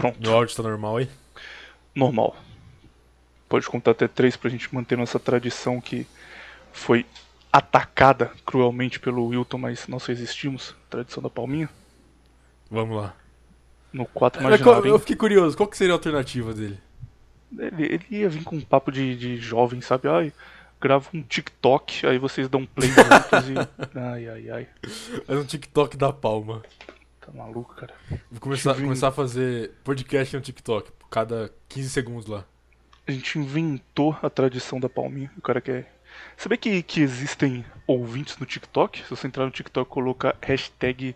Pronto. Meu áudio tá normal aí? Normal. Pode contar até três pra gente manter nossa tradição que foi atacada cruelmente pelo Wilton, mas nós resistimos. Tradição da palminha. Vamos lá. No 4 Eu, imaginário. eu fiquei curioso, qual que seria a alternativa dele? Ele, ele ia vir com um papo de, de jovem, sabe? Ai, grava um TikTok, aí vocês dão play juntos e. Ai, ai, ai. É um TikTok da palma. Tá maluco, cara. Vou começar, começar a fazer podcast no TikTok, cada 15 segundos lá. A gente inventou a tradição da palminha. O cara quer. Sabia que, que existem ouvintes no TikTok? Se você entrar no TikTok e colocar hashtag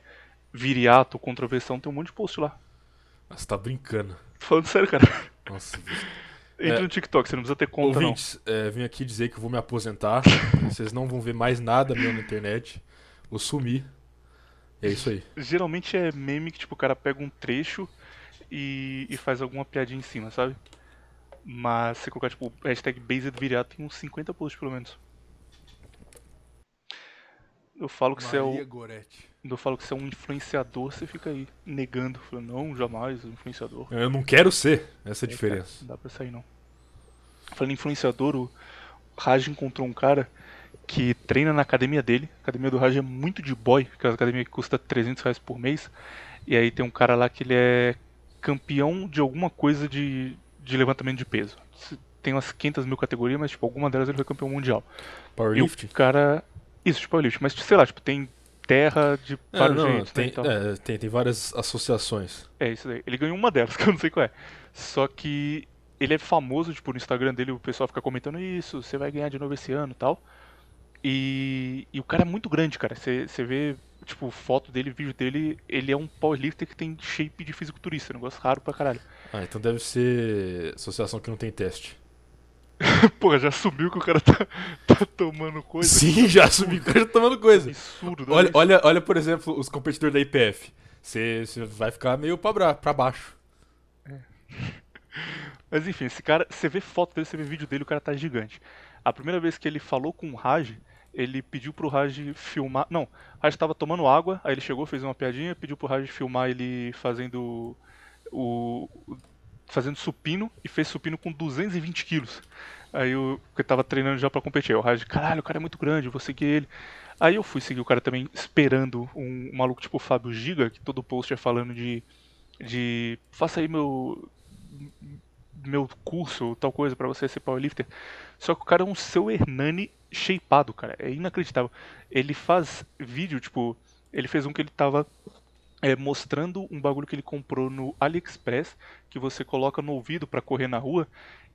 viriato controversão, tem um monte de post lá. Ah, você tá brincando. Tô falando sério, cara. Nossa, Entra É. no TikTok, você não precisa ter conta, não. ouvintes, é, vim aqui dizer que eu vou me aposentar. Vocês não vão ver mais nada meu na internet. Vou sumir. É isso aí. Geralmente é meme que tipo, o cara pega um trecho e, e faz alguma piadinha em cima, sabe? Mas se colocar tipo hashtag based viriato tem uns 50 posts pelo menos. Eu falo que você é o. Goretti. Quando eu falo que você é um influenciador, você fica aí negando. Falando, não, jamais, influenciador. Eu não quero ser, essa é a diferença. cara, não dá pra sair não. Falando em influenciador, o Raj encontrou um cara que treina na academia dele. A academia do Raj é muito de boy, aquela academia que custa 300 reais por mês. E aí tem um cara lá que ele é campeão de alguma coisa de, de levantamento de peso. Tem umas 500 mil categorias, mas tipo, alguma delas ele foi campeão mundial. E Powerlifting? o cara... Isso, de powerlifting. Mas sei lá, tipo, tem terra de É, vários não, jeitos, né, tem, e tal. é, tem, tem várias associações. É isso daí. Ele ganhou uma delas, que eu não sei qual é. Só que ele é famoso, tipo, no Instagram dele o pessoal fica comentando isso, você vai ganhar de novo esse ano e tal. E, e o cara é muito grande, cara. Você vê, tipo, foto dele, vídeo dele, ele é um powerlifter que tem shape de fisiculturista, um negócio raro pra caralho. Ah, então deve ser associação que não tem teste. Porra, já sumiu que o cara tá, tá tomando coisa. Sim, já subi o cara tomando coisa. Absurdo. Olha, isso. olha, olha, por exemplo, os competidores da IPF. Você vai ficar meio pra, pra baixo. Mas enfim, esse cara, você vê foto dele, você vê vídeo dele, o cara tá gigante. A primeira vez que ele falou com o Raj, ele pediu pro Raj filmar. Não, Raj tava tomando água, aí ele chegou, fez uma piadinha, pediu pro Raj filmar ele fazendo o. fazendo supino e fez supino com 220 quilos. Aí o. Porque tava treinando já pra competir. Aí o Raj, caralho, o cara é muito grande, vou seguir ele. Aí eu fui seguir o cara também esperando um, um maluco tipo o Fábio Giga, que todo post é falando de. de. faça aí meu meu curso, tal coisa pra você ser powerlifter. Só que o cara é um seu Hernani shapeado, cara. É inacreditável. Ele faz vídeo, tipo, ele fez um que ele tava é, mostrando um bagulho que ele comprou no AliExpress, que você coloca no ouvido pra correr na rua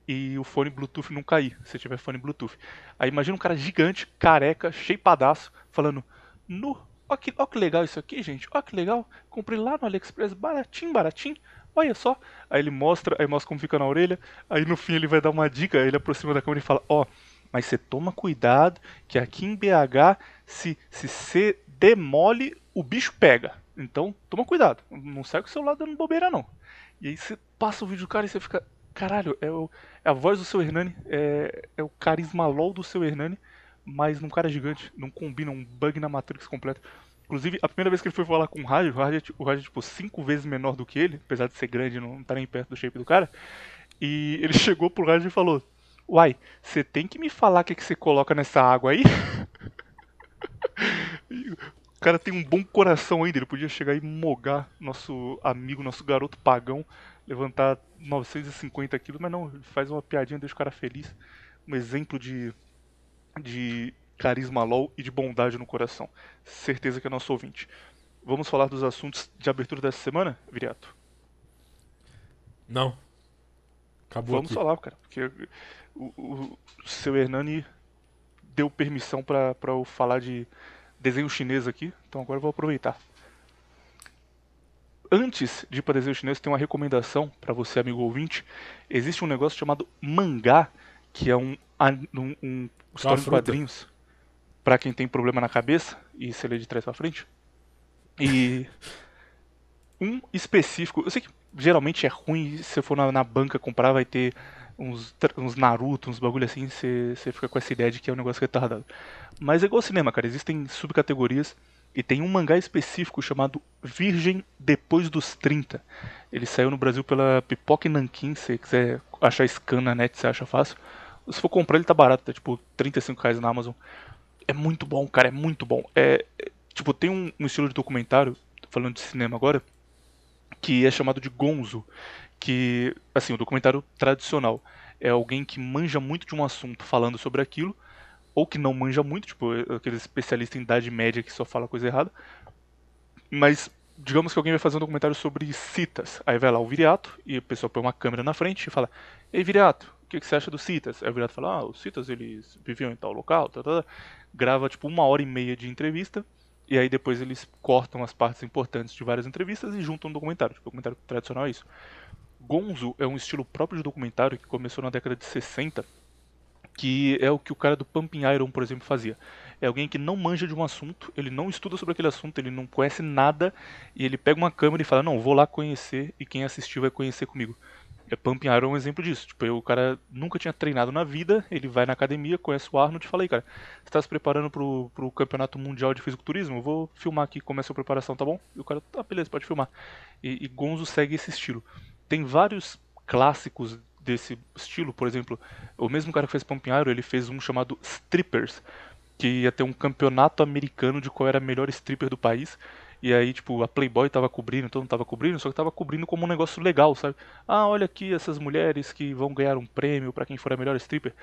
e o fone Bluetooth não cair, se tiver fone Bluetooth. Aí imagina um cara gigante, careca, shapeadaço, falando, no, ó que, ó que legal isso aqui, gente, ó que legal, comprei lá no AliExpress, baratinho, baratinho, olha só. Aí ele mostra, aí mostra como fica na orelha, aí no fim ele vai dar uma dica, ele aproxima da câmera e fala, ó, mas você toma cuidado, que aqui em BH, se se você demole, o bicho pega. Então, toma cuidado, não sai com o celular dando bobeira não. E aí você passa o vídeo do cara e você fica, caralho, é, o, é a voz do seu Hernani, é, é o carisma LOL do seu Hernani, mas num cara gigante, não combina, um bug na Matrix completo. Inclusive, a primeira vez que ele foi falar com o Raj, o Raj, é, o é tipo cinco vezes menor do que ele, apesar de ser grande não tá nem perto do shape do cara. E ele chegou pro Raj e falou: Uai, você tem que me falar o que, que você coloca nessa água aí? O cara tem um bom coração ainda, ele podia chegar e mogar nosso amigo, nosso garoto pagão, levantar 950 quilos, mas não, faz uma piadinha, deixa o cara feliz. Um exemplo de, de carisma LOL e de bondade no coração. Certeza que é nosso ouvinte. Vamos falar dos assuntos de abertura dessa semana, Viriato? Não. Acabou Vamos aqui. falar, cara, porque o, o seu Hernani deu permissão pra eu falar de desenho chinês aqui, então agora eu vou aproveitar. Antes de ir pra desenho chinês, tem uma recomendação pra você, amigo ouvinte. Existe um negócio chamado mangá, que é um, um, um história em fruta. quadrinhs pra quem tem problema na cabeça e se lê de trás pra frente. E um específico, eu sei que geralmente é ruim, se você for na, na banca comprar, vai ter uns, uns Naruto, uns bagulho assim, você você fica com essa ideia de que é um negócio retardado. Mas é igual cinema, cara, existem subcategorias E tem um mangá específico chamado Virgem Depois dos 30. Ele saiu no Brasil pela Pipoca e Nankin, se quiser achar scan na net, você acha fácil. Se for comprar, ele tá barato, tá tipo 35 reais na Amazon. É muito bom, cara, é muito bom. É, é tipo, tem um, um estilo de documentário, falando de cinema agora, que é chamado de Gonzo, que, assim, o documentário tradicional é alguém que manja muito de um assunto falando sobre aquilo, ou que não manja muito, tipo, aquele especialista em idade média que só fala coisa errada. Mas, digamos que alguém vai fazer um documentário sobre citas. Aí vai lá o Viriato, e a pessoa põe uma câmera na frente e fala: Ei, Viriato, o que, que você acha dos citas? Aí o Viriato fala: Ah, os citas eles viviam em tal local, tá, tá, tá. grava tipo uma hora e meia de entrevista. E aí depois eles cortam as partes importantes de várias entrevistas e juntam um documentário. Tipo, documentário tradicional é isso. Gonzo é um estilo próprio de documentário que começou na década de 60 que é o que o cara do Pumping Iron, por exemplo, fazia. É alguém que não manja de um assunto, ele não estuda sobre aquele assunto, ele não conhece nada, e ele pega uma câmera e fala, não, vou lá conhecer, e quem assistiu vai conhecer comigo. É Pumping Iron é um exemplo disso. Tipo, o cara nunca tinha treinado na vida, ele vai na academia, conhece o Arnold e fala aí, cara, você está se preparando pro, pro campeonato mundial de fisiculturismo? Eu vou filmar aqui como é a sua preparação, tá bom? E o cara, tá, beleza, pode filmar. E, e Gonzo segue esse estilo. Tem vários clássicos desse estilo, por exemplo, o mesmo cara que fez Pump Iron, ele fez um chamado Strippers, que ia ter um campeonato americano de qual era a melhor stripper do país. E aí, tipo, a Playboy tava cobrindo, todo mundo tava cobrindo, só que tava cobrindo como um negócio legal, sabe? Ah, olha aqui essas mulheres que vão ganhar um prêmio para quem for a melhor stripper.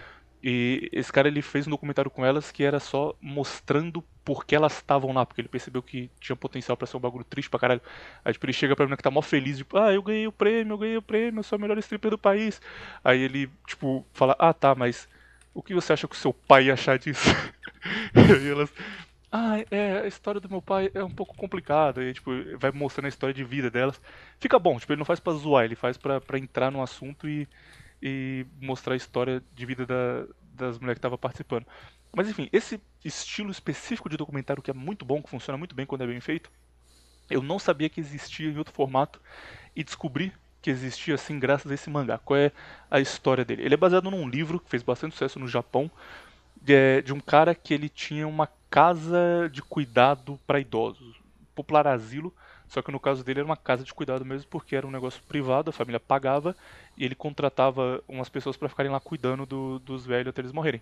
E esse cara ele fez um documentário com elas que era só mostrando por que elas estavam lá, porque ele percebeu que tinha potencial para ser um bagulho triste pra caralho. Aí tipo, ele chega pra mim que tá mó feliz, tipo, ah, eu ganhei o prêmio, eu ganhei o prêmio, eu sou a melhor stripper do país. Aí ele, tipo, fala, ah tá, mas o que você acha que o seu pai ia achar disso? e elas, ah, é, a história do meu pai é um pouco complicada, e tipo, vai mostrando a história de vida delas. Fica bom, tipo, ele não faz pra zoar, ele faz pra entrar no assunto e e mostrar a história de vida da, das mulheres que estavam participando. Mas enfim, esse estilo específico de documentário que é muito bom, que funciona muito bem quando é bem feito, eu não sabia que existia em outro formato e descobri que existia assim graças a esse mangá. Qual é a história dele? Ele é baseado num livro que fez bastante sucesso no Japão, de, de um cara que ele tinha uma casa de cuidado para idosos, popular asilo, só que no caso dele era uma casa de cuidado mesmo, porque era um negócio privado, a família pagava e ele contratava umas pessoas para ficarem lá cuidando do, dos velhos até eles morrerem.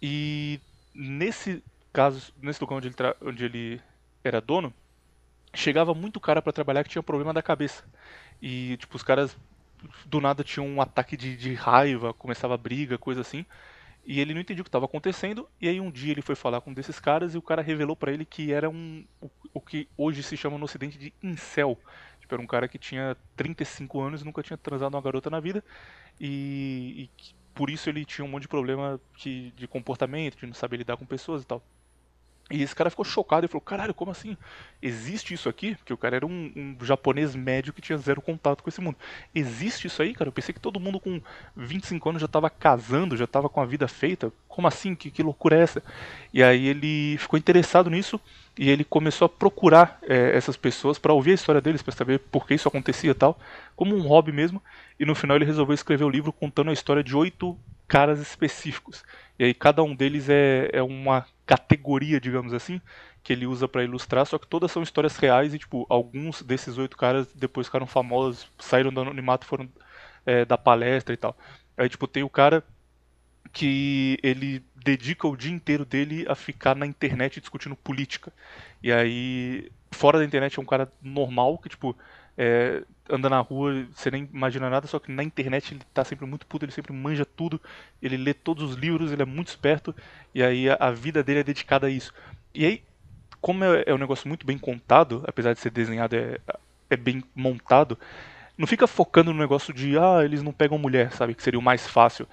E nesse caso, nesse lugar onde ele, onde ele era dono, chegava muito cara para trabalhar que tinha problema da cabeça. E tipo, os caras do nada tinham um ataque de, de raiva, começava briga, coisa assim. E ele não entendia o que estava acontecendo. E aí um dia ele foi falar com um desses caras e o cara revelou para ele que era um o, o, que hoje se chama no ocidente de incel. Tipo, era um cara que tinha 35 anos e nunca tinha transado uma garota na vida. E, e por isso ele tinha um monte de problema de, de comportamento, de não saber lidar com pessoas e tal. E esse cara ficou chocado e falou: caralho, como assim? Existe isso aqui? Porque o cara era um, um, japonês médio que tinha zero contato com esse mundo. Existe isso aí, cara? Eu pensei que todo mundo com 25 anos já estava casando, já estava com a vida feita. Como assim? Que, que loucura é essa? E aí ele ficou interessado nisso e ele começou a procurar é, essas pessoas para ouvir a história deles, para saber por que isso acontecia e tal, como um hobby mesmo. E no final ele resolveu escrever o livro contando a história de oito caras específicos. E aí cada um deles é, é uma categoria, digamos assim, que ele usa para ilustrar, só que todas são histórias reais e, tipo, alguns desses oito caras depois ficaram famosos, saíram do anonimato, foram é, da palestra e tal. Aí, tipo, tem o cara que ele dedica o dia inteiro dele a ficar na internet discutindo política. E aí, fora da internet é um cara normal que, tipo, é, anda na rua, você nem imagina nada, só que na internet ele tá sempre muito puto, ele sempre manja tudo, ele lê todos os livros, ele é muito esperto, e aí a, a vida dele é dedicada a isso. E aí, como é, é, um negócio muito bem contado, apesar de ser desenhado, é, é bem montado, não fica focando no negócio de, ah, eles não pegam mulher, sabe, que seria o mais fácil.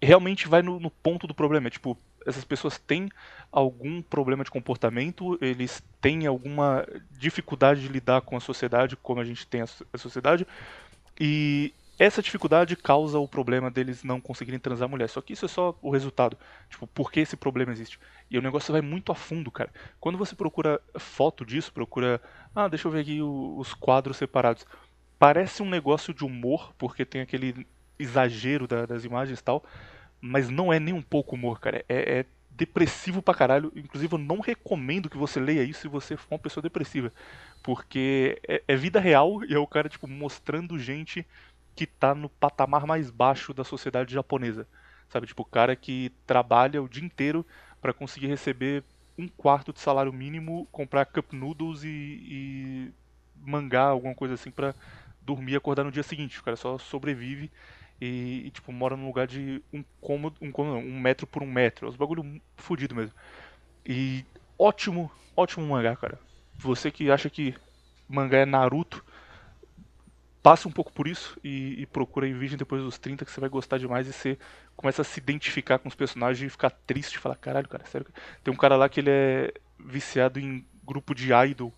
Realmente vai no, no ponto do problema, é tipo, essas pessoas têm algum problema de comportamento, eles têm alguma dificuldade de lidar com a sociedade, como a gente tem a sociedade, e essa dificuldade causa o problema deles não conseguirem transar mulher. Só que isso é só o resultado. Tipo, por que esse problema existe? E o negócio vai muito a fundo, cara. Quando você procura foto disso, procura. Ah, deixa eu ver aqui os quadros separados. Parece um negócio de humor, porque tem aquele exagero das imagens e tal mas não é nem um pouco humor, cara. É, é depressivo pra caralho. Inclusive, eu não recomendo que você leia isso se você for uma pessoa depressiva. Porque é, é vida real e é o cara, tipo, mostrando gente que tá no patamar mais baixo da sociedade japonesa. Sabe, tipo, o cara que trabalha o dia inteiro para conseguir receber um quarto de salário mínimo, comprar cup noodles e, e mangá, alguma coisa assim, pra dormir e acordar no dia seguinte. O cara só sobrevive e, e, tipo, mora num lugar de um cômodo, um cômodo não, um metro por um metro. É uns bagulho fudido mesmo. E ótimo, ótimo mangá, cara. Você que acha que mangá é Naruto, passe um pouco por isso e, e procura aí Virgem depois dos 30 que você vai gostar demais e você começa a se identificar com os personagens e ficar triste, falar, caralho, cara, sério. Tem um cara lá que ele é viciado em grupo de idol.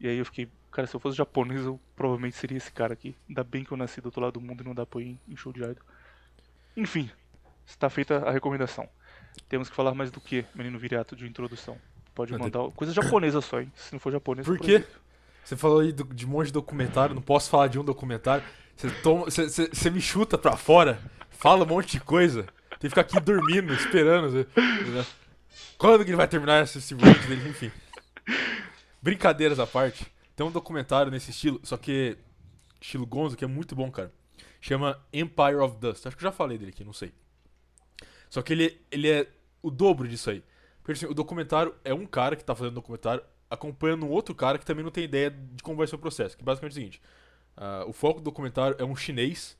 E aí eu fiquei, Cara, se eu fosse japonês, eu provavelmente seria esse cara aqui. Ainda bem que eu nasci do outro lado do mundo e não dá pra ir em show de idol. Enfim, está feita a recomendação. Temos que falar mais do que, menino viriato, de introdução. Pode mandar coisa japonesa só, hein? Se não for japonês, Por quê? Você falou aí de um monte de documentário, não posso falar de um documentário. Você, toma, você, você, você me chuta pra fora, fala um monte de coisa. Tem que ficar aqui dormindo, esperando. Quando que ele vai terminar esse, esse dele? Enfim. Brincadeiras à parte. Tem um documentário nesse estilo, só que estilo Gonzo, que é muito bom, cara. Chama Empire of Dust. Acho que eu já falei dele aqui, não sei. Só que ele, ele é o dobro disso aí. Porque assim, o documentário é um cara que tá fazendo um documentário acompanhando um outro cara que também não tem ideia de como vai ser o processo. Que basicamente é o seguinte: uh, o foco do documentário é um chinês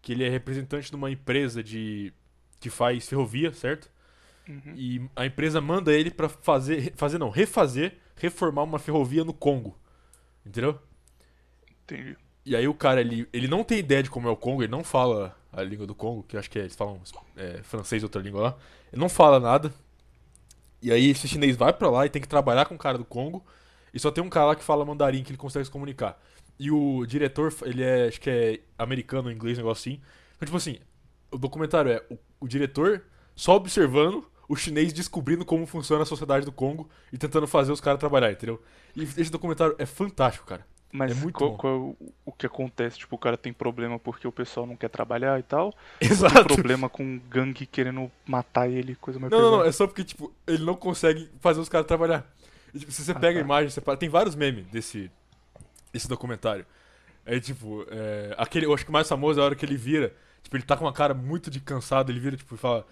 que ele é representante de uma empresa de que faz ferrovia, certo? Uhum. E a empresa manda ele para fazer, fazer não, refazer, reformar uma ferrovia no Congo. Entendeu? Entendi. E aí o cara, ele, ele não tem ideia de como é o Congo, ele não fala a língua do Congo, que eu acho que é, eles falam é, francês, outra língua lá. Ele não fala nada. E aí esse chinês vai pra lá e tem que trabalhar com o cara do Congo. E só tem um cara lá que fala mandarim, que ele consegue se comunicar. E o diretor, ele é, acho que é americano, inglês, um negócio assim. Então, tipo assim, o documentário é o, o diretor só observando o chinês descobrindo como funciona a sociedade do Congo e tentando fazer os caras trabalhar, entendeu? E esse documentário é fantástico, cara. Mas é muito qual, qual o que acontece? Tipo, o cara tem problema porque o pessoal não quer trabalhar e tal? Exato. Tem problema com gangue querendo matar ele, coisa mais Não, não, não, é só porque, tipo, ele não consegue fazer os caras trabalhar. E, tipo, se você ah, pega tá. a imagem, você tem vários memes desse, desse documentário. É tipo, é, aquele, eu acho que o mais famoso é a hora que ele vira. Tipo, ele tá com uma cara muito de cansado, ele vira, tipo, e fala.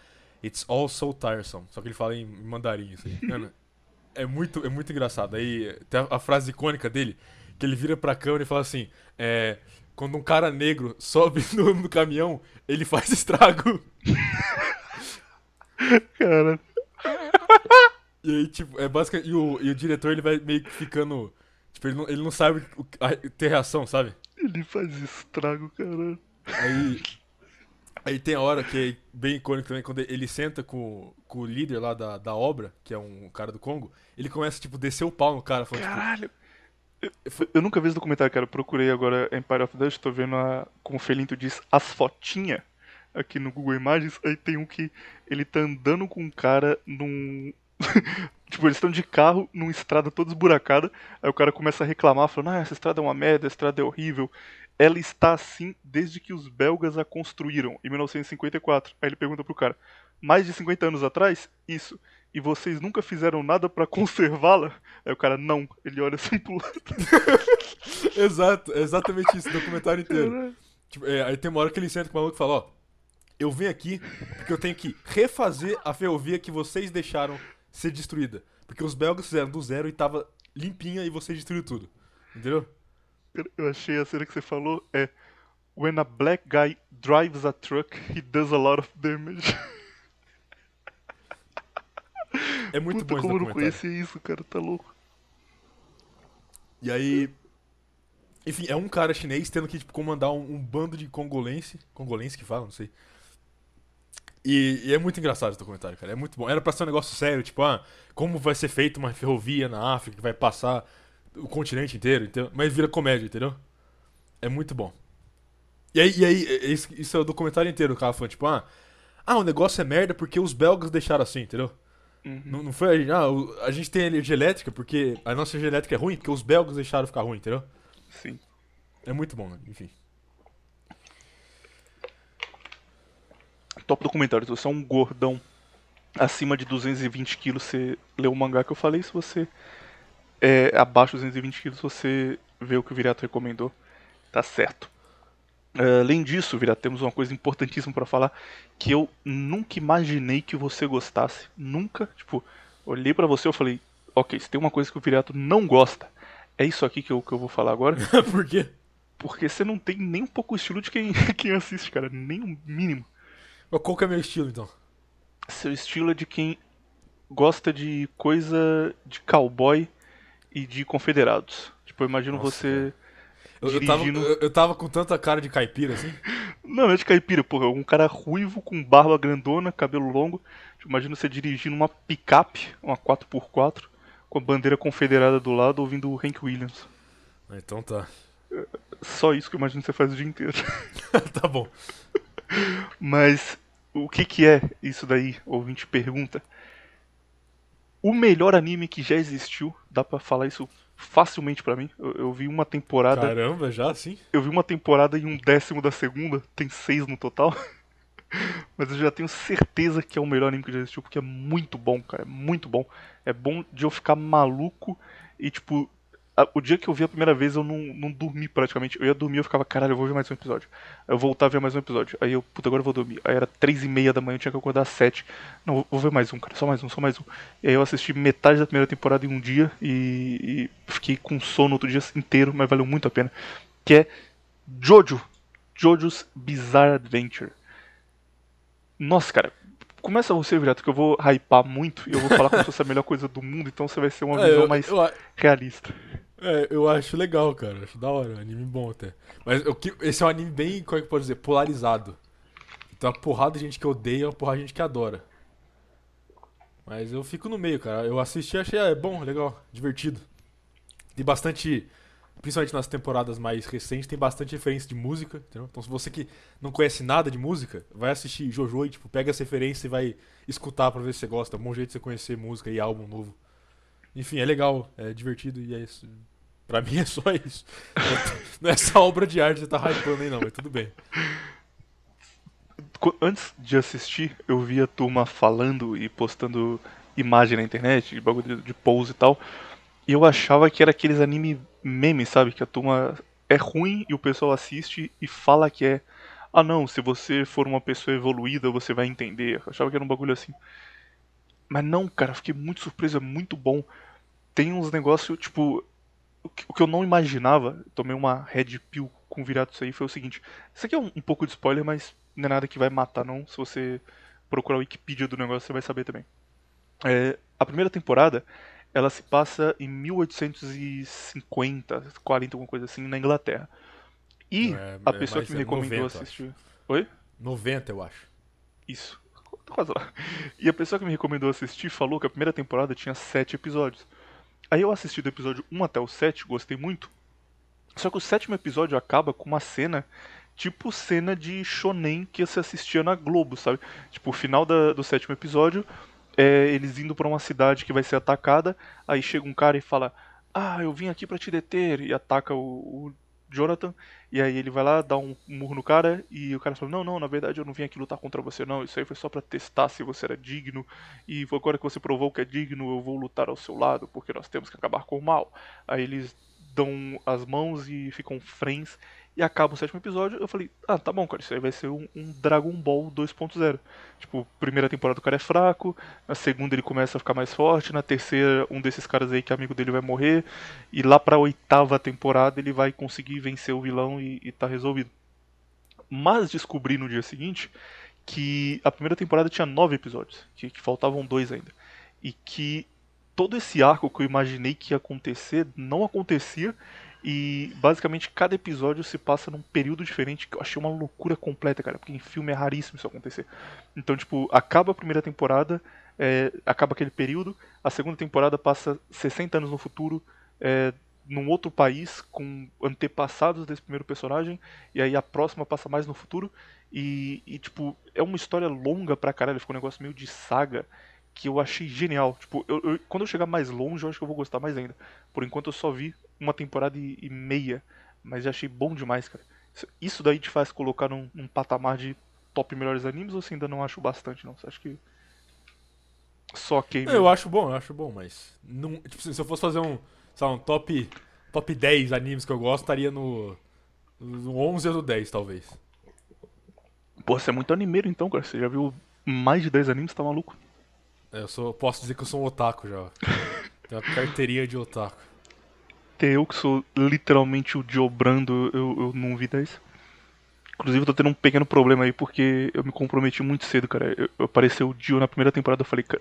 It's all so tiresome. Só que ele fala em mandarim, aí. Mano, é muito, é muito engraçado. Aí tem a, a, frase icônica dele, que ele vira pra câmera e fala assim: é, quando um cara negro sobe no, no caminhão, ele faz estrago. cara. E aí, tipo, é basicamente. E o, e o diretor ele vai meio que ficando. Tipo, ele não, ele não sabe ter reação, sabe? Ele faz estrago, cara. Aí Aí tem a hora que é bem icônico também, quando ele senta com, com o líder lá da, da obra, que é um cara do Congo, ele começa, tipo, descer o pau no cara. Falando, tipo, Caralho! Tipo... Eu, eu, nunca vi esse documentário, cara. Eu procurei agora Empire of Dust, tô vendo, a, como o Felinto diz, as fotinhas aqui no Google Imagens. Aí tem um que ele tá andando com um cara num... tipo, eles estão de carro numa estrada toda esburacada. Aí o cara começa a reclamar, falando: Ah, essa estrada é uma merda, essa estrada é horrível ela está assim desde que os belgas a construíram, em 1954. Aí ele pergunta pro cara: mais de 50 anos atrás? Isso. E vocês nunca fizeram nada para conservá-la? Aí o cara, não. Ele olha assim pro lado. Exato, é exatamente isso, documentário inteiro. Tipo, é, aí tem uma hora que ele senta com o maluco e fala: Ó, eu vim aqui porque eu tenho que refazer a ferrovia que vocês deixaram ser destruída. Porque os belgas fizeram do zero e tava limpinha e vocês destruíram tudo. Entendeu? Eu achei a cena que você falou é When a black guy drives a truck, he does a lot of damage. É muito Puta, bom como eu não conhecia isso, cara, tá louco. E aí. Enfim, é um cara chinês tendo que tipo, comandar um, um bando de congolense. Congolense que fala, não sei. E, e, é muito engraçado esse documentário, cara. É muito bom. Era pra ser um negócio sério, tipo, ah, como vai ser feita uma ferrovia na África que vai passar o continente inteiro, entendeu? mas vira comédia, entendeu? É muito bom. E aí, e aí isso, isso é o documentário inteiro, o cara falando, tipo, ah, ah, o negócio é merda porque os belgas deixaram assim, entendeu? Uhum. Não, não foi, ah, a gente tem energia elétrica porque a nossa energia elétrica é ruim porque os belgas deixaram ficar ruim, entendeu? Sim. É muito bom, né? enfim. Top documentário, se você é um gordão acima de 220 quilos você lê o mangá que eu falei, se você é abaixo de 220 quilos você vê o que o Virato recomendou, tá certo. Uh, além disso, Virato, temos uma coisa importantíssima para falar que eu nunca imaginei que você gostasse, nunca, tipo, olhei para você e falei, ok, se tem uma coisa que o Virato não gosta, é isso aqui que eu, que eu vou falar agora. Por quê? Porque você não tem nem um pouco o estilo de quem, quem assiste, cara, nem o um mínimo. Qual que é meu estilo, então? Seu estilo é de quem gosta de coisa de cowboy e de confederados. Tipo, eu imagino Nossa, você. Eu, dirigindo... eu, tava, eu, eu, tava com tanta cara de caipira assim? não, é de caipira, porra. Um cara ruivo, com barba grandona, cabelo longo. Tipo, imagino você dirigindo uma picape, uma 4x4, com a bandeira confederada do lado, ouvindo o Hank Williams. Ah, então tá. Só isso que eu imagino que você faz o dia inteiro. tá bom. Mas o que, que é isso daí? Ouvinte pergunta. O melhor anime que já existiu, dá para falar isso facilmente para mim. Eu, eu, vi uma temporada. Caramba, já assim? Eu vi uma temporada e um décimo da segunda, tem seis no total. Mas eu já tenho certeza que é o melhor anime que já existiu, porque é muito bom, cara. É muito bom. É bom de eu ficar maluco e, tipo, o dia que eu vi a primeira vez eu não, não dormi praticamente. Eu ia dormir eu ficava, caralho, eu vou ver mais um episódio. Eu voltava a ver mais um episódio. Aí eu, puta, agora eu vou dormir. Aí era três e meia da manhã, eu tinha que acordar às sete. Não, vou ver mais um, cara, só mais um, só mais um. E aí eu assisti metade da primeira temporada em um dia e, e fiquei com sono outro dia inteiro, mas valeu muito a pena. Que é Jojo. Jojo's Bizarre Adventure. Nossa, cara, começa você, Virato, que eu vou hypar muito e eu vou falar como se fosse a melhor coisa do mundo, então você vai ser uma é, visão eu, mais eu, realista. É, eu acho legal, cara. Acho da hora. Anime bom até. Mas que, esse é um anime bem, como é que pode dizer, polarizado. Então, uma porrada de gente que odeia, uma porrada de gente que adora. Mas eu fico no meio, cara. Eu assisti e achei é, bom, legal, divertido. Tem bastante, principalmente nas temporadas mais recentes, tem bastante referência de música, entendeu? Então, se você que não conhece nada de música, vai assistir Jojo e, tipo, pega essa referência e vai escutar pra ver se você gosta. É um bom jeito de você conhecer música e álbum novo. Enfim, é legal, é divertido e é isso. Pra mim é só isso. Não é essa obra de arte que tá hypando aí não, mas tudo bem. Antes de assistir, eu vi a turma falando e postando imagem na internet, de bagulho de pose e tal. E eu achava que era aqueles anime memes, sabe? Que a turma é ruim e o pessoal assiste e fala que é. Ah não, se você for uma pessoa evoluída, você vai entender. Eu achava que era um bagulho assim. Mas não, cara, fiquei muito surpreso, é muito bom. Tem uns negócios, tipo. O que eu não imaginava, tomei uma red pill com virado isso aí, foi o seguinte. Isso aqui é um, um, pouco de spoiler, mas não é nada que vai matar, não. Se você procurar o Wikipedia do negócio, você vai saber também. É, a primeira temporada, ela se passa em 1850, 40, alguma coisa assim, na Inglaterra. E é, a é pessoa que me recomendou 90, assistir. Oi? 90, eu acho. Isso tô quase lá. E a pessoa que me recomendou assistir falou que a primeira temporada tinha sete episódios. Aí eu assisti do episódio 1 até o 7, gostei muito. Só que o sétimo episódio acaba com uma cena tipo cena de shonen que você assistia na Globo, sabe? Tipo, o final da, do sétimo episódio, é eles indo para uma cidade que vai ser atacada, aí chega um cara e fala: "Ah, eu vim aqui para te deter" e ataca o, o Jonathan, e aí ele vai lá, dá um murro no cara, e o cara fala, não, não, na verdade eu não vim aqui lutar contra você não, isso aí foi só para testar se você era digno, e agora que você provou que é digno, eu vou lutar ao seu lado, porque nós temos que acabar com o mal. Aí eles dão as mãos e ficam friends, e acaba o sétimo episódio, eu falei, ah, tá bom, cara, isso aí vai ser um, um Dragon Ball 2.0. Tipo, primeira temporada o cara é fraco, na segunda ele começa a ficar mais forte, na terceira um desses caras aí que é amigo dele vai morrer, e lá pra oitava temporada ele vai conseguir vencer o vilão e, e tá resolvido. Mas descobri no dia seguinte que a primeira temporada tinha nove episódios, que, que faltavam dois ainda. E que todo esse arco que eu imaginei que ia acontecer não acontecia e basicamente cada episódio se passa num período diferente, que eu achei uma loucura completa, cara, porque em filme é raríssimo isso acontecer. Então, tipo, acaba a primeira temporada, é, acaba aquele período, a segunda temporada passa 60 anos no futuro, é, num outro país, com antepassados desse primeiro personagem, e aí a próxima passa mais no futuro, e, e tipo, é uma história longa pra caralho, ficou um negócio meio de saga, que eu achei genial. Tipo, eu, eu, quando eu chegar mais longe, eu acho que eu vou gostar mais ainda. Por enquanto eu só vi uma temporada e, e meia, mas já achei bom demais, cara. Isso daí te faz colocar num, num, patamar de top melhores animes ou você ainda não acha bastante, não? Você acha que. só que. Eu acho bom, eu acho bom, mas. Não, tipo, assim, se eu fosse fazer um, sabe, um top, top 10 animes que eu gosto, estaria no, no 11 ou no 10, talvez. Pô, você é muito animeiro então, cara. Você já viu mais de 10 animes, tá maluco? É, eu sou, posso dizer que eu sou um otaku já. Tenho uma carteirinha de otaku. Eu que sou literalmente o Joe Brando, eu, eu não vi 10. Inclusive, eu tô tendo um pequeno problema aí porque eu me comprometi muito cedo, cara. Eu, eu apareceu o Dio na primeira temporada, eu falei, "Ca-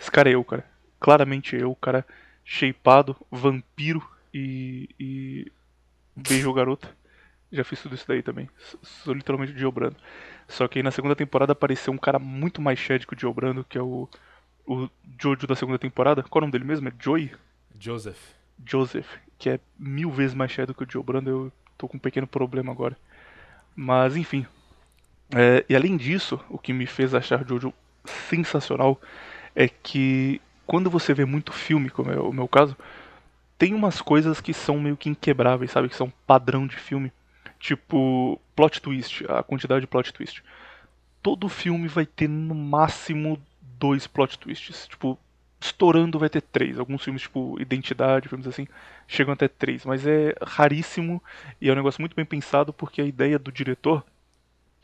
esse cara é eu, cara. Claramente eu, cara shapeado, vampiro e. e. beijo garota. Já fiz tudo isso daí também. Sou literalmente o Dio Brando. Só que aí na segunda temporada apareceu um cara muito mais shed que o Dio Brando, que é o. o Jojo da segunda temporada. Qual é o nome dele mesmo? É Joey? Joseph. Joseph, que é mil vezes mais cheio do que o Joe Brando, eu tô com um pequeno problema agora. Mas enfim. É, e além disso, o que me fez achar Jojo sensacional é que quando você vê muito filme, como é o meu caso, tem umas coisas que são meio que inquebráveis, sabe? Que são padrão de filme. Tipo, plot twist, a quantidade de plot twist. Todo filme vai ter no máximo dois plot twists. Tipo, estourando vai ter três. Alguns filmes, tipo Identidade, filmes assim, chegam até três. Mas é raríssimo e é um negócio muito bem pensado porque a ideia do diretor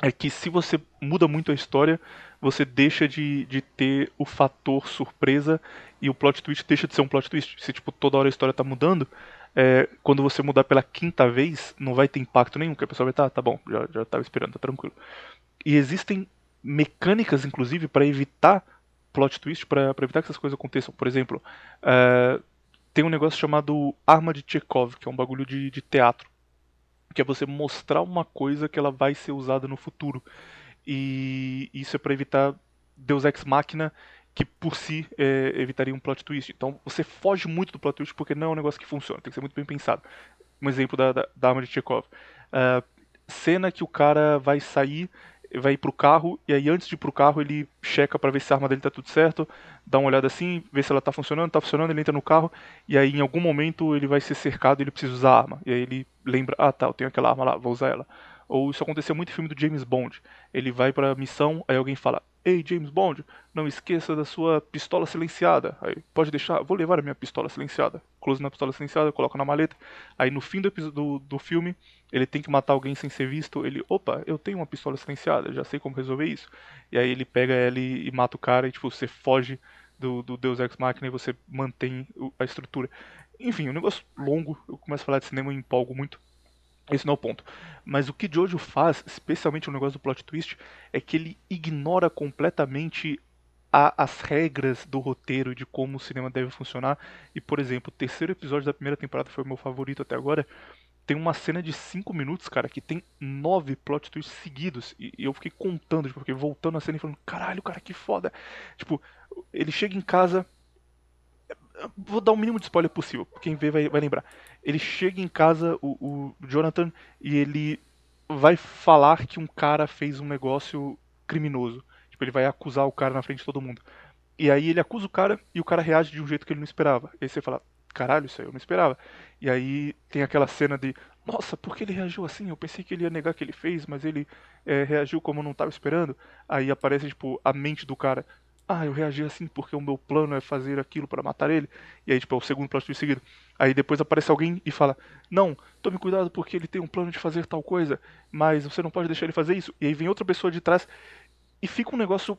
é que se você muda muito a história, você deixa de, de ter o fator surpresa e o plot twist deixa de ser um plot twist. Se tipo, toda hora a história tá mudando, é, quando você mudar pela quinta vez, não vai ter impacto nenhum, que a pessoa vai estar, tá, tá bom, já, já tava esperando, tá tranquilo. E existem mecânicas, inclusive, para evitar plot twist, para evitar que essas coisas aconteçam. Por exemplo, é, tem um negócio chamado Arma de Chekhov, que é um bagulho de, de teatro. Que é você mostrar uma coisa que ela vai ser usada no futuro. E isso é para evitar Deus Ex Machina, que por si é, evitaria um plot twist. Então você foge muito do plot twist porque não é um negócio que funciona, tem que ser muito bem pensado. Um exemplo da, da, da arma de Chekhov. Uh, cena que o cara vai sair, vai ir pro carro, e aí antes de ir pro carro ele checa para ver se a arma dele tá tudo certo, dá uma olhada assim, vê se ela tá funcionando, tá funcionando, ele entra no carro, e aí em algum momento ele vai ser cercado e ele precisa usar a arma. E aí ele lembra, ah tá, eu tenho aquela arma lá, vou usar ela. Ou isso aconteceu muito no filme do James Bond. Ele vai pra missão, aí alguém fala: Ei, James Bond, não esqueça da sua pistola silenciada. Aí, pode deixar, vou levar a minha pistola silenciada. Close na pistola silenciada, coloca na maleta. Aí no fim do, do, do filme, ele tem que matar alguém sem ser visto. Ele, opa, eu tenho uma pistola silenciada, já sei como resolver isso. E aí ele pega ela e, e mata o cara, e tipo, você foge do, do Deus Ex Machina e você mantém a estrutura. Enfim, um negócio longo, eu começo a falar de cinema e empolgo muito. Esse não é o ponto. Mas o que Jojo faz, especialmente o negócio do plot twist, é que ele ignora completamente a, as regras do roteiro de como o cinema deve funcionar. E, por exemplo, o terceiro episódio da primeira temporada foi o meu favorito até agora. Tem uma cena de 5 minutos, cara, que tem nove plot twists seguidos. E, e eu fiquei contando, tipo, voltando a cena e falando, caralho, cara, que foda. Tipo, ele chega em casa, vou dar o mínimo de spoiler possível, quem vê vai, vai lembrar. Ele chega em casa, o, o, Jonathan, e ele vai falar que um cara fez um negócio criminoso. Tipo, ele vai acusar o cara na frente de todo mundo. E aí ele acusa o cara e o cara reage de um jeito que ele não esperava. E aí você fala, caralho, isso aí eu não esperava. E aí tem aquela cena de, nossa, por que ele reagiu assim? Eu pensei que ele ia negar que ele fez, mas ele é, reagiu como eu não estava esperando. Aí aparece, tipo, a mente do cara, ah, eu reagi assim porque o meu plano é fazer aquilo para matar ele. E aí, tipo, é o segundo plot twist seguido. Aí depois aparece alguém e fala: Não, tome cuidado porque ele tem um plano de fazer tal coisa, mas você não pode deixar ele fazer isso. E aí vem outra pessoa de trás e fica um negócio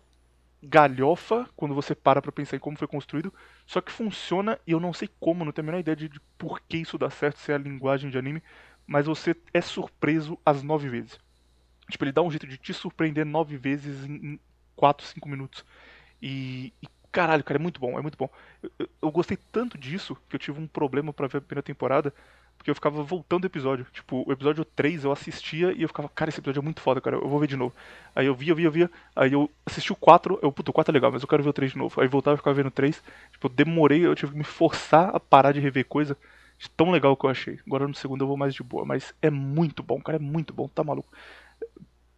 galhofa quando você para pra pensar em como foi construído. Só que funciona e eu não sei como, não tenho a menor ideia de, de por que isso dá certo, se é a linguagem de anime, mas você é surpreso às nove vezes. Tipo, ele dá um jeito de te surpreender nove vezes em 4, 5 minutos. E, e, caralho, cara, é muito bom, é muito bom. Eu, eu, eu, gostei tanto disso que eu tive um problema para ver a primeira temporada, porque eu ficava voltando o episódio. Tipo, o episódio 3 eu assistia e eu ficava, cara, esse episódio é muito foda, cara, eu vou ver de novo. Aí eu via, via, via, aí eu assisti o 4, eu, puto, o 4 é legal, mas eu quero ver o 3 de novo. Aí voltava e ficava vendo o 3. Tipo, eu demorei, eu tive que me forçar a parar de rever coisa. De tão legal que eu achei. Agora no segundo eu vou mais de boa, mas é muito bom, cara, é muito bom, tá maluco.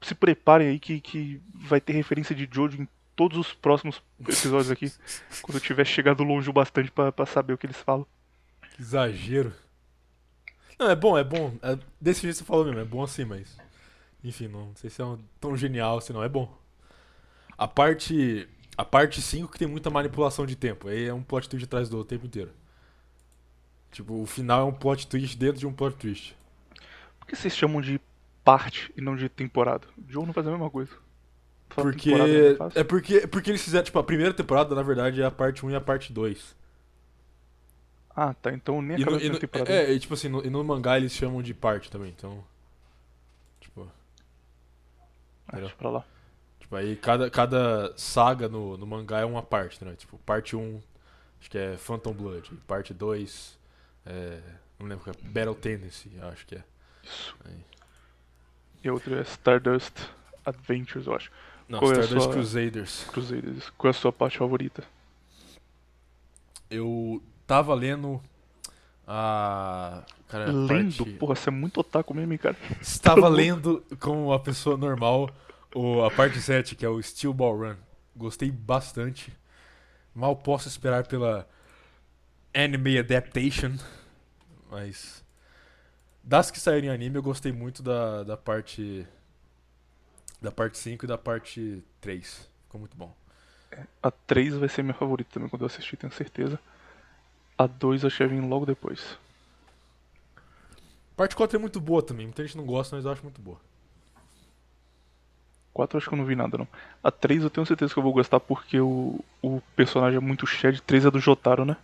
Se preparem aí que, que vai ter referência de Jojo em todos os próximos episódios aqui, quando eu tiver chegado longe o bastante para saber o que eles falam. Que exagero. Não, é bom, é bom. É, desse jeito você falou mesmo, é bom assim, mas. Enfim, não sei se é um, tão genial, se não é bom. A parte. A parte 5 que tem muita manipulação de tempo. Aí é um plot twist atrás do outro o tempo inteiro. Tipo, o final é um plot twist dentro de um plot twist. Por que vocês chamam de parte e não de temporada? O Joe não faz a mesma coisa. Porque. temporada, né, faz? É porque, porque eles fizeram, tipo, a primeira temporada, na verdade, é a parte 1 e a parte 2. Ah, tá. Então nem acaba no, a temporada. é, e tipo assim, no, e no mangá eles chamam de parte também, então. Tipo, Ah, deixa pra lá. tipo aí cada, cada saga no, no mangá é uma parte, né? Tipo, parte 1, acho que é Phantom Blood, parte 2, é, não lembro qual é, Battle Tendency, acho que é. Isso. Aí. E a outra é Stardust Adventures, eu acho. Não, Qual é Stardust sua- Crusaders. Cruzeiros. Qual é a sua parte favorita? Eu tava lendo a. Cara, Lendo? parte- Porra, você é muito otaku mesmo, cara. Estava lendo como uma pessoa normal o, a parte 7, que é o Steel Ball Run. Gostei bastante. Mal posso esperar pela anime adaptation. Mas. Das que saíram em anime, eu gostei muito da, da parte. Da parte 5 e da parte 3. Ficou muito bom. A 3 vai ser minha favorita também quando eu assistir, tenho certeza. A 2 eu achei vir logo depois. Parte 4 é muito boa também. Muita gente não gosta, mas eu acho muito boa. 4 eu acho que eu não vi nada, não. A 3 eu tenho certeza que eu vou gostar porque o, o personagem é muito shed. 3 é do Jotaro, né?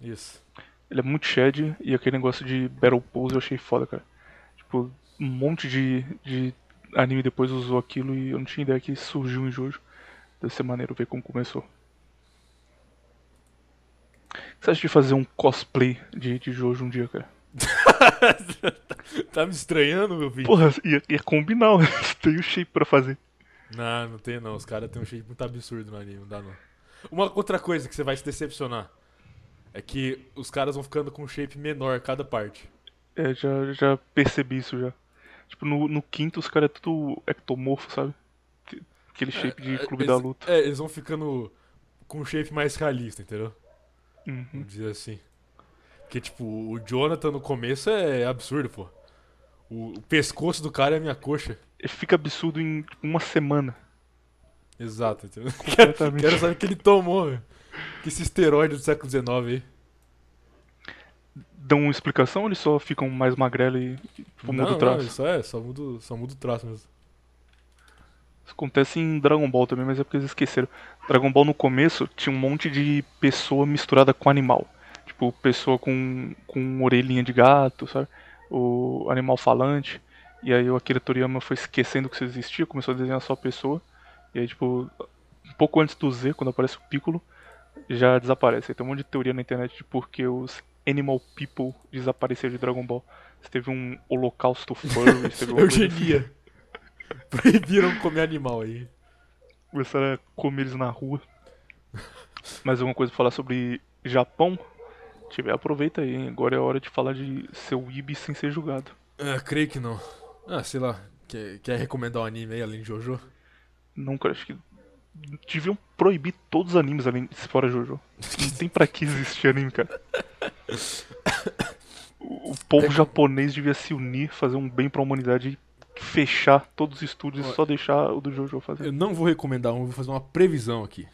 Isso. Ele é muito shed e aquele negócio de Battle Pose eu achei foda, cara. Tipo, um monte de, de anime depois usou aquilo e eu não tinha ideia que surgiu em Jojo. Deve ser maneiro ver como começou. O que você acha de fazer um cosplay de, de Jojo um dia, cara? tá me estranhando, meu filho? Porra, ia, ia combinar, né? tem o shape pra fazer. Não, não tem não. Os caras têm um shape muito absurdo no anime, não dá não. Uma outra coisa que você vai se decepcionar é que os caras vão ficando com um shape menor cada parte. É, já, já percebi isso já. Tipo, no, no quinto os caras é tudo ectomorfo, sabe? Que- Aquele shape de É, clube eles- da luta. É, eles vão ficando com um shape mais realista, entendeu? Uhum. Vamos dizer assim. Porque, tipo, o Jonathan no começo é absurdo, pô. O, pescoço do cara é a minha coxa. Ele fica absurdo em tipo, uma semana. Exato, entendeu? Completamente. Quero saber o que ele tomou, velho. Que esse esteroide do século XIX aí. Dão uma explicação ou eles só ficam mais magrelo e tipo, muda o traço? Não, isso é, só muda, só muda o traço mesmo. Isso acontece em Dragon Ball também, mas é porque eles esqueceram. Dragon Ball no começo tinha um monte de pessoa misturada com animal. Tipo, pessoa com, com orelhinha de gato, sabe? O animal falante. E aí o Akira Toriyama foi esquecendo que isso existia, começou a desenhar só a pessoa. E aí, tipo, um pouco antes do Z, quando aparece o Piccolo, já desaparece. Aí tem um monte de teoria na internet de por que os Animal People desapareceram de Dragon Ball. Se teve um holocausto furry, teve coisa assim. Eugenia. Proibiram comer animal aí. começaram a comer eles na rua. Mais alguma coisa pra falar sobre Japão? Tiver, aproveita aí, hein? Agora é hora de falar de seu Ibi sem ser julgado. Ah, creio que não. Ah, sei lá. Quer, quer recomendar um anime aí além de Jojo? Não, cara, acho que deviam proibir todos os animes além se fora Jojo. Não tem pra que existir anime, cara. O o povo japonês devia se unir, fazer um bem pra humanidade e fechar todos os estúdios e só deixar o do Jojo fazer. Eu não vou recomendar um, vou fazer uma previsão aqui.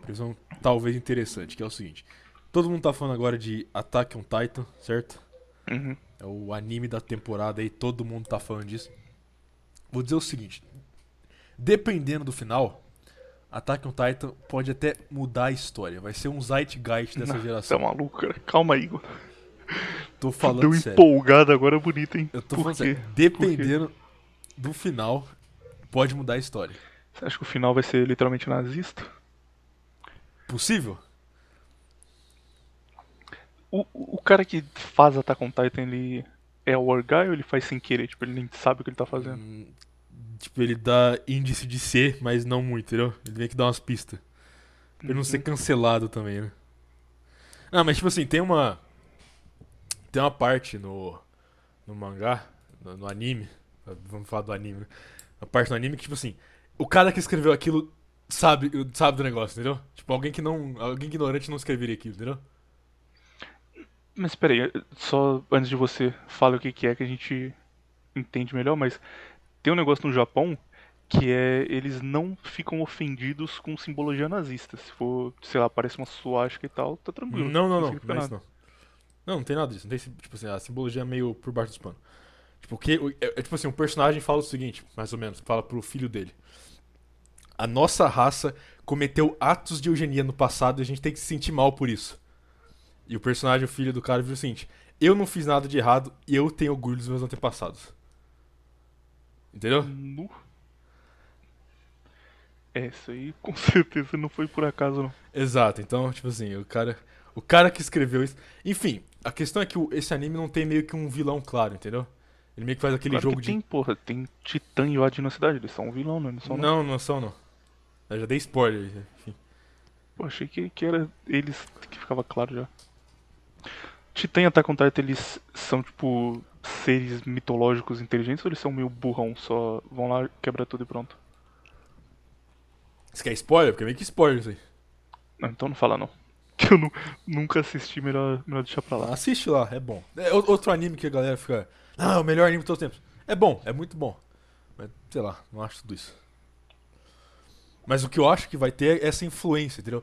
Previsão talvez interessante, que é o seguinte. Todo mundo tá falando agora de Attack on Titan, certo? Uhum. É o anime da temporada aí, todo mundo tá falando disso. Vou dizer o seguinte. Dependendo do final, Attack on Titan pode até mudar a história. Vai ser um zeitgeist dessa Você é geração. maluco, cara. Calma aí, Igor. Tô falando Deu sério. empolgado agora bonito, hein? Eu tô Por falando quê? sério. Dependendo do final, pode mudar a história. Você acha que o final vai ser literalmente nazista? Possível? O, o cara que faz Attack on Titan, ele é o Orgai ou ele faz sem querer? Tipo, ele nem sabe o que ele tá fazendo. Hum, Tipo, ele dá índice de ser, mas não muito, entendeu? Ele vem que dá umas pistas. Pra ele não ser cancelado também, né? Ah, mas tipo assim, tem uma. Tem uma parte no. No mangá, no, no anime. Vamos falar do anime, né? Uma parte no anime que, tipo assim, o cara que escreveu aquilo sabe, sabe do negócio, entendeu? Tipo, alguém que não. Alguém ignorante não escreveria aquilo, entendeu? Mas peraí, só antes de você falar o que que é que a gente entende melhor, mas tem um negócio no Japão Que é, eles não ficam ofendidos com simbologia nazista. Se for, sei lá, parece uma suástica e tal, tá tranquilo. Não, não, não. Não, não. Não, não tem nada disso. Não tem, tipo assim, a simbologia é meio por baixo dos panos. Tipo, que, é, é tipo assim, um personagem fala o seguinte, mais ou menos, fala pro filho dele. A nossa raça cometeu atos de eugenia no passado e a gente tem que se sentir mal por isso. E o personagem, o filho do cara, viu o seguinte: Eu não fiz nada de errado e eu tenho orgulho dos meus antepassados. Entendeu? É, isso aí com certeza não foi por acaso, não. Exato, então, tipo assim, o cara. O cara que escreveu isso. Enfim, a questão é que esse anime não tem meio que um vilão claro, entendeu? Ele meio que faz aquele Claro jogo que de. tem, porra, tem Titã e Odd na cidade, eles são um vilão, não, eles são não. Não, não são, não. Eu já dei spoiler. Enfim. Pô, achei que, que era eles que ficava claro já. Titã e Attack on Titan, eles são, tipo, seres mitológicos inteligentes ou eles são meio burrão, só vão lá, quebra tudo e pronto? Você quer spoiler? Porque é meio que spoiler isso aí. Não, então não fala não. Que eu nu- nunca assisti, melhor, melhor deixar pra lá. Assiste lá, é bom. É outro anime que a galera fica. Ah, o melhor anime de todos os tempos. É bom, é muito bom. Mas, sei lá, não acho tudo isso. Mas o que eu acho que vai ter é essa influência, entendeu?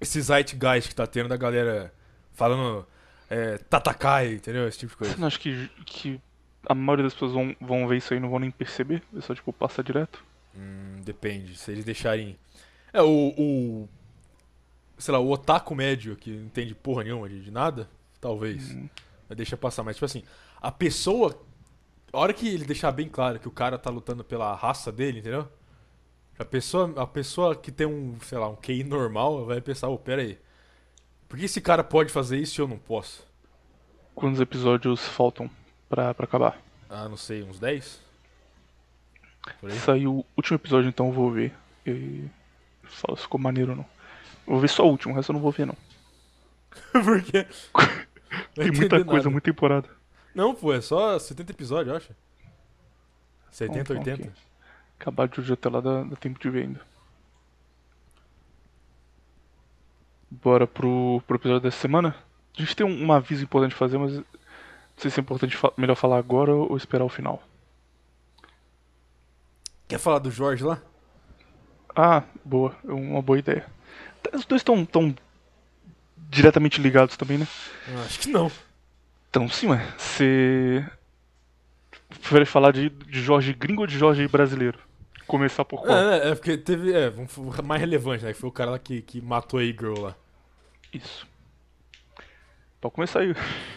Esse zeitgeist que tá tendo da galera falando é, Tatakai, entendeu? Esse tipo de coisa. Você não acha que, que a maioria das pessoas vão, vão ver isso aí e não vão nem perceber? É só, tipo, passa direto? Hum, depende. Se eles deixarem. É, o. o sei lá, o otaku médio que não entende porra nenhuma de, de nada, talvez. Hum. Deixa passar. Mas, tipo assim, a pessoa. A hora que ele deixar bem claro que o cara tá lutando pela raça dele, entendeu? A pessoa, a pessoa que tem um, sei lá, um QI normal vai pensar, ô, pera aí. Por que esse cara pode fazer isso e eu não posso? Quantos episódios faltam pra, pra acabar? Ah, não sei, uns 10? Por aí? Saiu o último episódio, então eu vou ver. E. Fala se ficou maneiro ou não. Vou ver só o último, o resto eu não vou ver não. Por quê? Tem muita coisa, nada. muita temporada. Não, pô, é só 70 episódios, eu acho. 70, Bom, 80. ok. Acabar de hoje até lá dá, dá tempo de ver ainda. Bora pro, pro episódio dessa semana. A gente tem um, um aviso importante fazer, mas não sei se é importante fa- melhor falar agora ou esperar o final. Quer falar do Jorge lá? Ah, boa, é uma boa ideia. Tá, Os dois estão tão diretamente ligados também, né? Ah, acho que não. Então, sim, ué. Você. Prefere falar de, de Jorge gringo ou de Jorge brasileiro? Começar por qual? É, é, é porque teve. É, mais relevante, né? Que foi o cara lá que, que matou a E-Girl lá. Isso. Pode começar aí.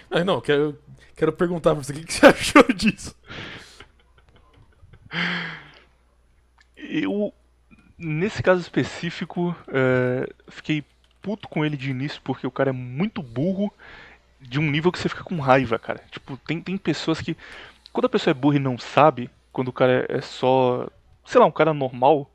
Mas não, quero, quero perguntar pra você o que, que você achou disso. Eu, nesse caso específico, é, fiquei puto com ele de início porque o cara é muito burro de um nível que você fica com raiva, cara. Tipo, tem, tem pessoas que. Quando a pessoa é burra e não sabe, quando o cara é só. Sei lá, um cara normal,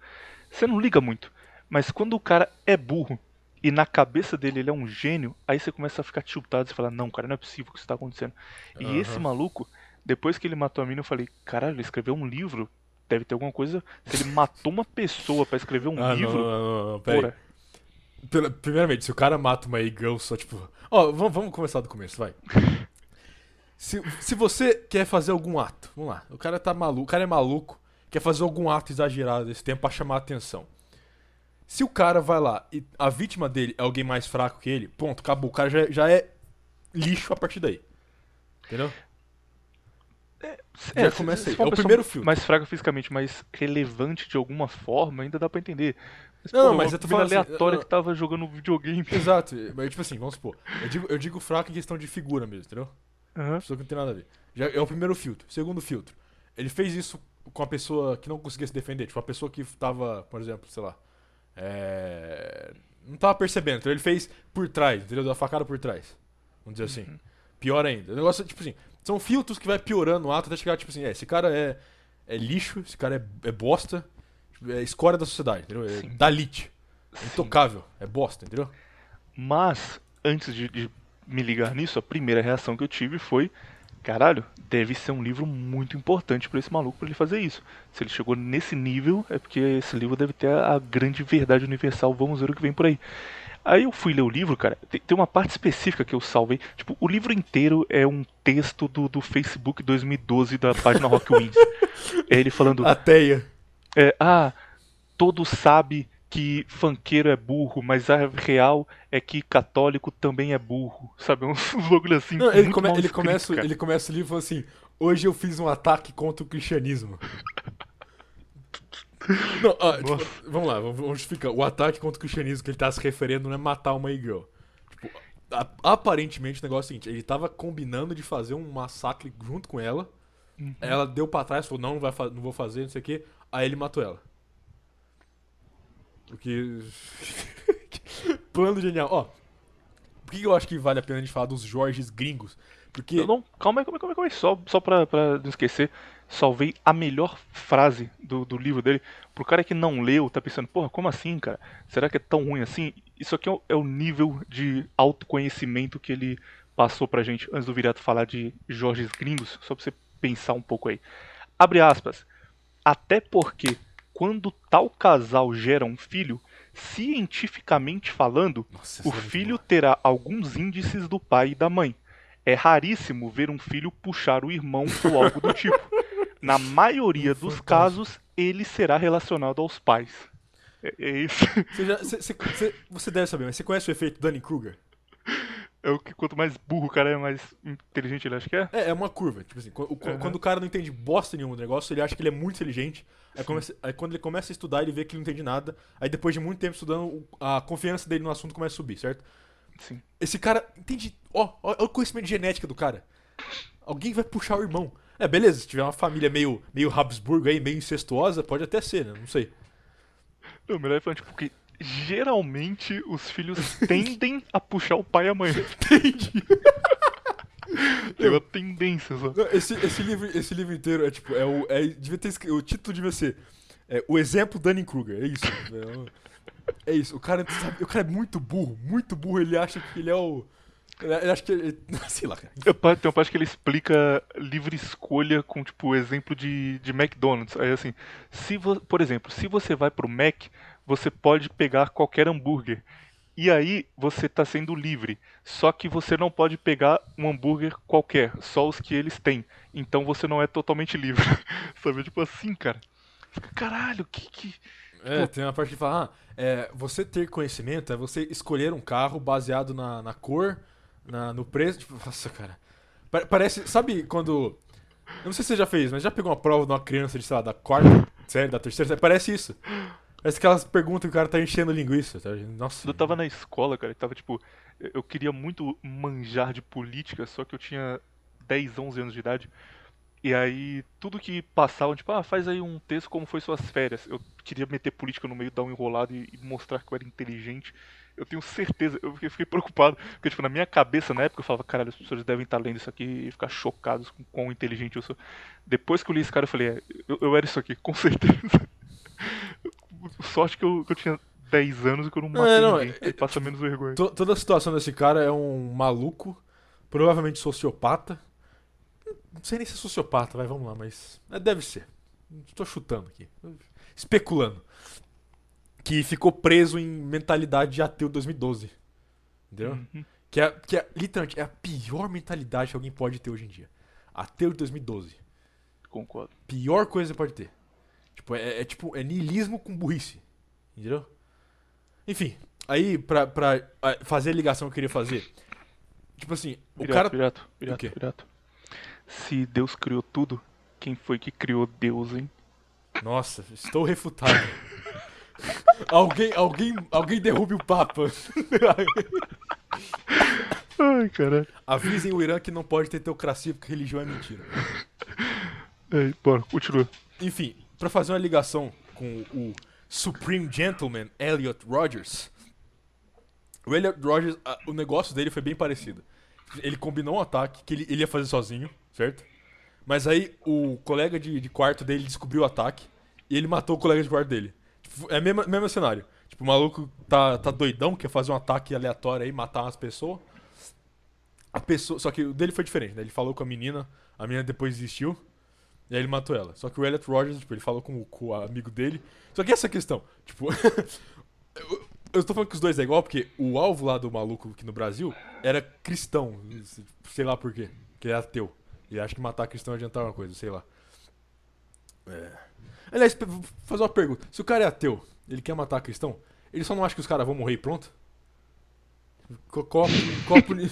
você não liga muito. Mas quando o cara é burro e na cabeça dele ele é um gênio, aí você começa a ficar tiltado e fala, não, cara, não é possível que isso tá acontecendo. E Aham. esse maluco, depois que ele matou a mina, eu falei, caralho, ele escreveu um livro. Deve ter alguma coisa. Se ele matou uma pessoa pra escrever um Ah, não, livro, não, não, não, porra. Pela- Primeiramente, se o cara mata uma E-Girl só, tipo. Ó, vamos, vamos começar do começo, vai. Se, se você quer fazer algum ato, vamos lá, o cara tá maluco, o cara é maluco, quer fazer algum ato exagerado desse tempo pra chamar a atenção. Se o cara vai lá e a vítima dele é alguém mais fraco que ele, ponto, acabou. O cara já, já é lixo a partir daí. Entendeu? Já se- começa aí. É o primeiro filtro. Mais fraca fisicamente, mas relevante de alguma forma, ainda dá pra entender. Mas, Não, pô, mas eu tô falando assim, aleatória eu- que tava jogando videogame. Exato. Mas, tipo assim, vamos supor. Eu digo, eu digo fraco em questão de figura mesmo, entendeu? Aham. Pessoa que não tem nada a ver. Já é o primeiro filtro. Segundo filtro. Ele fez isso com a pessoa que não conseguia se defender. Tipo, a pessoa que tava, por exemplo, sei lá. É... Não tava percebendo. Então ele fez por trás, entendeu? Deu a facada por trás. Vamos dizer assim. Pior ainda. O negócio, tipo assim, são filtros que vai piorando o ato até chegar, tipo assim, é, esse cara é, é lixo, esse cara é, é bosta, tipo, é escória da sociedade, entendeu? É Sim. Dalit. É intocável. É bosta, entendeu? Mas, antes de, de me ligar nisso, a primeira reação que eu tive foi: caralho, deve ser um livro muito importante pra esse maluco pra ele fazer isso. Se ele chegou nesse nível, é porque esse livro deve ter a, a grande verdade universal. Vamos ver o que vem por aí. Aí eu fui ler o livro, cara. Tem, uma parte específica que eu salvei. Tipo, o livro inteiro é um texto do, do Facebook 2012 da página Rock é ele falando. Ateia. É, ah, todo sabe que funkeiro é burro, mas a real é que católico também é burro. Sabe? Uns bagulho assim. Não, ele, muito come- ele começa, ele começa o livro assim: Hoje eu fiz um ataque contra o cristianismo. Não, tipo, vamos lá, vamos justificar. O ataque contra o cristianismo que ele tá se referindo não é matar uma e-girl. Tipo, a- aparentemente o negócio é o seguinte: ele tava combinando de fazer um massacre junto com ela. Uhum. Ela deu pra trás, falou: Não, não, vai não vou fazer, não sei o quê. Aí ele matou ela. O que. Plano genial. Ó, por que eu acho que vale a pena a gente falar dos Jorges gringos? Porque. Não, calma aí, calma aí, calma aí, calma aí. Só, só pra, pra não esquecer, salvei a melhor frase do, do livro dele. Pro cara que não leu, tá pensando, porra, como assim, cara? Será que é tão ruim assim? Isso aqui é o, é o nível de autoconhecimento que ele passou pra gente antes do Virato falar de Jorges gringos, só pra você pensar um pouco aí. Abre aspas. Até porque, quando tal casal gera um filho, cientificamente falando, Nossa, o é filho boa. terá alguns índices do pai e da mãe. É raríssimo ver um filho puxar o irmão ou algo do tipo. Na maioria dos casos, ele será relacionado aos pais. É, é isso. Você, já- você- você- você deve saber, mas você conhece o efeito Dunning-Kruger? É o que quanto mais burro o cara é, mais inteligente ele acha que é. É, é uma curva. Tipo assim, quando, o- Aham. quando o cara não entende bosta nenhuma do negócio, ele acha que ele é muito inteligente. Aí, começa- aí quando ele começa a estudar, ele vê que ele não entende nada. Aí depois de muito tempo estudando, a confiança dele no assunto começa a subir, certo? Sim. Esse cara entende. Ó, ó, olha o conhecimento de genética do cara. Alguém vai puxar o irmão. É, beleza, se tiver uma família meio, meio Habsburgo aí, meio incestuosa, pode até ser, né? Não sei. Não, melhor é falando, tipo, que geralmente os filhos tendem a puxar o pai e a mãe. Entendi. Tem uma tendência só. Não, Esse, esse, livro, esse livro inteiro é tipo. É o, é, devia ter, o título devia ser é, O Exemplo Dunning-Kruger. É isso. É, o- é isso. O cara, sabe, o cara é muito burro. Muito burro. Ele acha que ele é o. Ele, acha que ele. Sei lá, cara. Tem uma parte que ele explica livre escolha com, tipo, exemplo de, de McDonald's. Aí, assim, se vo- por exemplo, se você vai pro Mac, você pode pegar qualquer hambúrguer. E aí, você tá sendo livre. Só que você não pode pegar um hambúrguer qualquer, só os que eles têm. Então você não é totalmente livre. Sabe? Tipo assim, cara. Caralho, que que. É, tem uma parte que fala: ah, é, você ter conhecimento é você escolher um carro baseado na, na cor, na, no preço. Tipo, nossa, cara. Pa- Parece. Sabe quando. Eu não sei se você já fez, mas já pegou uma prova de uma criança de, sei lá, da quarta série, da terceira série? Parece isso. Parece aquelas perguntas que o cara tá enchendo linguiça. Tá? Nossa. Quando eu tava na escola, cara, eu tava tipo. Eu queria muito manjar de política, só que eu tinha 10, 11 anos de idade. E aí, tudo que passavam, tipo, ah, faz aí um texto como foi suas férias. Eu queria meter política no meio, dar um enrolado e, e mostrar que eu era inteligente. Eu tenho certeza, eu fiquei, fiquei preocupado, porque, tipo, na minha cabeça, na época, eu falava, caralho, as pessoas devem estar lendo isso aqui e ficar chocados com quão inteligente eu sou. Depois que eu li esse cara, eu falei, é, eu, eu era isso aqui, com certeza. Sorte que eu, que eu tinha 10 anos e que eu não Não, matei é, não, ninguém. é- Aí passa menos vergonha. To- toda a situação desse cara é um maluco, provavelmente sociopata. Não sei nem se é sociopata, vai, vamos lá, mas. é, deve ser. Tô chutando aqui. Especulando. Que ficou preso em mentalidade de ateu 2012. Entendeu? Uhum. Que, é, que é, literalmente, é a pior mentalidade que alguém pode ter hoje em dia. Ateu de 2012. Concordo. Pior coisa que você pode ter. Tipo, é, é tipo, é niilismo com burrice. Entendeu? Enfim, aí pra, pra fazer a ligação que eu queria fazer. Tipo assim, o Pirato, cara. Pirato, O Pirato, quê? Pirato. Se Deus criou tudo, quem foi que criou Deus, hein? Nossa, estou refutado. alguém, alguém, alguém derrube o Papa. Ai, caralho. Avisem o Irã que não pode ter teocracia porque religião é mentira. Ei, bora, continua. Enfim, pra fazer uma ligação com o Supreme Gentleman Elliot Rogers, o Elliot Rogers, a- o negócio dele foi bem parecido. Ele combinou um ataque que ele, ele ia fazer sozinho, certo? Mas aí o colega de, de quarto dele descobriu o ataque e ele matou o colega de quarto dele. Tipo, é o mesmo, mesmo cenário. Tipo, o maluco tá, tá doidão, quer fazer um ataque aleatório aí, matar umas pessoas. A pessoa. Só que o dele foi diferente, né? Ele falou com a menina, a menina depois desistiu. E aí ele matou ela. Só que o Elliot Rogers, tipo, ele falou com, o- com o amigo dele. Só que essa questão, tipo. eu, eu tô falando que os dois é igual porque o alvo lá do maluco aqui no Brasil era cristão. Sei lá por quê. Que ele é ateu. E acho que matar cristão adiantava uma coisa, sei lá. É. Aliás, vou fazer uma pergunta. Se o cara é ateu, ele quer matar cristão, ele só não acha que os caras vão morrer e pronto? A puni-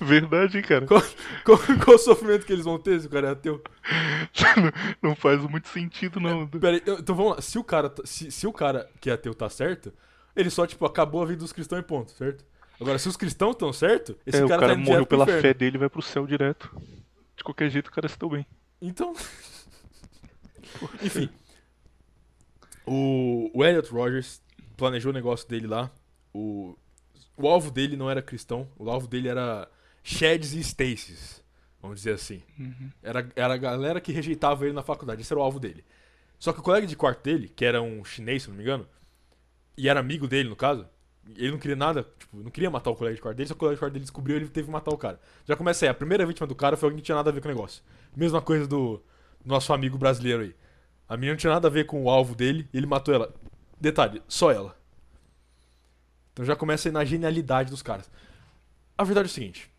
Verdade, hein, cara? qual, qual- qual o sofrimento que eles vão ter se o cara é ateu? Não faz muito sentido, não. Pera aí, então vamos lá. Se o cara, tá- se, se o cara que é ateu tá certo, ele só, tipo, acabou a vida dos cristãos e ponto, certo? Agora, se os cristãos estão certo, esse é, o cara, cara tá morreu pela fé dele e vai pro céu direto. De qualquer jeito, o cara se deu bem. Então. Enfim. O, o Elliot Rogers planejou o negócio dele lá. O, o alvo dele não era cristão. O alvo dele era Shads e Stacies. Vamos dizer assim. Era, era a galera que rejeitava ele na faculdade. Esse era o alvo dele. Só que o colega de quarto dele, que era um chinês, se não me engano, e era amigo dele, no caso, ele não queria nada, tipo, não queria matar o colega de quarto dele, só que o colega de quarto dele descobriu ele teve que matar o cara. Já começa aí, a primeira vítima do cara foi alguém que tinha nada a ver com o negócio. Mesma coisa do nosso amigo brasileiro aí. A menina não tinha nada a ver com o alvo dele e ele matou ela. Detalhe, só ela. Então já começa aí na genialidade dos caras. A verdade é o seguinte.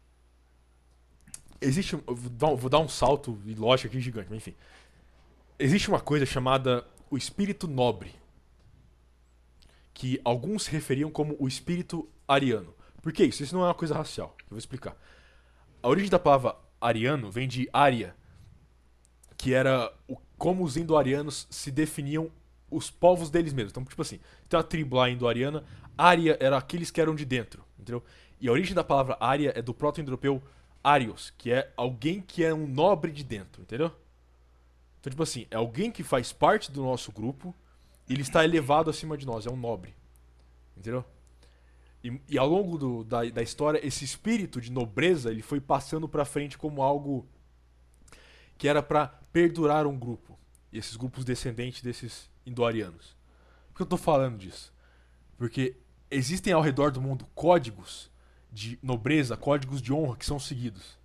Existe. Vou dar, um- salto e lógica aqui gigante, mas enfim. Existe uma coisa chamada o espírito nobre. Que alguns se referiam como o espírito ariano. Por que isso? Isso não é uma coisa racial. Eu vou explicar. A origem da palavra ariano vem de Ária, que era o, como os indo-arianos se definiam os povos deles mesmos. Então, tipo assim, tem uma tribo lá indo-ariana, Ária era aqueles que eram de dentro, entendeu? E a origem da palavra Ária é do proto-indo-europeu Arios, que é alguém que é um nobre de dentro, entendeu? Então, tipo assim, é alguém que faz parte do nosso grupo ele está elevado acima de nós, é um nobre. Entendeu? E, e ao longo do- da, da história, esse espírito de nobreza ele foi passando pra frente como algo que era pra perdurar um grupo. E esses grupos descendentes desses indo-arianos. Por que eu tô falando disso? Porque existem ao redor do mundo códigos de nobreza, códigos de honra que são seguidos.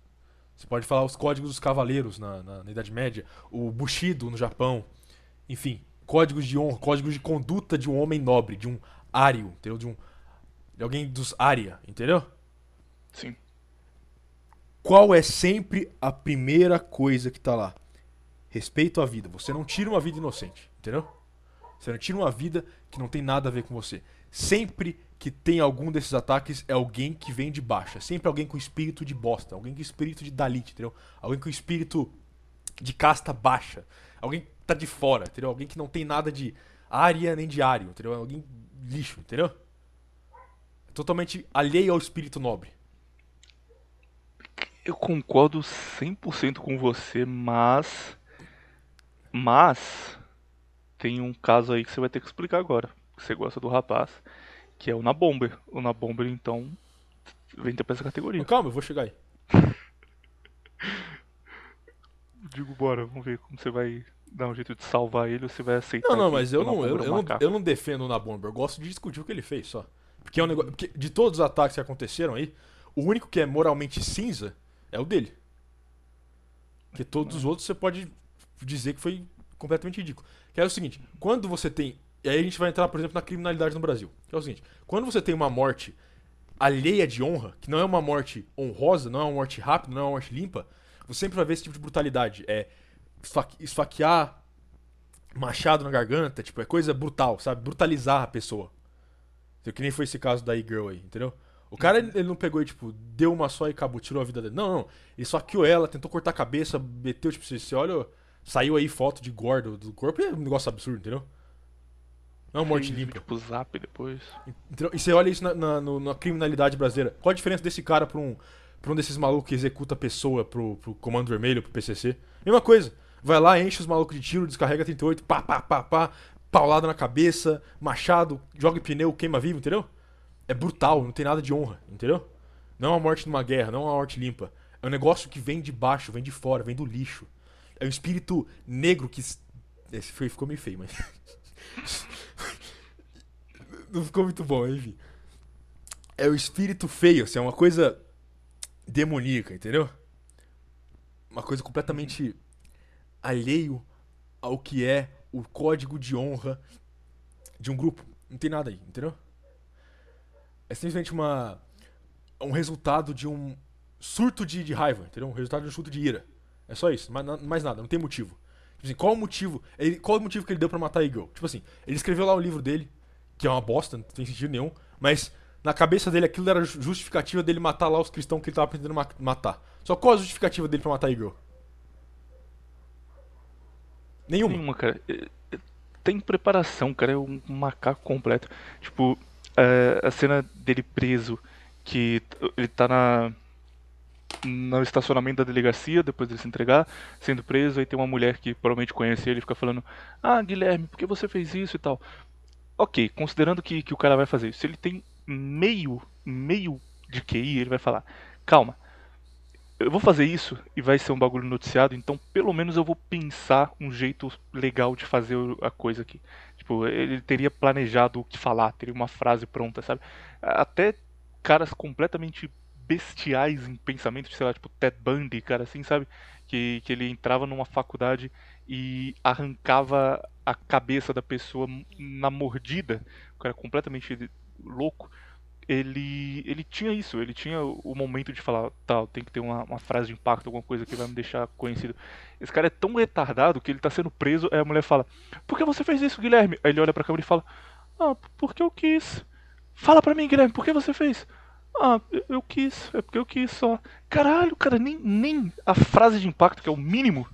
Você pode falar os códigos dos cavaleiros na, na- na Idade Média, o Bushido no Japão, enfim, códigos de honra, códigos de conduta de um homem nobre, de um ário, entendeu? De um de alguém dos área, entendeu? Sim. Qual é sempre a primeira coisa que tá lá? Respeito à vida. Você não tira uma vida inocente, entendeu? Você não tira uma vida que não tem nada a ver com você. Sempre que tem algum desses ataques é alguém que vem de baixa. Sempre alguém com espírito de bosta. Alguém com espírito de Dalit, entendeu? Alguém com espírito de casta baixa. Alguém que tá de fora, entendeu? Alguém que não tem nada de área nem de ário, entendeu? Alguém lixo, entendeu? Totalmente alheio ao espírito nobre. Eu concordo 100% com você, mas. Mas. Tem um caso aí que você vai ter que explicar agora. Você gosta do rapaz. Que é o Nabomber. O Nabomber, então. Vem pra essa categoria. Calma, eu vou chegar aí. Digo, bora, vamos ver como você vai dar um jeito de salvar ele ou você vai aceitar. Não, não, mas eu não, eu, é eu não, eu não defendo o Nabomber. Eu gosto de discutir o que ele fez só. Porque é um negócio. Porque de todos os ataques que aconteceram aí, o único que é moralmente cinza é o dele. Porque todos os outros você pode dizer que foi completamente ridículo. Que é o seguinte, quando você tem. E aí a gente vai entrar, por exemplo, na criminalidade no Brasil. Que é o seguinte, quando você tem uma morte alheia de honra, que não é uma morte honrosa, não é uma morte rápida, não é uma morte limpa, você sempre vai ver esse tipo de brutalidade. É esfaque- esfaquear machado na garganta, tipo, é coisa brutal, sabe? Brutalizar a pessoa. Que nem foi esse caso da E-Girl aí, entendeu? O cara, ele não pegou e, tipo, deu uma só e acabou, tirou a vida dele. Não, não. Ele esfaqueou ela, tentou cortar a cabeça, meteu, tipo, você, você olha, saiu aí foto de gordo do corpo, é um negócio absurdo, entendeu? Não é uma morte limpa. pro zap depois. E você olha isso na, na- na criminalidade brasileira. Qual a diferença desse cara pra um, pra um desses malucos que executa a pessoa pro, pro Comando Vermelho, pro PCC? Mesma coisa. Vai lá, enche os malucos de tiro, descarrega 38, pá, pá, pá, pá, paulada na cabeça, machado, joga pneu, queima vivo, entendeu? É brutal, não tem nada de honra, entendeu? Não é uma morte numa guerra, não é uma morte limpa. É um negócio que vem de baixo, vem de fora, vem do lixo. É um espírito negro que. Esse foi- ficou meio feio, mas. não ficou muito bom, enfim. É o espírito feio, assim, é uma coisa demoníaca, entendeu? Uma coisa completamente alheio ao que é o código de honra de um grupo. Não tem nada aí, entendeu? É simplesmente uma um resultado de um surto de, de raiva, entendeu? Um resultado de um surto de ira. É só isso, mais, mais nada, não tem motivo. Tipo assim, qual o motivo? Ele, qual o motivo que ele deu pra matar a Eagle? Tipo assim, ele escreveu lá o livro dele, que é uma bosta, não tem sentido nenhum, mas na cabeça dele aquilo era justificativa dele matar lá os cristãos que ele tava pretendendo ma matar. Só qual a justificativa dele pra matar a Eagle? Nenhuma. Nenhuma, cara. É, é, Tem preparação, cara. É um macaco completo. Tipo, é, a cena dele preso, que ele tá na. No estacionamento da delegacia, depois dele se entregar, sendo preso, aí tem uma mulher que provavelmente conhece ele e fica falando: Ah, Guilherme, por que você fez isso e tal? Ok, considerando que, que o cara vai fazer isso, ele tem meio, meio de QI, ele vai falar: Calma, eu vou fazer isso e vai ser um bagulho noticiado, então pelo menos eu vou pensar um jeito legal de fazer a coisa aqui. Tipo, ele teria planejado o que falar, teria uma frase pronta, sabe? Até caras completamente bestiais em pensamento, sei lá, tipo Ted Bundy, cara assim, sabe? Que, que ele entrava numa faculdade e arrancava a cabeça da pessoa na mordida, o cara completamente louco ele, ele tinha isso, ele tinha o momento de falar, tal, tem que ter uma, uma frase de impacto, alguma coisa que vai me deixar conhecido. Esse cara é tão retardado que ele tá sendo preso, aí a mulher fala, por que você fez isso, Guilherme? Aí ele olha pra câmera e fala, ah, porque eu quis. Fala pra mim, Guilherme, por que você fez? Ah, eu- quis, é porque eu quis só. Caralho, cara, nem, nem a frase de impacto, que é o mínimo,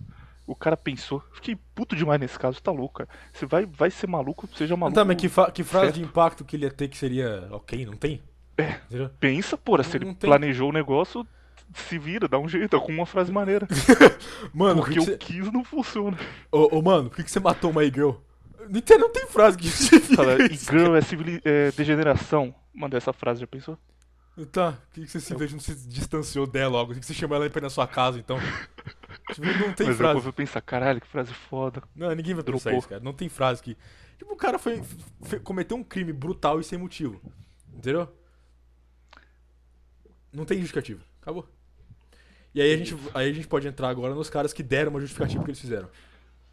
o cara pensou. Fiquei puto demais nesse caso, tá louco, cara. Você vai, vai ser maluco, seja maluco. Tá, mas que, que frase certo. de impacto que ele ia ter que seria ok, não tem? É. Entendeu? Pensa, porra, se Não ele tem- planejou o negócio, se vira, dá um jeito, com uma frase maneira. Mano, por Porque que eu que quis não funciona. Ô, ô, mano, por que que você matou uma e-girl? Não tem, não tem frase que justifica Fala, e isso, girl é, civili- é degeneração. Manda essa frase, já pensou? Tá, por que que você simplesmente não se distanciou dela logo? Por que você chamou ela pra ir na sua casa, então? Tipo, não tem Mas frase. depois eu pensar, caralho, que frase foda. Não, ninguém vai pensar isso, cara. Não tem frase que... Tipo, o cara foi, fe- cometeu um crime brutal e sem motivo. Entendeu? Não tem justificativa. Acabou. E aí a, gente, aí a gente pode entrar agora nos caras que deram uma justificativa que eles fizeram.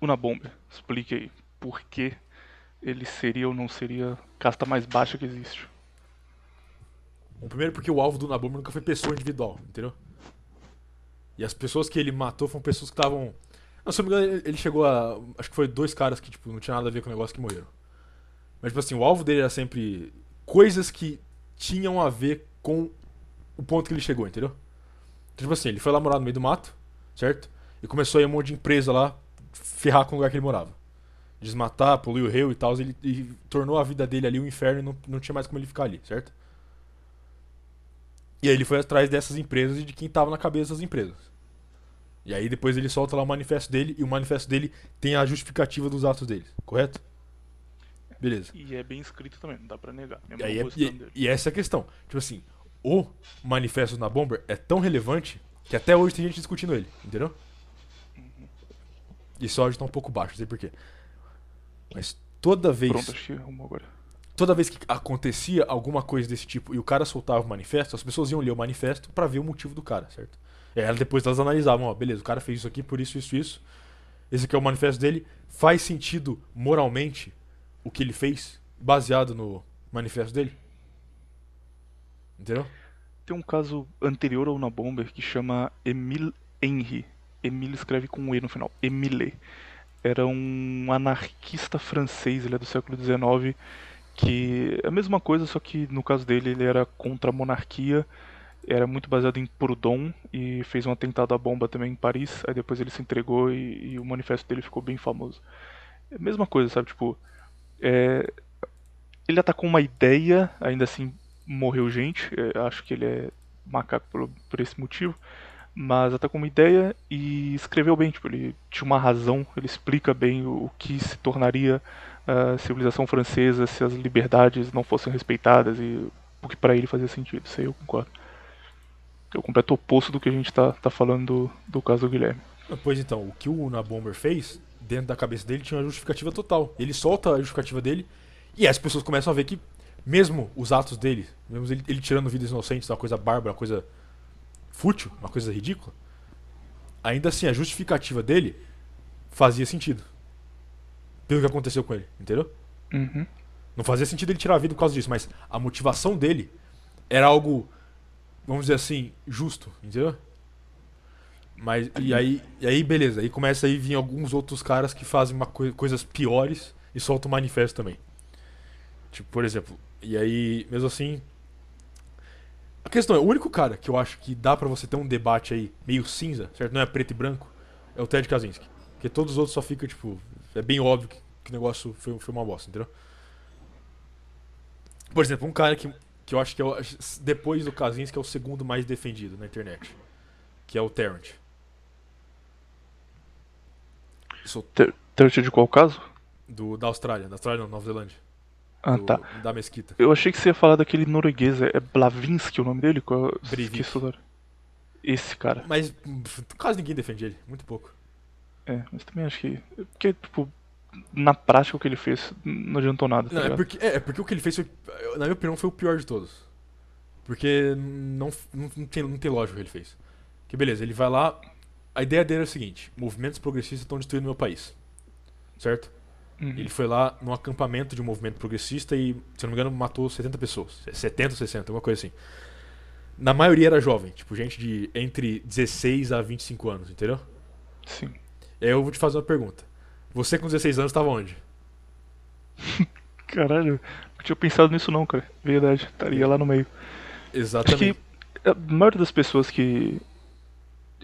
Una Bomber, explique aí. Por que ele seria ou não seria a casta mais baixa que existe? Bom, primeiro porque o alvo do Nabomber nunca foi pessoa individual, entendeu? E as pessoas que ele matou foram pessoas que estavam. Não, se eu me engano, ele- chegou a. Acho que foi dois caras que, tipo, não tinha nada a ver com o negócio que morreram. Mas, tipo assim, o alvo dele era sempre coisas que tinham a ver com o ponto que ele chegou, entendeu? Então, tipo assim, ele foi lá morar no meio do mato, certo? E começou a ir um monte de empresa lá ferrar com o lugar que ele morava. Desmatar, poluir o rio e tal, ele tornou a vida dele ali um inferno e não, não tinha mais como ele ficar ali, certo? E aí ele foi atrás dessas empresas e de quem tava na cabeça das empresas. E aí depois ele solta lá o manifesto dele e o manifesto dele tem a justificativa dos atos dele, correto? Beleza. E é bem escrito também, não dá pra negar. E, Mesmo aí não é- e- e essa é a questão. Tipo assim, o manifesto na Bomber é tão relevante que até hoje tem gente discutindo ele, entendeu? E só hoje tá um pouco baixo, não sei porquê. Mas toda vez. Pronto, arrumou agora. Toda vez que acontecia alguma coisa desse tipo e o cara soltava o manifesto, as pessoas iam ler o manifesto pra ver o motivo do cara, certo? E aí depois elas analisavam, ó, beleza, o cara fez isso aqui por isso, isso, isso. Esse aqui é o manifesto dele. Faz sentido moralmente o que ele fez, baseado no manifesto dele? Entendeu? Tem um caso anterior ao Una Bomber que chama Emile Henry. Emile escreve com um E no final. Emile. Era um anarquista francês, ele é do século XIX, que é a mesma coisa, só que no caso dele ele era contra a monarquia, era muito baseado em Proudhon e fez um atentado à bomba também em Paris, aí depois ele se entregou e, e o manifesto dele ficou bem famoso. É a mesma coisa, sabe? Tipo, é, ele atacou uma ideia, ainda assim morreu gente, é, acho que ele é macaco por, por esse motivo, mas atacou uma ideia e escreveu bem, tipo, ele tinha uma razão, ele explica bem o, o que se tornaria a civilização francesa se as liberdades não fossem respeitadas e o que pra ele fazia sentido, isso aí eu concordo. É o completo oposto do que a gente tá, tá falando do, do caso do Guilherme. Pois então, o que o Una Bomber fez, dentro da cabeça dele, tinha uma justificativa total. Ele solta a justificativa dele e as pessoas começam a ver que, mesmo os atos dele, mesmo ele, ele tirando vidas inocentes, uma coisa bárbara, uma coisa fútil, uma coisa ridícula, ainda assim a justificativa dele fazia sentido. Pelo que aconteceu com ele, entendeu? Uhum. Não fazia sentido ele tirar a vida por causa disso, mas a motivação dele era algo, vamos dizer assim, justo, entendeu? Mas, e aí, e aí, beleza. Aí começa a vir alguns outros caras que fazem uma coi- coisas piores e soltam um manifesto também. Tipo, por exemplo, e aí, mesmo assim. A questão é, o único cara que eu acho que dá pra você ter um debate aí meio cinza, certo? Não é preto e branco, é o Ted Kaczynski. Porque todos os outros só ficam, tipo, é bem óbvio que, que o negócio foi, foi uma bosta, entendeu? Por exemplo, um cara que, que eu acho que é o, depois do Kaczynski é o segundo mais defendido na internet, que é o Terrence. Sou Terceiro de qual caso? do, da Austrália, da Austrália não, Nova Zelândia. Ah, do- tá. Da Mesquita. Eu achei que você ia falar daquele norueguês, é Blavinsky o nome dele? Qual... é Breivik. Esse cara. Mas quase ninguém defende ele, muito pouco. É, mas também acho que. Porque, tipo, na prática o que ele fez não adiantou nada. Tá Não, é, porque, é, é porque o que ele fez, foi, na minha opinião, foi o pior de todos. Porque não, não, tem, não tem lógica o que ele fez. Que beleza, ele vai lá. A ideia dele é a seguinte: movimentos progressistas estão destruindo meu país. Certo? Uhum. Ele foi lá num acampamento de um movimento progressista e, se não me engano, matou 70 pessoas. 70 ou 60, alguma coisa assim. Na maioria era jovem, tipo, gente de entre 16 a 25 anos, entendeu? Sim. Aí eu vou te fazer uma pergunta. Você com 16 anos estava onde? Caralho, não tinha pensado nisso não, cara. Verdade, estaria lá no meio. Acho Exatamente. que a maioria das pessoas que.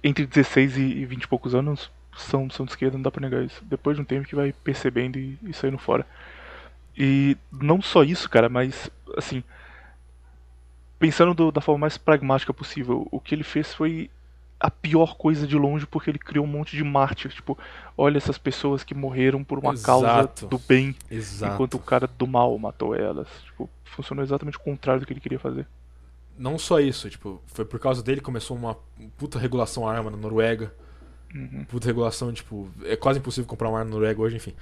Entre 16 e 20 e poucos anos são, são de esquerda, não dá pra negar isso. Depois de um tempo que vai percebendo e, e saindo fora. E não só isso, cara, mas assim. Pensando do- da forma mais pragmática possível, o que ele fez foi a pior coisa de longe porque ele criou um monte de mártir. Tipo, olha essas pessoas que morreram por uma causa Exato. do bem, Exato. enquanto o cara do mal matou elas. Tipo, funcionou exatamente o contrário do que ele queria fazer. Não só isso, tipo, foi por causa dele que começou uma puta regulação à arma na Noruega. Uhum. Puta regulação, tipo, é quase impossível comprar uma arma na Noruega hoje, enfim.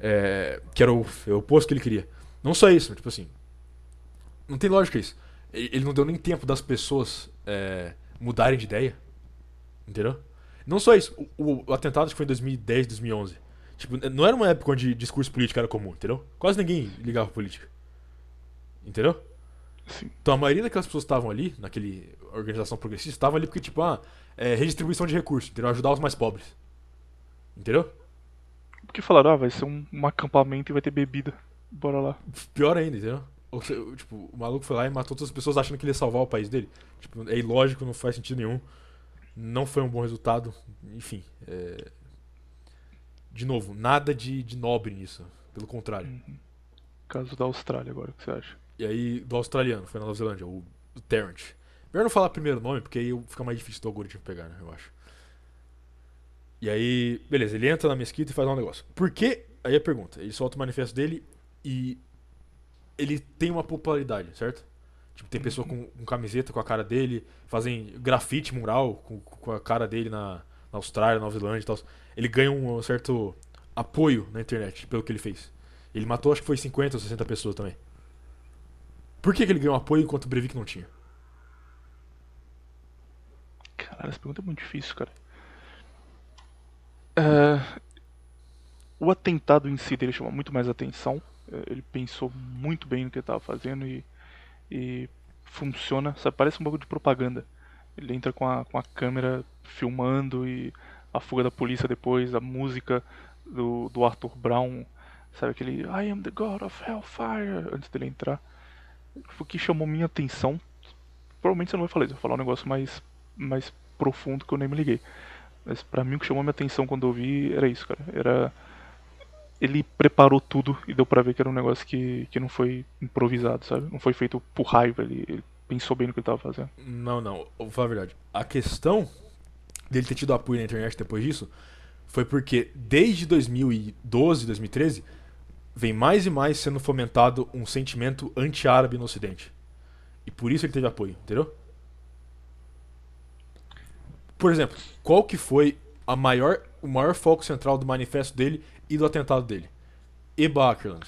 É, que era o, é o oposto que ele queria. Não só isso, tipo assim. Não tem lógica isso. Ele ele não deu nem tempo das pessoas é, mudarem de ideia. Entendeu? Não só isso. O, o- atentado que foi em 2010, 2011. Tipo, não era uma época onde discurso político era comum, entendeu? Quase ninguém ligava pra política. Entendeu? Sim. Então a maioria daquelas pessoas que estavam ali, naquele organização progressista, estavam ali porque, tipo, ah, é redistribuição de recursos, entendeu? Ajudar os mais pobres. Entendeu? Porque falaram, ah, vai ser um, um acampamento e vai ter bebida. Bora lá. Pior ainda, entendeu? Ou tipo, o maluco foi lá e matou todas as pessoas achando que ele ia salvar o país dele. Tipo, é ilógico, não faz sentido nenhum. Não foi um bom resultado. Enfim. é, De novo, nada de, de nobre nisso. Pelo contrário. Caso da Austrália agora, o que você acha? E aí, do australiano, foi na Nova Zelândia, o, o Terrence. Melhor não falar primeiro nome, porque aí fica mais difícil do algoritmo pegar, né? Eu acho. E aí, beleza, ele entra na mesquita e faz um negócio. Por que? Aí a pergunta. Ele solta o manifesto dele e ele tem uma popularidade, certo? Tipo, tem pessoa com, com camiseta com a cara dele, fazem grafite mural com, com a cara dele na, na Austrália, Nova Zelândia e tal. Ele ganha um certo apoio na internet pelo que ele fez. Ele matou, acho que foi 50 ou 60 pessoas também. Por que, que ele ganhou apoio enquanto o Breivik não tinha? Caralho, essa pergunta é muito difícil, cara. É, O atentado em si dele chama muito mais atenção. É, Ele pensou muito bem no que ele estava fazendo e, e funciona. Parece um bagulho de propaganda. Ele entra com a, com a câmera filmando e a fuga da polícia depois, a música do, do Arthur Brown, sabe aquele I am the God of Hellfire antes dele entrar. O que chamou minha atenção. Provavelmente você não vai falar isso, vai falar um negócio mais, mais profundo que eu nem me liguei. Mas pra mim o que chamou minha atenção quando eu vi era isso, cara. Era. Ele preparou tudo e deu pra ver que era um negócio que, que não foi improvisado, sabe? Não foi feito por raiva, ele, ele pensou bem no que ele tava fazendo. Não, não, vou falar a verdade. A questão dele ter tido apoio na internet depois disso foi porque desde 2012, 2013, vem mais e mais sendo fomentado um sentimento anti-árabe no Ocidente. E por isso ele teve apoio, entendeu? Por exemplo, qual que foi a maior, o maior foco central do manifesto dele e do atentado dele? Eba Ackerland.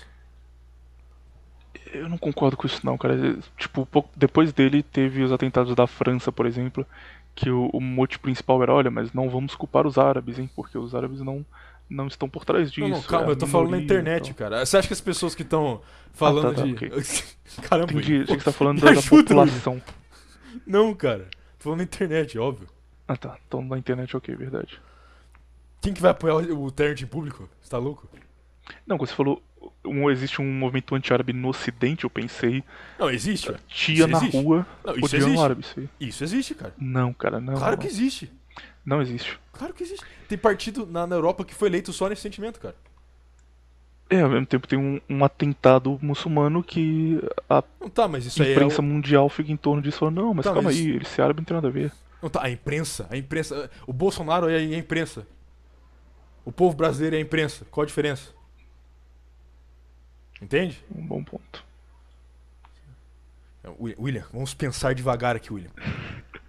Eu não concordo com isso não, cara. Tipo, pouco depois dele teve os atentados da França, por exemplo, que o, o mote principal era, olha, mas não vamos culpar os árabes, hein? Porque os árabes não, não estão por trás disso. Não, não, é calma, a eu tô falando na minoria e internet, tal. cara. Você acha que as pessoas que estão falando tá, tá, de. ok. Caramba, Entendi, que você tá falando da, da ajuda, população. Não, cara. Tô falando na internet, óbvio. Ah tá, então na internet ok, verdade. Quem que vai apoiar o o Terrent em público? Você tá louco? Não, quando você falou um, existe um movimento anti-árabe no ocidente, eu pensei. Não, existe. velho. Tia Isso na existe. rua Não, isso odiando árabe, isso. Isso existe, cara. Não, cara, não. Claro não. que existe. Não existe. Claro que existe. Tem partido na, na Europa que foi eleito só nesse sentimento, cara. É, ao mesmo tempo tem um, um atentado muçulmano que a Não tá, mas isso aí é. imprensa o- mundial fica em torno disso falando, não, mas Tá, calma mas- aí, ele ser árabe não tem nada a ver. Não tá, a imprensa. A imprensa. O Bolsonaro é a imprensa. O povo brasileiro é a imprensa. Qual a diferença? Entende? Um bom ponto. É, William, vamos pensar devagar aqui, William.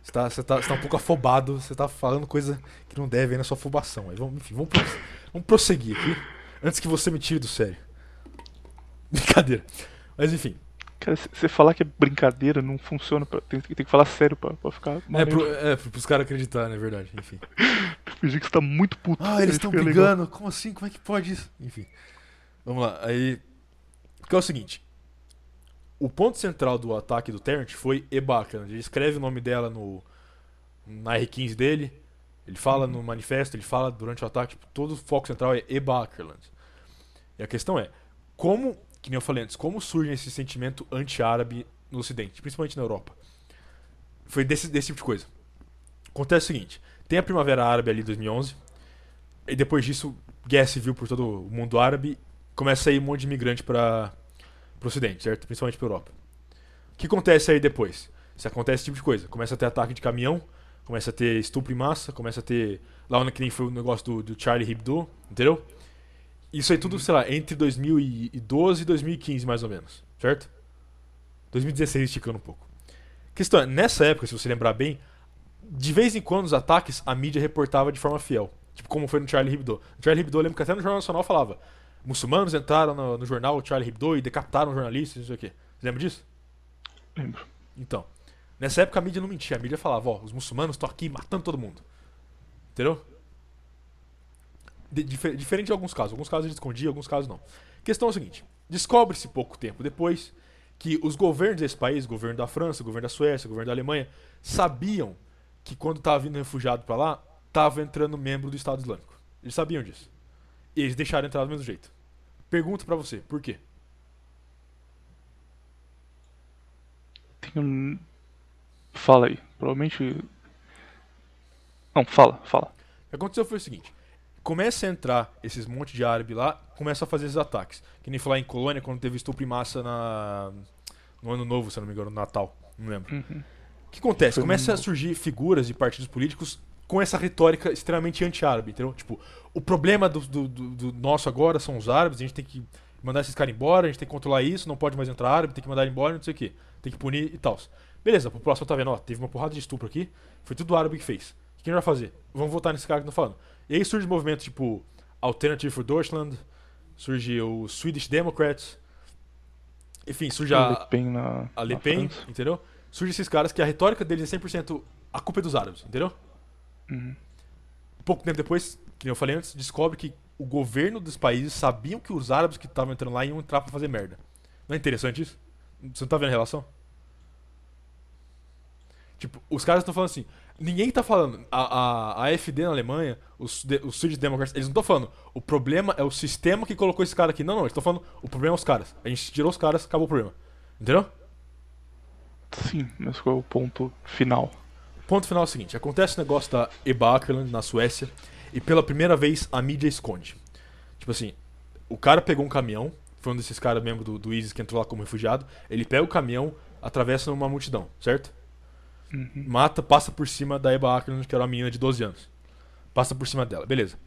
Você tá, você, tá, você tá um pouco afobado, você tá falando coisa que não deve aí na sua afobação. Aí vamos, enfim, vamos, vamos prosseguir aqui. Antes que você me tire do sério. Brincadeira. Mas enfim. Cara, você falar que é brincadeira, não funciona. Pra, tem, tem que falar sério pra, pra ficar É, pro, é pro- pros caras acreditarem, é verdade. Enfim. Fingir que você tá muito puto. Ah, eles estão ficar legal. brigando. Como assim? Como é que pode isso? Enfim. Vamos lá. Aí. Que é o seguinte. O ponto central do ataque do Terrent foi Ebaka. Ele escreve o nome dela no na R15 dele. Ele fala no manifesto, ele fala durante o ataque. Tipo, todo o foco central é Ebakerland. E a questão é, como, que nem eu falei antes, como surge esse sentimento anti-árabe no Ocidente, principalmente na Europa? Foi desse, desse tipo de coisa. Acontece o seguinte: tem a Primavera Árabe ali em 2011, e depois disso, guerra civil por todo o mundo árabe, começa a sair um monte de imigrante para o Ocidente, certo? Principalmente para Europa. O que acontece aí depois? Se acontece esse tipo de coisa, começa a ter ataque de caminhão, começa a ter estupro em massa, começa a ter. Lá onde que nem foi o negócio do, do Charlie Hebdo, entendeu? Isso aí tudo, sei lá, entre 2012 e 2015, mais ou menos, certo? 2016 esticando um pouco. Questão é, nessa época, se você lembrar bem, de vez em quando os ataques a mídia reportava de forma fiel. Tipo, como foi no Charlie Hebdo. No Charlie Hebdo, eu lembro que até no Jornal Nacional falava: muçulmanos entraram no, no jornal Charlie Hebdo e decapitaram jornalistas, não sei o quê. Você lembra disso? Lembro. Então, nessa época a mídia não mentia, a mídia falava, ó, os muçulmanos estão aqui matando todo mundo. Entendeu? De- diferente de alguns casos. Alguns casos a gente escondia, alguns casos não. A questão é o seguinte: descobre-se pouco tempo depois que os governos desse país, o governo da França, o governo da Suécia, o governo da Alemanha, sabiam que quando tava vindo refugiado pra lá, tava entrando membro do Estado Islâmico. Eles sabiam disso. E eles deixaram entrar do mesmo jeito. Pergunto pra você, por quê? Um. Fala aí. Provavelmente. Não, fala, fala. O que aconteceu foi o seguinte: começa a entrar esses monte de árabe lá, começa a fazer esses ataques. Que nem falar em Colônia quando teve estupro em massa na, no ano novo, se eu não me engano, no Natal. Não lembro. Uhum. O que acontece? Começa a surgir figuras de partidos políticos com essa retórica extremamente anti-árabe, entendeu? Tipo, o problema do, do- do- do nosso agora são os árabes, a gente tem que mandar esses caras embora, a gente tem que controlar isso, não pode mais entrar árabe, tem que mandar ele embora, não sei o quê. Tem que punir e tal. Beleza, a população tá vendo, ó, teve uma porrada de estupro aqui, foi tudo árabe que fez. O que a gente vai fazer? Vamos votar nesse cara que tá falando. E aí surge movimentos tipo Alternative for Deutschland, surge o Swedish Democrats, enfim, surge Le a, Pen na. a Le Pen, entendeu? Surge esses caras que a retórica deles é 100% a culpa é dos árabes, entendeu? Uhum. Pouco tempo depois, que eu falei antes, descobre que o governo dos países sabiam que os árabes que estavam entrando lá iam entrar pra fazer merda. Não é interessante isso? Você não tá vendo a relação? Tipo, os caras estão falando assim. Ninguém tá falando. A, a, a AfD na Alemanha, os, de- os Swedish Democrats, eles não estão falando. O problema é o sistema que colocou esse cara aqui. Não, não, eles estão falando. O problema é os caras. A gente tirou os caras, acabou o problema. Entendeu? Sim, mas qual é o ponto final? Ponto final é o seguinte: acontece o negócio da Eba na Suécia e pela primeira vez a mídia esconde. Tipo assim, o cara pegou um caminhão, foi um desses caras membro do, do ISIS que entrou lá como refugiado. Ele pega o caminhão, atravessa uma multidão, certo? Uhum. Mata, passa por cima da Eba Akerland, que era uma menina de 12 anos. Passa por cima dela, beleza.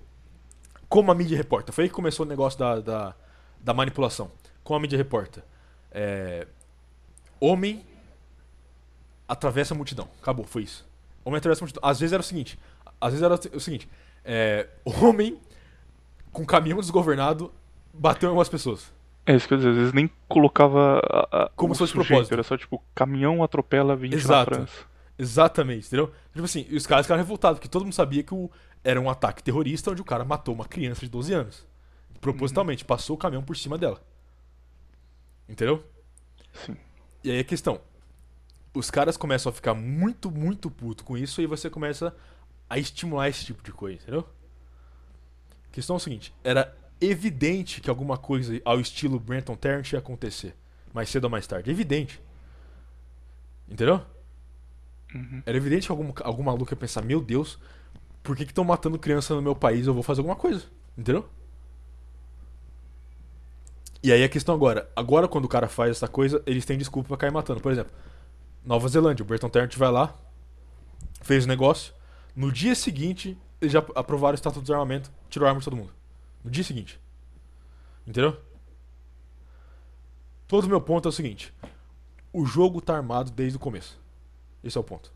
Como a mídia reporta? Foi aí que começou o negócio da, da, da manipulação. Como a mídia reporta? É, homem atravessa a multidão. Acabou, foi isso. Homem atravessa a multidão. Às vezes era o seguinte. Às vezes era o seguinte. É, homem com caminhão desgovernado bateu em algumas pessoas. É isso que eu dizer, às vezes nem colocava a, a, Como se fosse sujeito, propósito. era só tipo, caminhão atropela 20 Exato. na França. Exatamente, entendeu? Tipo assim, e os caras ficaram revoltados, porque todo mundo sabia que o, era um ataque terrorista onde o cara matou uma criança de 12 anos. Propositalmente, passou o caminhão por cima dela. Entendeu? Sim. E aí a questão. Os caras começam a ficar muito, muito puto com isso e você começa a estimular esse tipo de coisa, entendeu? A questão é o seguinte: era evidente que alguma coisa ao estilo Brenton Tarrant ia acontecer. Mais cedo ou mais tarde. Evidente. Entendeu? Uhum. Era evidente que algum, algum maluco ia pensar: Meu Deus, por que estão matando criança no meu país? Eu vou fazer alguma coisa. Entendeu? E aí a questão agora: agora quando o cara faz essa coisa, eles têm desculpa pra cair matando. Por exemplo, Nova Zelândia, o Brenton Tarrant vai lá, fez o negócio. No dia seguinte, eles já aprovaram o Estatuto do Desarmamento, tirou a arma de todo mundo. No dia seguinte. Entendeu? Todo o meu ponto é o seguinte: o jogo tá armado desde o começo. Esse é o ponto.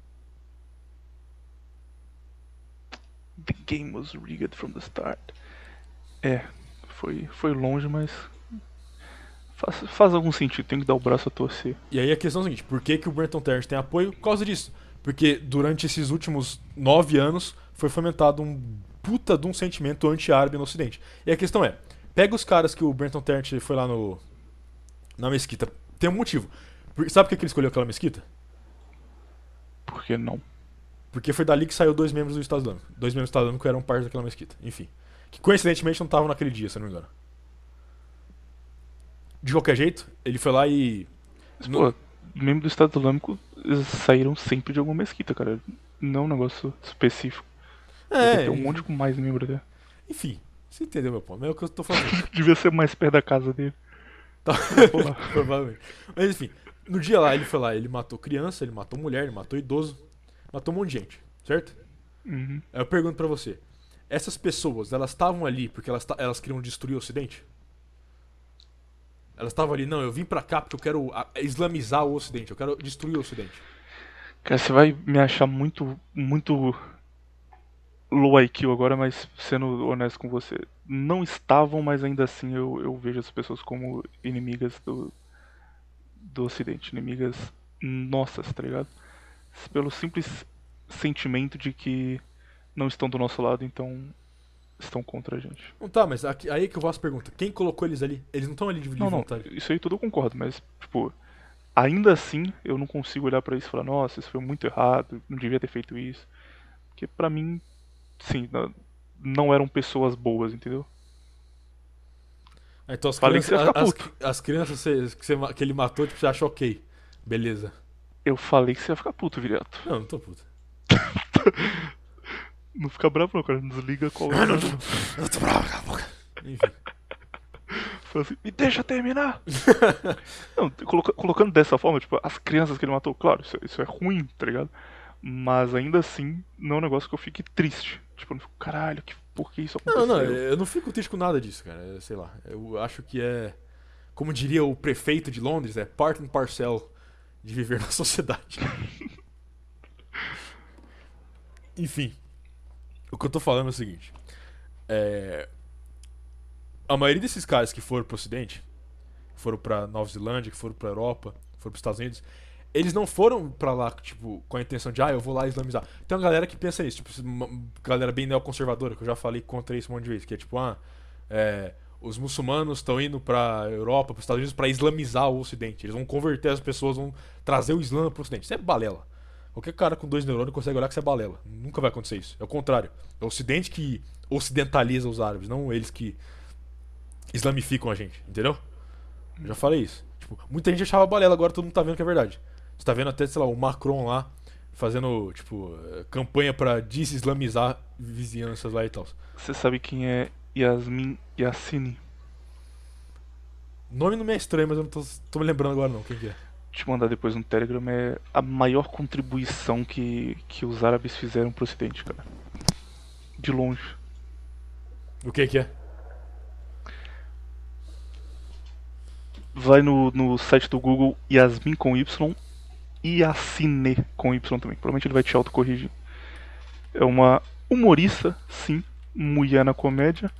The game was rigged from the start. É, foi, foi longe, mas faz, faz algum sentido, tem que dar o braço a torcer. E aí a questão é a seguinte: por que, que o Brenton Tarrant tem apoio? Por causa disso. Porque durante esses últimos nove anos foi fomentado um puta de um sentimento anti-árabe no Ocidente. E a questão é: pega os caras que o Brenton Tarrant foi lá no. na mesquita. Tem um motivo. Sabe por que ele escolheu aquela mesquita? Por que não? Porque foi dali que saiu dois membros do Estado Islâmico. Dois membros do Estado Islâmico eram parte daquela mesquita. Enfim. Que coincidentemente não estavam naquele dia, se não me engano. De qualquer jeito, ele foi lá e. Mas, No- pô, membro do Estado Islâmico saíram sempre de alguma mesquita, cara. Não é um negócio específico. Deve ter um monte com mais membro dele. Enfim, você entendeu meu ponto. É o que eu tô falando. Devia ser mais perto da casa dele. Tá. Provavelmente. Mas enfim, no dia lá ele foi lá, ele matou criança, ele matou mulher, ele matou idoso, matou um monte de gente, certo? Uhum. Aí eu pergunto pra você, essas pessoas, elas estavam ali porque elas, elas queriam destruir o Ocidente? Elas estavam ali, não, eu vim pra cá porque eu quero islamizar o Ocidente, eu quero destruir o Ocidente. Cara, você vai me achar muito, muito low IQ agora, mas sendo honesto com você, não estavam, mas ainda assim eu, eu vejo as pessoas como inimigas do, do Ocidente, inimigas nossas, tá ligado? Pelo simples sentimento de que não estão do nosso lado, então estão contra a gente. Não tá, mas aqui, aí que eu faço a pergunta, quem colocou eles ali? Eles não estão ali de Não, não, vontade. isso aí tudo eu concordo, mas, tipo, ainda assim eu não consigo olhar pra isso e falar, nossa, isso foi muito errado, não devia ter feito isso. Porque pra mim, sim, não- não eram pessoas boas, entendeu? Ah, Então as Falei que crianças, ficar as, puto. as crianças que, você que ele matou, tipo, você acha ok. Beleza. Eu falei que você ia ficar puto, Viriato. Não, não tô puto. Não fica bravo não, cara, desliga qual Eu tô bravo, cala a boca. Enfim. Assim, me deixa terminar! não, coloca- colocando dessa forma, tipo, as crianças que ele matou, claro, isso, isso é ruim, tá ligado? Mas ainda assim, não é um negócio que eu fique triste. Tipo, eu não fico, caralho, que, por que isso Não, aconteceu? não, eu não fico triste com nada disso, cara. É, Sei lá. Eu acho que é. Como diria o prefeito de Londres, é part and parcel de viver na sociedade. Enfim. O que eu tô falando é o seguinte. É. A maioria desses caras que foram pro ocidente, foram pra Nova Zelândia, que foram pra Europa, foram pros Estados Unidos, eles não foram pra lá, tipo, com a intenção de, ah, eu vou lá islamizar. Tem uma galera que pensa nisso, tipo, uma galera bem neoconservadora, que eu já falei contra isso um monte de vezes, que é tipo, ah, é, os muçulmanos estão indo pra Europa, pros Estados Unidos, pra islamizar o Ocidente. Eles vão converter as pessoas, vão trazer o Islã pro Ocidente. Isso é balela. Qualquer cara com dois neurônios consegue olhar que isso é balela. Nunca vai acontecer isso. É o contrário. É o Ocidente que ocidentaliza os árabes, não eles que islamificam a gente, entendeu? Eu já falei isso. Tipo, muita gente achava balela, agora todo mundo tá vendo que é verdade. Você tá vendo até, sei lá, o Macron lá fazendo, tipo, eh, campanha pra desislamizar vizinhanças lá e tal. Você sabe quem é Yasmin Yassine? O nome não me é estranho, mas eu não tô, tô me lembrando agora não. Quem que é? Te mandar depois no Telegram é a maior contribuição que, que os árabes fizeram pro ocidente, cara. De longe. O que que é? Vai no, no site do Google Yasmin com Y e Yassine com Y também. Provavelmente ele vai te autocorrigir. É uma humorista, sim, mulher na comédia,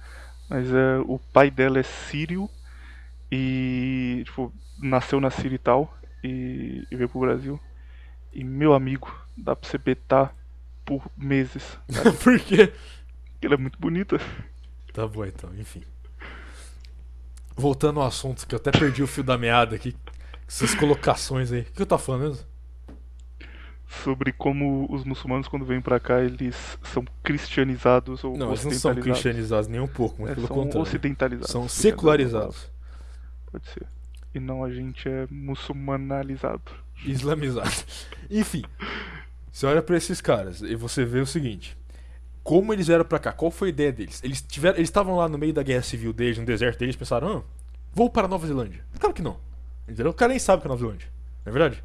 mas é, o pai dela é sírio e tipo, nasceu na Síria e tal e, e veio pro Brasil. E meu amigo, dá pra você betar por meses. Por quê? Ela é muito bonita. Tá bom então, enfim. Voltando ao assunto, que eu até perdi o fio da meada aqui. Essas colocações aí. O que eu tava falando mesmo? Sobre como os muçulmanos, quando vêm pra cá, eles são cristianizados ou Não, eles não são ocidentalizados. cristianizados nem um pouco, muito É, pelo são contrário. ocidentalizados. São é secularizados, Pode ser. E não a gente é muçulmanalizado. islamizados. Enfim, você olha pra esses caras e você vê o seguinte: como eles vieram pra cá? Qual foi a ideia deles? Eles tiveram, eles estavam lá no meio da guerra civil deles, no deserto deles, pensaram, ah, vou para Nova Zelândia. Claro que não. Entendeu? O cara nem sabe o que é Nova Zelândia. Não é verdade?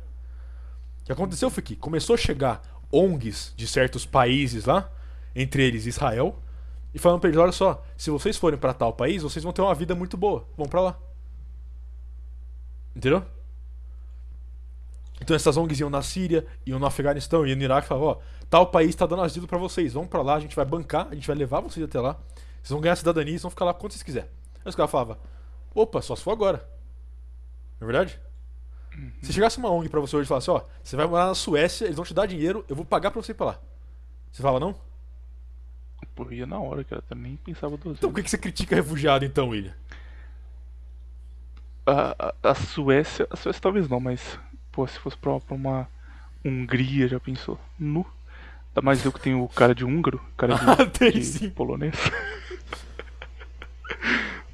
Que aconteceu foi que começou a chegar ONGs de certos países lá, entre eles Israel, e falando pra eles: olha só, se vocês forem pra tal país, vocês vão ter uma vida muito boa. Vão pra lá. Entendeu? Então essas ONGs iam na Síria, iam no Afeganistão, iam no Iraque e falavam, ó, tal país tá dando asilo pra vocês, vão pra lá, a gente vai bancar, a gente vai levar vocês até lá, vocês vão ganhar cidadania e vão ficar lá quanto vocês quiserem. Aí os caras falavam, opa, só se for agora. Não é verdade? Se chegasse uma ONG pra você hoje e falasse, ó, você vai morar na Suécia, eles vão te dar dinheiro, eu vou pagar pra você ir pra lá. Você fala não? Pô, ia na hora, cara. Eu nem pensava duas Então por que, que você critica refugiado então, William? A, a, a Suécia. A Suécia talvez não, mas. Pô, se fosse pra, pra uma Hungria, já pensou? Nu. Ainda mais eu que tenho o cara de húngaro, cara de, Ah, tem de sim. polonês.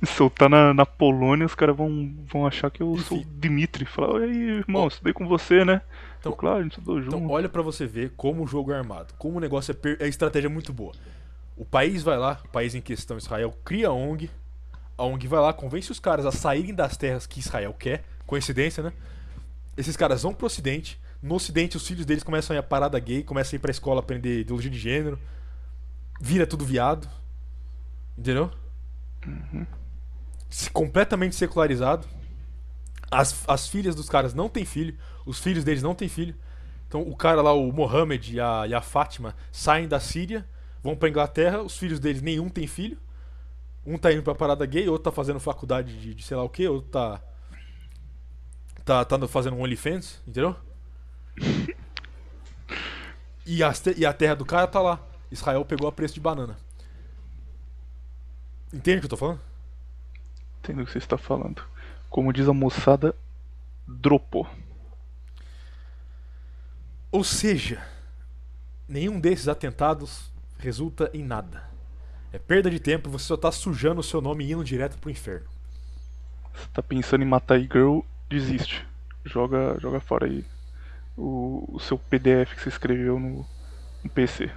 Me soltar na, na Polônia, os caras vão, vão achar que eu sou o Enfim. Dimitri. Falar, e aí, irmão, estudei com você, né? Então- Então, claro, a gente estudou junto. Então olha pra você ver como o jogo é armado, como o negócio é, per- é estratégia muito boa. O país vai lá, o país em questão, Israel, cria a ONG. A ONG vai lá, convence os caras a saírem das terras que Israel quer. Coincidência, né? Esses caras vão pro ocidente. No ocidente, os filhos deles começam a ir a parada gay, começam a ir pra escola aprender ideologia de gênero. Vira tudo viado. Entendeu? Se- Completamente secularizado. As, as filhas dos caras não têm filho. Os filhos deles não têm filho. Então o cara lá, o Mohammed e a, e a Fátima, saem da Síria, vão pra Inglaterra, os filhos deles nenhum tem filho. Um tá indo pra parada gay, outro tá fazendo faculdade de, de sei lá o que, outro tá. Tá, tá fazendo um OnlyFans, entendeu? E, te- e a terra do cara tá lá. Israel pegou a preço de banana. Entende o que eu tô falando? Entendo o que você está falando. Como diz a moçada, dropou. Ou seja, nenhum desses atentados resulta em nada. É perda de tempo, você só tá sujando o seu nome e indo direto pro inferno. Você tá pensando em matar e-girl, desiste. Joga, joga fora aí o, o seu PDF que você escreveu no, no PC.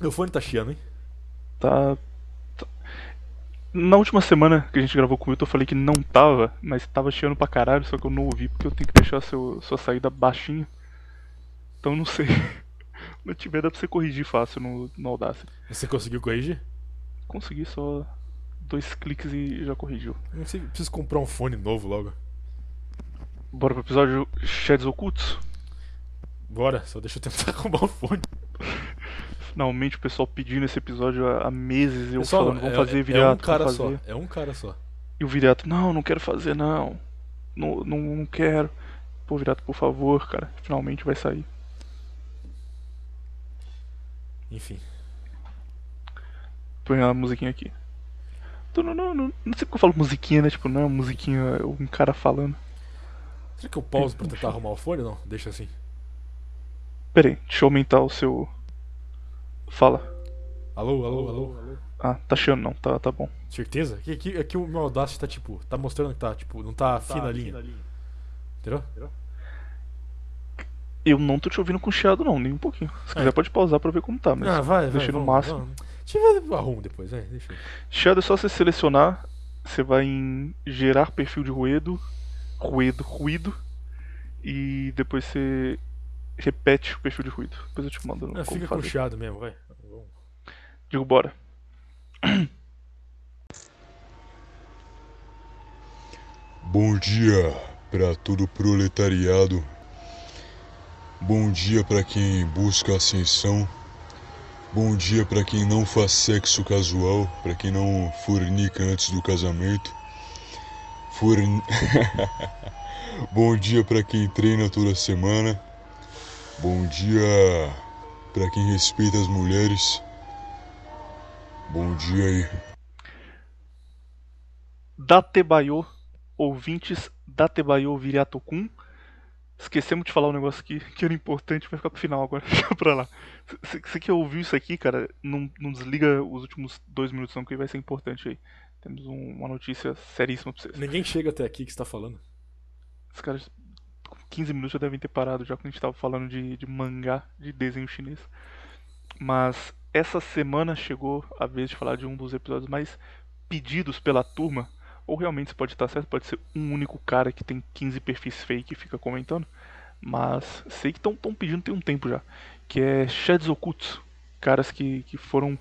Meu fone tá chiando, hein? Tá- Na última semana que a gente gravou com o Milton, eu falei que não tava, mas tava chiando pra caralho, só que eu não ouvi porque eu tenho que deixar seu, sua saída baixinho. Então não sei. Quando tiver dá pra você corrigir fácil no, no Audacity. Você conseguiu corrigir? Consegui só dois cliques e já corrigiu. Não sei, preciso comprar um fone novo logo. Bora pro episódio Sheds Ocultos? Bora, só deixa eu tentar arrumar o fone. Finalmente o pessoal pedindo esse episódio há meses eu Pessoal, falando, vamos é- fazer é, viriato, um cara só. É um cara só. E o viriato, não, não quero fazer não. Não, não, não quero. Pô, viriato, por favor, cara. Finalmente vai sair. Enfim. Põe a musiquinha aqui. Não, não, não, não sei porque eu falo musiquinha, né? Tipo, não é uma musiquinha, é um cara falando. Será que eu pauso pra tentar arrumar o fone ou não? Deixa assim. Pera aí, deixa eu aumentar o seu. Fala. Alô, alô, alô. Ah, tá chiando não, tá, tá bom. Certeza? Aqui, aqui, aqui o meu Audacity tá tipo. Tá mostrando que tá, tipo, não tá, fina a linha. Entendeu? Eu não tô te ouvindo com chiado não, nem um pouquinho. Se É. quiser pode pausar pra ver como tá, mas ah, vai, vai. deixa no vamos, máximo. vamos. Deixa eu ver, eu arrumo depois, vai, deixa eu. Chiado é só você selecionar, você vai em gerar perfil de ruído, ruído, ruído, e depois você repete o perfil de ruído. Depois eu te mando como fica com fazer. chiado mesmo, vai. Digo, bora. Bom dia para todo o proletariado. Bom dia para quem busca ascensão. Bom dia para quem não faz sexo casual, para quem não fornica antes do casamento. Forn... Bom dia para quem treina toda semana. Bom dia para quem respeita as mulheres. Bom dia aí. Datebayo, ouvintes Datebayo Viriatokun. Esquecemos de falar um negócio aqui que era importante, vai ficar pro final agora. Deixa pra lá. Você que ouviu isso aqui, cara, não, não desliga os últimos dois minutos, não, que vai ser importante aí. Temos um, uma notícia seríssima pra vocês. Ninguém chega até aqui que você tá falando. Os caras, 15 minutos já devem ter parado, já quando a gente tava falando de, de mangá, de desenho chinês. Mas essa semana chegou a vez de falar de um dos episódios mais pedidos pela turma ou realmente pode estar certo, pode ser um único cara que tem 15 perfis fake e fica comentando. Mas sei que estão pedindo tem um tempo já. Que é Sheds Ocultos. Caras que, que foram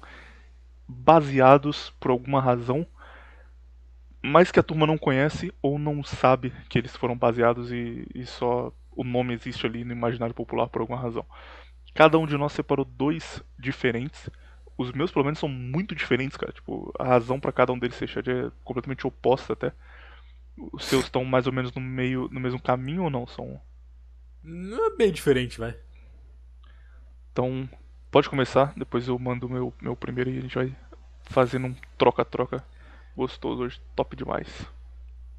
baseados por alguma razão, mas que a turma não conhece ou não sabe que eles foram baseados e, e só o nome existe ali no imaginário popular por alguma razão. Cada um de nós separou dois diferentes os meus, pelo menos, são muito diferentes, cara. Tipo, a razão para cada um deles ser Shed é completamente oposta até. Os seus estão mais ou menos no meio, no mesmo caminho ou não? São. Não é bem diferente, vai. Então, pode começar, depois eu mando o meu, meu primeiro e a gente vai fazendo um troca-troca gostoso hoje, top demais.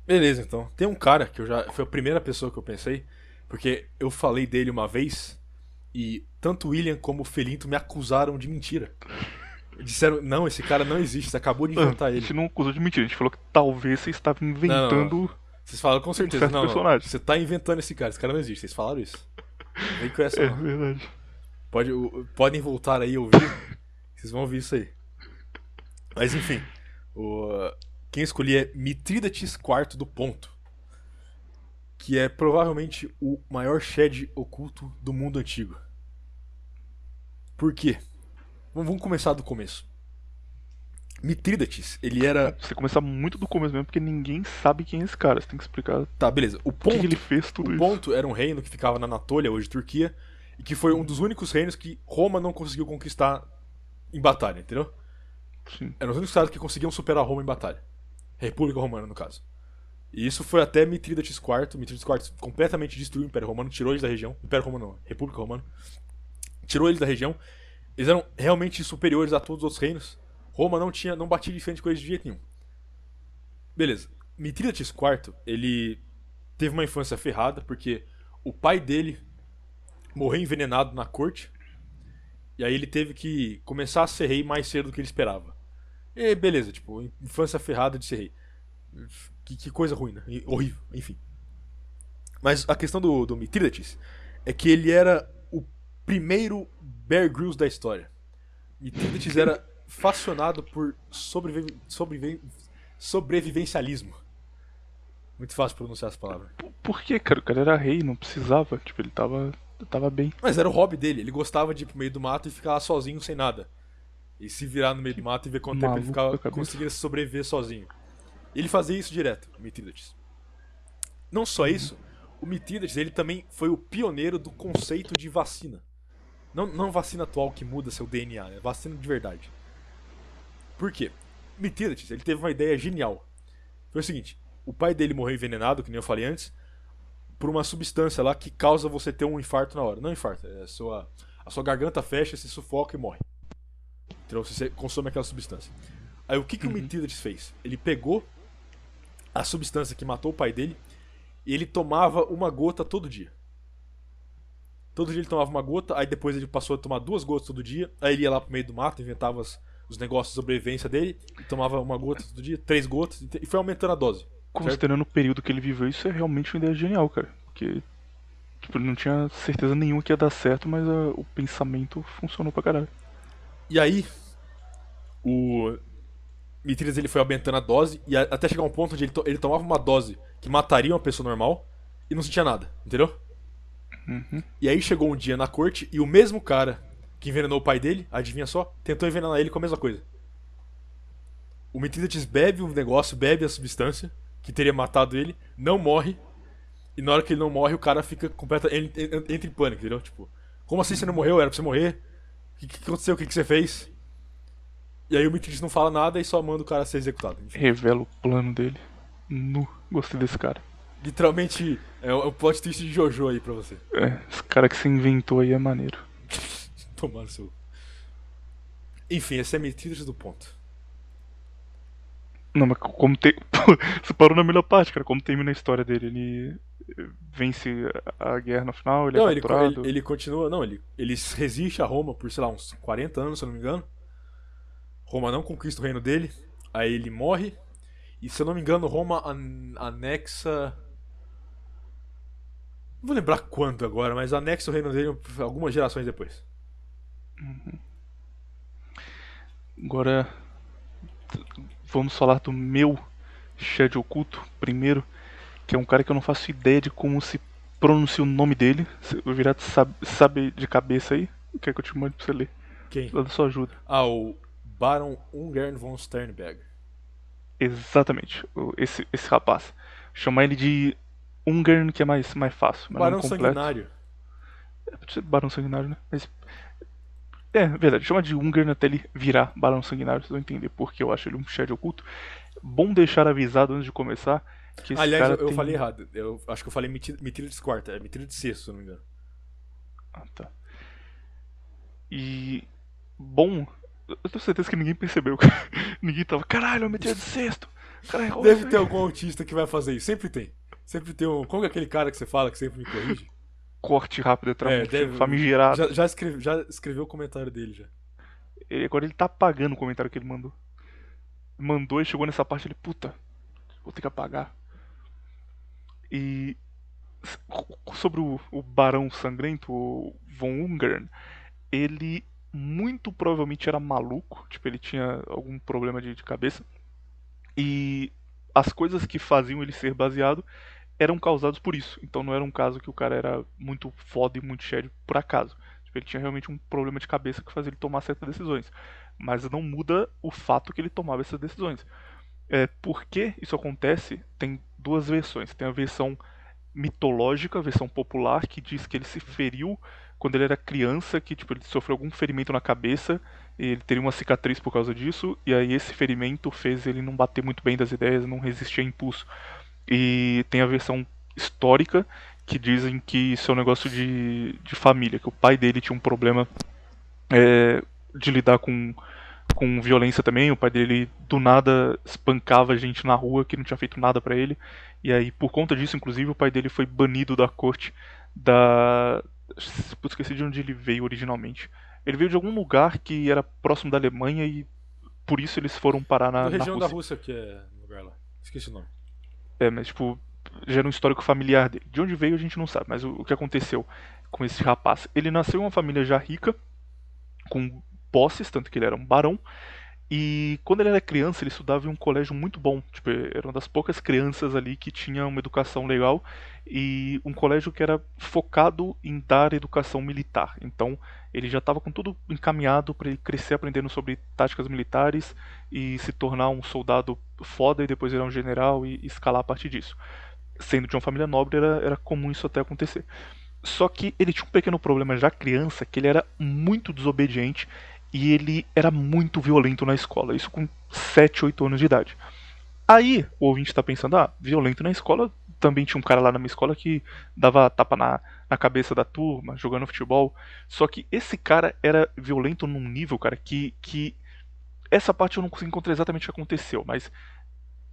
Beleza, então. Tem um cara que eu já. Foi a primeira pessoa que eu pensei, porque eu falei dele uma vez e tanto o William como o Felinto me acusaram de mentira. Disseram, não, esse cara não existe, você acabou de inventar ele. A gente não acusou de mentira, a gente falou que talvez você estava inventando. Não, não. Vocês falaram com certeza, um não, personagem. Você está inventando esse cara, esse cara não existe, vocês falaram isso. Vem com essa. É não. verdade. Pode, podem voltar aí e ouvir. Vocês vão ouvir isso aí. Mas enfim, o, quem escolhi é Mitrídates IV do Ponto que é provavelmente o maior shed oculto do mundo antigo. Por quê? Vamos começar do começo. Mitrídates, ele era. Você começa muito do começo mesmo, porque ninguém sabe quem é esse cara. Você tem que explicar. Tá, beleza. O ponto. que ele fez tudo o isso. ponto era um reino que ficava na Anatólia, hoje Turquia, e que foi um dos únicos reinos que Roma não conseguiu conquistar em batalha, entendeu? Sim. Eram os únicos estados que conseguiam superar Roma em batalha. República Romana, no caso. E isso foi até Mitrídates IV. Mitrídates IV completamente destruiu o Império Romano, tirou eles da região. Império Romano não, República Romana. Tirou eles da região. Eles eram realmente superiores a todos os outros reinos. Roma não tinha, não batia de frente com eles de jeito nenhum. Beleza. Mitrídates IV, ele teve uma infância ferrada, porque o pai dele morreu envenenado na corte. E aí ele teve que começar a ser rei mais cedo do que ele esperava. E beleza, tipo, infância ferrada de ser rei. Que, que coisa ruim, né? Horrível, enfim. Mas a questão do, do Mithridates é que ele era o primeiro Bear Grylls da história. Mithridates era fascinado por sobrevi sobrevi sobrevivencialismo. Muito fácil pronunciar essa palavra. Por que, cara? O cara era rei, não precisava. Tipo, ele tava, tava bem. Mas era o hobby dele. Ele gostava de ir pro meio do mato e ficar lá sozinho, sem nada. E se virar no meio do mato e ver quanto tempo ele ficava conseguia sobreviver sozinho. Ele fazia isso direto, o Mithridates. Não só isso, o Mithridates ele também foi o pioneiro do conceito de vacina. Não, não vacina atual que muda seu DNA, é vacina de verdade. Por quê? Mithridates ele teve uma ideia genial. Foi o seguinte: o pai dele morreu envenenado, que nem eu falei antes, por uma substância lá que causa você ter um infarto na hora. Não infarto, é a sua, a sua garganta fecha, se sufoca e morre. Então você consome aquela substância. Aí o que, que uhum. o Mithridates fez? Ele pegou a substância que matou o pai dele e ele tomava uma gota todo dia. Todo dia ele tomava uma gota, aí depois ele passou a tomar duas gotas todo dia, aí ele ia lá pro meio do mato, inventava os, os negócios de sobrevivência dele, e tomava uma gota todo dia, três gotas, e foi aumentando a dose. Considerando certo? o período que ele viveu, isso é realmente uma ideia genial, cara. Porque tipo, ele não tinha certeza nenhuma que ia dar certo, mas a, o pensamento funcionou pra caralho. E aí, o Mitridas ele foi aumentando a dose e a, até chegar um ponto onde ele, to, ele tomava uma dose que mataria uma pessoa normal e não sentia nada, entendeu? Uhum. E aí chegou um dia na corte e o mesmo cara que envenenou o pai dele, adivinha só, tentou envenenar ele com a mesma coisa. O Mitridates bebe o negócio, bebe a substância que teria matado ele, não morre, e na hora que ele não morre, o cara fica completamente. entra em pânico, entendeu? Tipo, como assim você não morreu? Era pra você morrer? O que, que aconteceu? O que, que você fez? E aí o Mitrix não fala nada e só manda o cara ser executado. Enfim. Revela o plano dele. Nu. Gostei desse cara. Literalmente, é o plot twist de Jojo aí pra você. É, esse cara que se inventou aí é maneiro. Tomar seu. Enfim, esse é Mitrix do ponto. Não, mas como tem. você parou na melhor parte, cara. Como termina a história dele? Ele. vence a guerra no final, ele não, é ele, ele, ele continua. Não, ele, ele resiste a Roma por, sei lá, uns 40 anos, se eu não me engano. Roma não conquista o reino dele. Aí ele morre. E se eu não me engano, Roma an- anexa. Não vou lembrar quando agora, mas anexa o reino dele algumas gerações depois. Agora t- vamos falar do meu Shed oculto primeiro, que é um cara que eu não faço ideia de como se pronuncia o nome dele. Se- O Virato sabe, sabe de cabeça aí? Quer que eu te mande pra você ler? Quem? Dá sua ajuda. Ah, o Baron Ungern von Sternberg. Exatamente, o- esse, esse rapaz. Chamar ele de Ungern, que é mais, mais fácil. Mas Barão completo. Sanguinário. É, pode ser Barão Sanguinário, né? Mas. É, verdade. Chama de Ungern até ele virar Barão Sanguinário. Vocês vão entender porque eu acho ele um Shed oculto. Bom deixar avisado antes de começar que esse Aliás, cara eu, eu tem... falei errado. Eu acho que eu falei Mitílides quarta. É Mitílides sexto, se não me engano. Ah, tá. E. Bom. Eu tenho certeza que ninguém percebeu. ninguém tava. Caralho, eu meti de sexto. Caralho, olha Deve ter aí." algum autista que vai fazer isso. Sempre tem. Sempre tem um. Como é aquele cara que você fala que sempre me corrige? Corte rápido atrás. É, deve- Famigerado. Já, já, escreve- já escreveu o comentário dele já. E agora ele tá apagando o comentário que ele mandou. Mandou e chegou nessa parte ele, puta, vou ter que apagar. E sobre o, o Barão Sangrento, o Von Ungern, ele muito provavelmente era maluco, tipo, ele tinha algum problema de, de cabeça. E as coisas que faziam ele ser baseado eram causadas por isso. Então não era um caso que o cara era muito foda e muito sério por acaso. Tipo, ele tinha realmente um problema de cabeça que fazia ele tomar certas decisões. Mas não muda o fato que ele tomava essas decisões. É, por que isso acontece? Tem duas versões. Tem a versão mitológica, a versão popular, que diz que ele se feriu quando ele era criança, que tipo, ele sofreu algum ferimento na cabeça, e ele teria uma cicatriz por causa disso, e aí esse ferimento fez ele não bater muito bem das ideias, não resistir a impulso. E tem a versão histórica, que dizem que isso é um negócio de, de família, que o pai dele tinha um problema é, de lidar com, com violência também. O pai dele do nada espancava gente na rua que não tinha feito nada pra ele. E aí, por conta disso, inclusive, o pai dele foi banido da corte da. Putz, esqueci de onde ele veio originalmente. Ele veio de algum lugar que era próximo da Alemanha e por isso eles foram parar na, Da na região Rússia. da Rússia que é lugar lá. Esqueci o nome. É, mas tipo, já era um histórico familiar dele. De onde veio a gente não sabe, mas o, o que aconteceu com esse rapaz? Ele nasceu em uma família já rica, com posses, tanto que ele era um barão. E quando ele era criança, ele estudava em um colégio muito bom. Tipo, era uma das poucas crianças ali que tinha uma educação legal e um colégio que era focado em dar educação militar. Então, ele já estava com tudo encaminhado para ele crescer aprendendo sobre táticas militares e se tornar um soldado foda e depois virar um general e escalar a partir disso. Sendo de uma família nobre, era, era comum isso até acontecer. Só que ele tinha um pequeno problema já criança, que ele era muito desobediente e ele era muito violento na escola, isso com 7, 8 anos de idade. Aí o ouvinte está pensando, ah, violento na escola, também tinha um cara lá na minha escola que dava tapa na, na cabeça da turma, jogando futebol. Só que esse cara era violento num nível, cara, que, que essa parte eu não consigo encontrar exatamente o que aconteceu, mas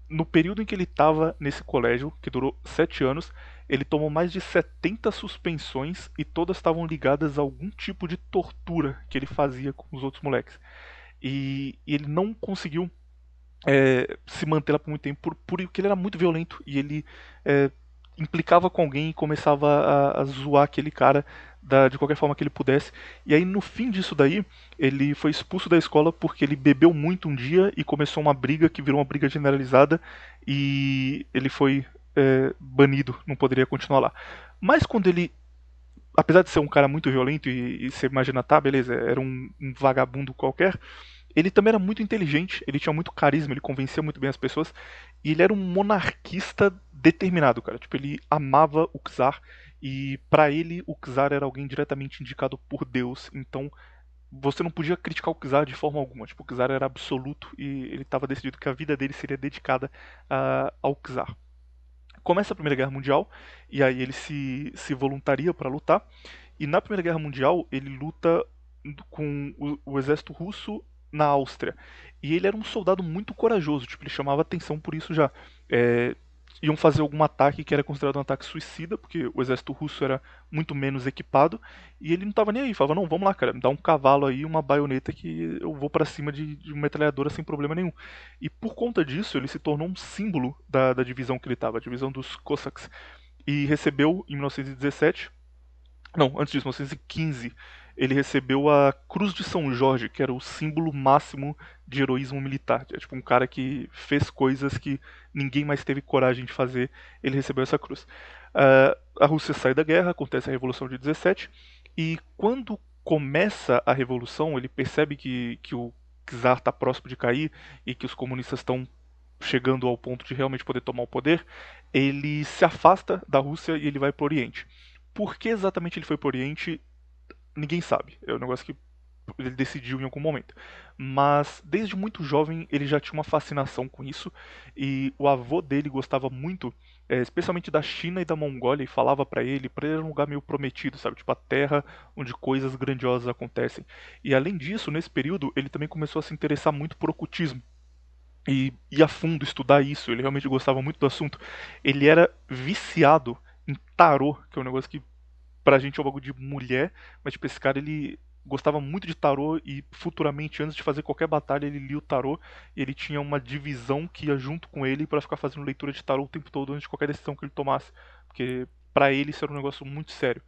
no período em que ele estava nesse colégio, que durou 7 anos, ele tomou mais de 70 suspensões e todas estavam ligadas a algum tipo de tortura que ele fazia com os outros moleques. E, e ele não conseguiu é, se manter lá por muito tempo por, porque ele era muito violento e ele é, implicava com alguém e começava a, a zoar aquele cara da, de qualquer forma que ele pudesse. E aí no fim disso daí, ele foi expulso da escola porque ele bebeu muito um dia e começou uma briga que virou uma briga generalizada e ele foi é, banido, não poderia continuar lá. Mas quando ele apesar de ser um cara muito violento e, e você imagina, tá, beleza, era um, um vagabundo qualquer, ele também era muito inteligente, ele tinha muito carisma, ele convencia muito bem as pessoas, e ele era um monarquista determinado, cara. Tipo, ele amava o czar, e para ele o czar era alguém diretamente indicado por Deus, então você não podia criticar o czar de forma alguma. Tipo, o czar era absoluto e ele estava decidido que a vida dele seria dedicada uh, ao czar começa a Primeira Guerra Mundial e aí ele se, se voluntaria para lutar. E na Primeira Guerra Mundial ele luta com o, o, exército russo na Áustria. E ele era um soldado muito corajoso, tipo, ele chamava atenção por isso já. É, iam fazer algum ataque que era considerado um ataque suicida, porque o exército russo era muito menos equipado, e ele não estava nem aí, falava, não, vamos lá, cara, me dá um cavalo aí, uma baioneta que eu vou para cima de, de, uma metralhadora sem problema nenhum. E por conta disso, ele se tornou um símbolo da, da divisão que ele estava, a divisão dos Cossacks, e recebeu, em 1917, não, antes disso, 1915, ele recebeu a Cruz de São Jorge, que era o símbolo máximo de heroísmo militar. É tipo um cara que fez coisas que ninguém mais teve coragem de fazer, ele recebeu essa cruz. Uh, a Rússia sai da guerra, acontece a Revolução de 17, e quando começa a Revolução, ele percebe que, que o czar está próximo de cair e que os comunistas estão chegando ao ponto de realmente poder tomar o poder, ele se afasta da Rússia e ele vai para o Oriente. Por que exatamente ele foi para o Oriente? Ninguém sabe. É um negócio que ele decidiu em algum momento. Mas desde muito jovem ele já tinha uma fascinação com isso e o avô dele gostava muito, é, especialmente da China e da Mongólia, e falava para ele, para ele um lugar meio prometido, sabe, tipo a terra onde coisas grandiosas acontecem. E além disso, nesse período ele também começou a se interessar muito por ocultismo. E ir a fundo estudar isso, ele realmente gostava muito do assunto. Ele era viciado em tarô, que é um negócio que pra gente é um bagulho de mulher, mas tipo, esse cara ele gostava muito de tarô e futuramente, antes de fazer qualquer batalha, ele lia o tarô ele tinha uma divisão que ia junto com ele para ficar fazendo leitura de tarô o tempo todo antes de qualquer decisão que ele tomasse, porque para ele isso era um negócio muito sério.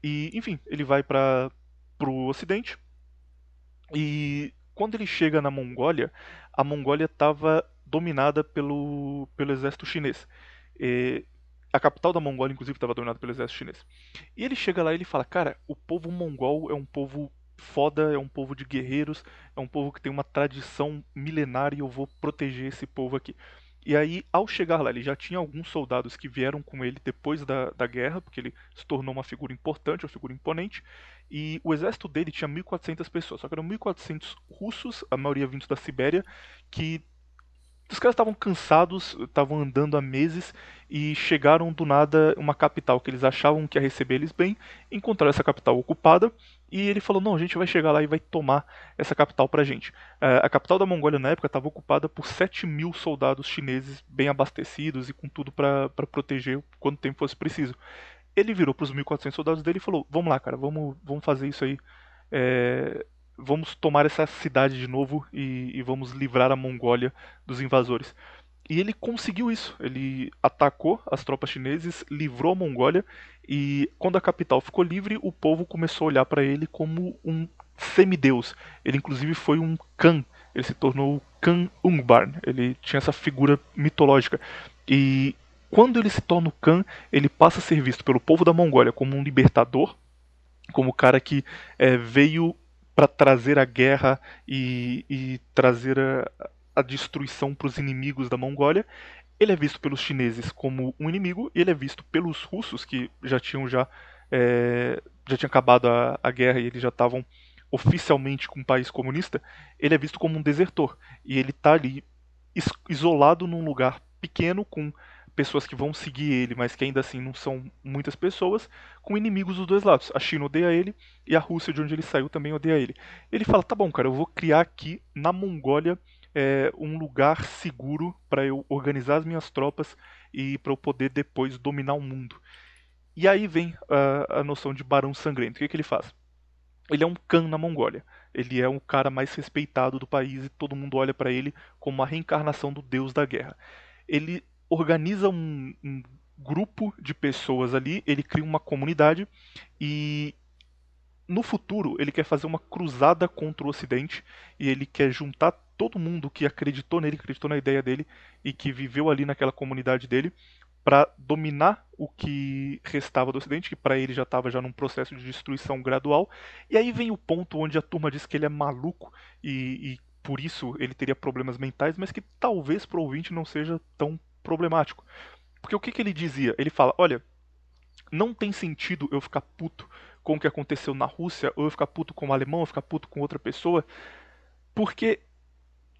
E, enfim, ele vai para pro ocidente e quando ele chega na Mongólia, a Mongólia estava dominada pelo, pelo exército chinês. E a capital da Mongólia, inclusive, estava dominada pelo exército chinês. E ele chega lá e ele fala: Cara, o povo mongol é um povo foda, é um povo de guerreiros, é um povo que tem uma tradição milenária e eu vou proteger esse povo aqui. E aí, ao chegar lá, ele já tinha alguns soldados que vieram com ele depois da, da guerra, porque ele se tornou uma figura importante, uma figura imponente. E o exército dele tinha 1.400 pessoas, só que eram 1.400 russos, a maioria vindos da Sibéria, que os caras estavam cansados, estavam andando há meses e chegaram do nada uma capital que eles achavam que ia receber eles bem, encontraram essa capital ocupada e ele falou: Não, a gente vai chegar lá e vai tomar essa capital pra gente. Uh, a capital da Mongólia na época estava ocupada por 7 mil soldados chineses bem abastecidos e com tudo para proteger quanto tempo fosse preciso. Ele virou para os 1.400 soldados dele e falou: Vamos lá, cara, vamos, vamos fazer isso aí. É, vamos tomar essa cidade de novo e, e, vamos livrar a Mongólia dos invasores. E ele conseguiu isso. Ele atacou as tropas chinesas, livrou a Mongólia e quando a capital ficou livre, o povo começou a olhar para ele como um semideus. Ele inclusive foi um Khan. Ele se tornou Khan Ungbarn. Ele tinha essa figura mitológica. E quando ele se torna o Khan, ele passa a ser visto pelo povo da Mongólia como um libertador, como o cara que é, veio para trazer a guerra e, e trazer a, a destruição para os inimigos da Mongólia. Ele é visto pelos chineses como um inimigo e ele é visto pelos russos que já tinham já é, já tinha acabado a, a guerra e eles já estavam oficialmente com um país comunista. Ele é visto como um desertor e ele está ali isolado num lugar pequeno com pessoas que vão seguir ele, mas que ainda assim não são muitas pessoas, com inimigos dos dois lados. A China odeia ele e a Rússia, de onde ele saiu, também odeia ele. Ele fala: tá bom, cara, eu vou criar aqui na Mongólia é, um lugar seguro para eu organizar as minhas tropas e para eu poder depois dominar o mundo. E aí vem a, a noção de Barão Sangrento. O que, que ele faz? Ele é um Khan na Mongólia. Ele é o cara mais respeitado do país e todo mundo olha para ele como a reencarnação do deus da guerra. Ele organiza um, um grupo de pessoas ali, ele cria uma comunidade e no futuro ele quer fazer uma cruzada contra o Ocidente e ele quer juntar todo mundo que acreditou nele, acreditou na ideia dele e que viveu ali naquela comunidade dele para dominar o que restava do Ocidente, que para ele já estava já num processo de destruição gradual. E aí vem o ponto onde a turma diz que ele é maluco e, e por isso ele teria problemas mentais, mas que talvez para o ouvinte não seja tão problemático. Porque o que, que ele dizia? Ele fala: olha, não tem sentido eu ficar puto com o que aconteceu na Rússia, ou eu ficar puto com o alemão, ou ficar puto com outra pessoa, porque,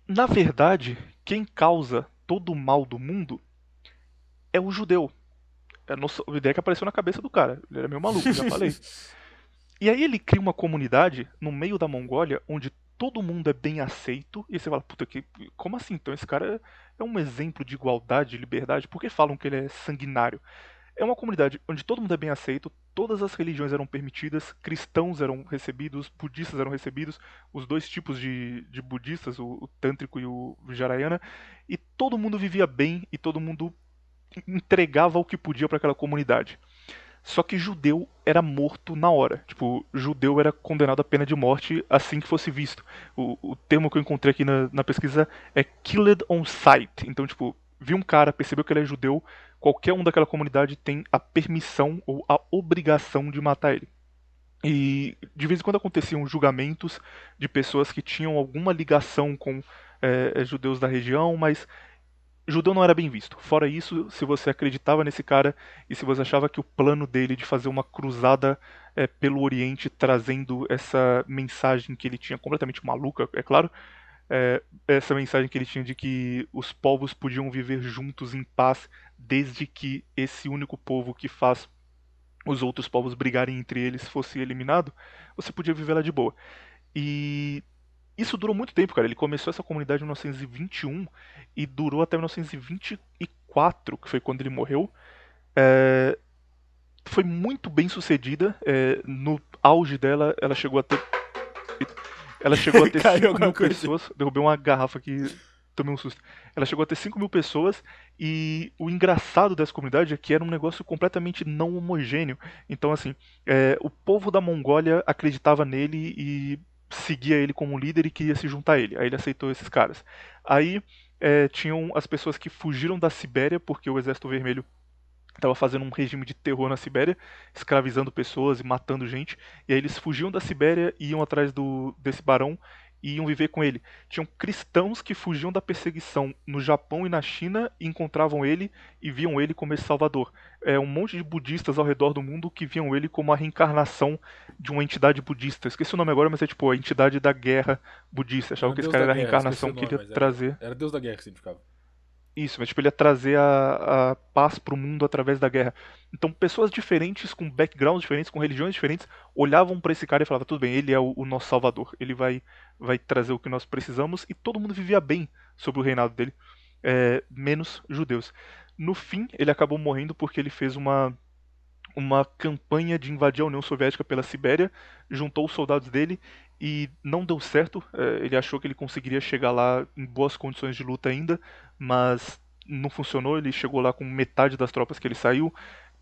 na verdade, quem causa todo o mal do mundo é o judeu. É a, nossa, a ideia que apareceu na cabeça do cara. Ele era meio maluco, já falei. e aí ele cria uma comunidade no meio da Mongólia onde todo mundo é bem aceito, e você fala, puta, que, como assim? Então esse cara é um exemplo de igualdade, de liberdade, por que falam que ele é sanguinário? É uma comunidade onde todo mundo é bem aceito, todas as religiões eram permitidas, cristãos eram recebidos, budistas eram recebidos, os dois tipos de, de budistas, o, o tântrico e o vijarayana, e todo mundo vivia bem e todo mundo entregava o que podia para aquela comunidade. Só que judeu era morto na hora. Tipo, judeu era condenado à pena de morte assim que fosse visto. O, o termo que eu encontrei aqui na, na pesquisa é killed on sight. Então, tipo, viu um cara, percebeu que ele é judeu, qualquer um daquela comunidade tem a permissão ou a obrigação de matar ele. E de vez em quando aconteciam julgamentos de pessoas que tinham alguma ligação com é, judeus da região, mas judeu não era bem visto. Fora isso, se você acreditava nesse cara e se você achava que o plano dele de fazer uma cruzada é, pelo Oriente trazendo essa mensagem que ele tinha completamente maluca, é claro, é, essa mensagem que ele tinha de que os povos podiam viver juntos em paz desde que esse único povo que faz os outros povos brigarem entre eles fosse eliminado, você podia viver lá de boa. E isso durou muito tempo, cara. Ele começou essa comunidade em 1921 e durou até 1924, que foi quando ele morreu. É... Foi muito bem sucedida. É... No auge dela, ela chegou a ter. Ela chegou a ter 5 mil pessoas. Derrubei uma garrafa aqui, tomei um susto. Ela chegou a ter 5 mil pessoas e o engraçado dessa comunidade é que era um negócio completamente não homogêneo. Então, assim, é... o povo da Mongólia acreditava nele e seguia ele como líder e queria se juntar a ele. Aí ele aceitou esses caras. Aí é, tinham as pessoas que fugiram da Sibéria porque o Exército Vermelho estava fazendo um regime de terror na Sibéria, escravizando pessoas e matando gente. E aí eles fugiam da Sibéria e iam atrás do, desse barão e iam viver com ele. Tinham cristãos que fugiam da perseguição no Japão e na China e encontravam ele e viam ele como esse salvador. É um monte de budistas ao redor do mundo que viam ele como a reencarnação de uma entidade budista. Esqueci o nome agora, mas é tipo a entidade da guerra budista. Achavam que esse cara era a reencarnação que ele ia trazer. Era Deus da guerra que significava. Isso, mas tipo, ele ia trazer a, a paz pro mundo através da guerra. Então, pessoas diferentes, com backgrounds diferentes, com religiões diferentes, olhavam para esse cara e falavam: tudo bem, ele é o, o, nosso salvador, ele vai, vai trazer o que nós precisamos, e todo mundo vivia bem sobre o reinado dele, é, menos judeus. No fim, ele acabou morrendo porque ele fez uma, uma campanha de invadir a União Soviética pela Sibéria, juntou os soldados dele e não deu certo. É, ele achou que ele conseguiria chegar lá em boas condições de luta ainda, mas não funcionou. Ele chegou lá com metade das tropas que ele saiu,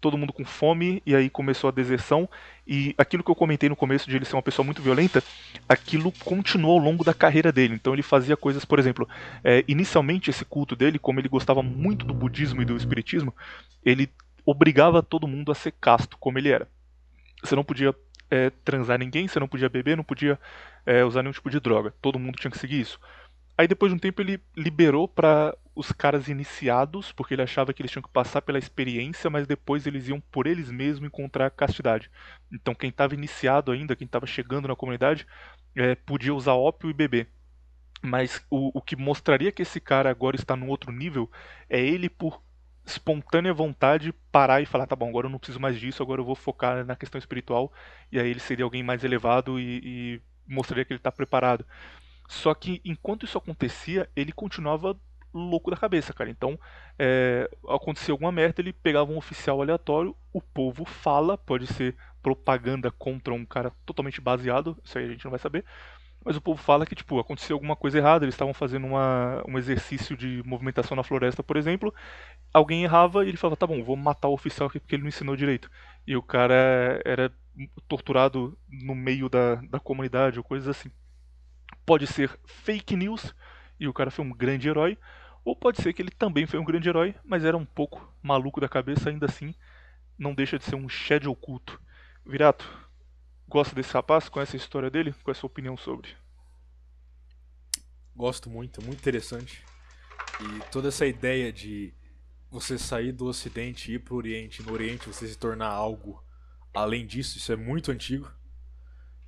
todo mundo com fome, e aí começou a deserção. E aquilo que eu comentei no começo de ele ser uma pessoa muito violenta, aquilo continuou ao longo da carreira dele. Então ele fazia coisas, por exemplo, é, inicialmente esse culto dele, como ele gostava muito do budismo e do espiritismo, ele obrigava todo mundo a ser casto, como ele era. Você não podia é, transar ninguém, você não podia beber, não podia é, usar nenhum tipo de droga. Todo mundo tinha que seguir isso. Aí depois de um tempo ele liberou para os caras iniciados, porque ele achava que eles tinham que passar pela experiência, mas depois eles iam por eles mesmos encontrar a castidade. Então quem estava iniciado ainda, quem estava chegando na comunidade, é, podia usar ópio e beber. Mas o, o que mostraria que esse cara agora está num outro nível é ele por espontânea vontade parar e falar, tá bom, agora eu não preciso mais disso, agora eu vou focar na questão espiritual, e aí ele seria alguém mais elevado e, e mostraria que ele está preparado. Só que enquanto isso acontecia, ele continuava louco da cabeça, cara. Então, é, acontecia alguma merda, ele pegava um oficial aleatório, o povo fala, pode ser propaganda contra um cara totalmente baseado, isso aí a gente não vai saber, mas o povo fala que, tipo, aconteceu alguma coisa errada, eles estavam fazendo uma, um exercício de movimentação na floresta, por exemplo, alguém errava e ele falava, tá bom, vou matar o oficial aqui porque ele não ensinou direito. E o cara era torturado no meio da, da comunidade ou coisas assim. Pode ser fake news e o cara foi um grande herói, ou pode ser que ele também foi um grande herói, mas era um pouco maluco da cabeça, ainda assim, não deixa de ser um shed oculto. Virato, Gosta desse rapaz? Conhece a história dele? Qual é a sua opinião sobre? Gosto muito, muito interessante. E toda essa ideia de você sair do Ocidente e ir pro Oriente, no Oriente você se tornar algo além disso, isso é muito antigo.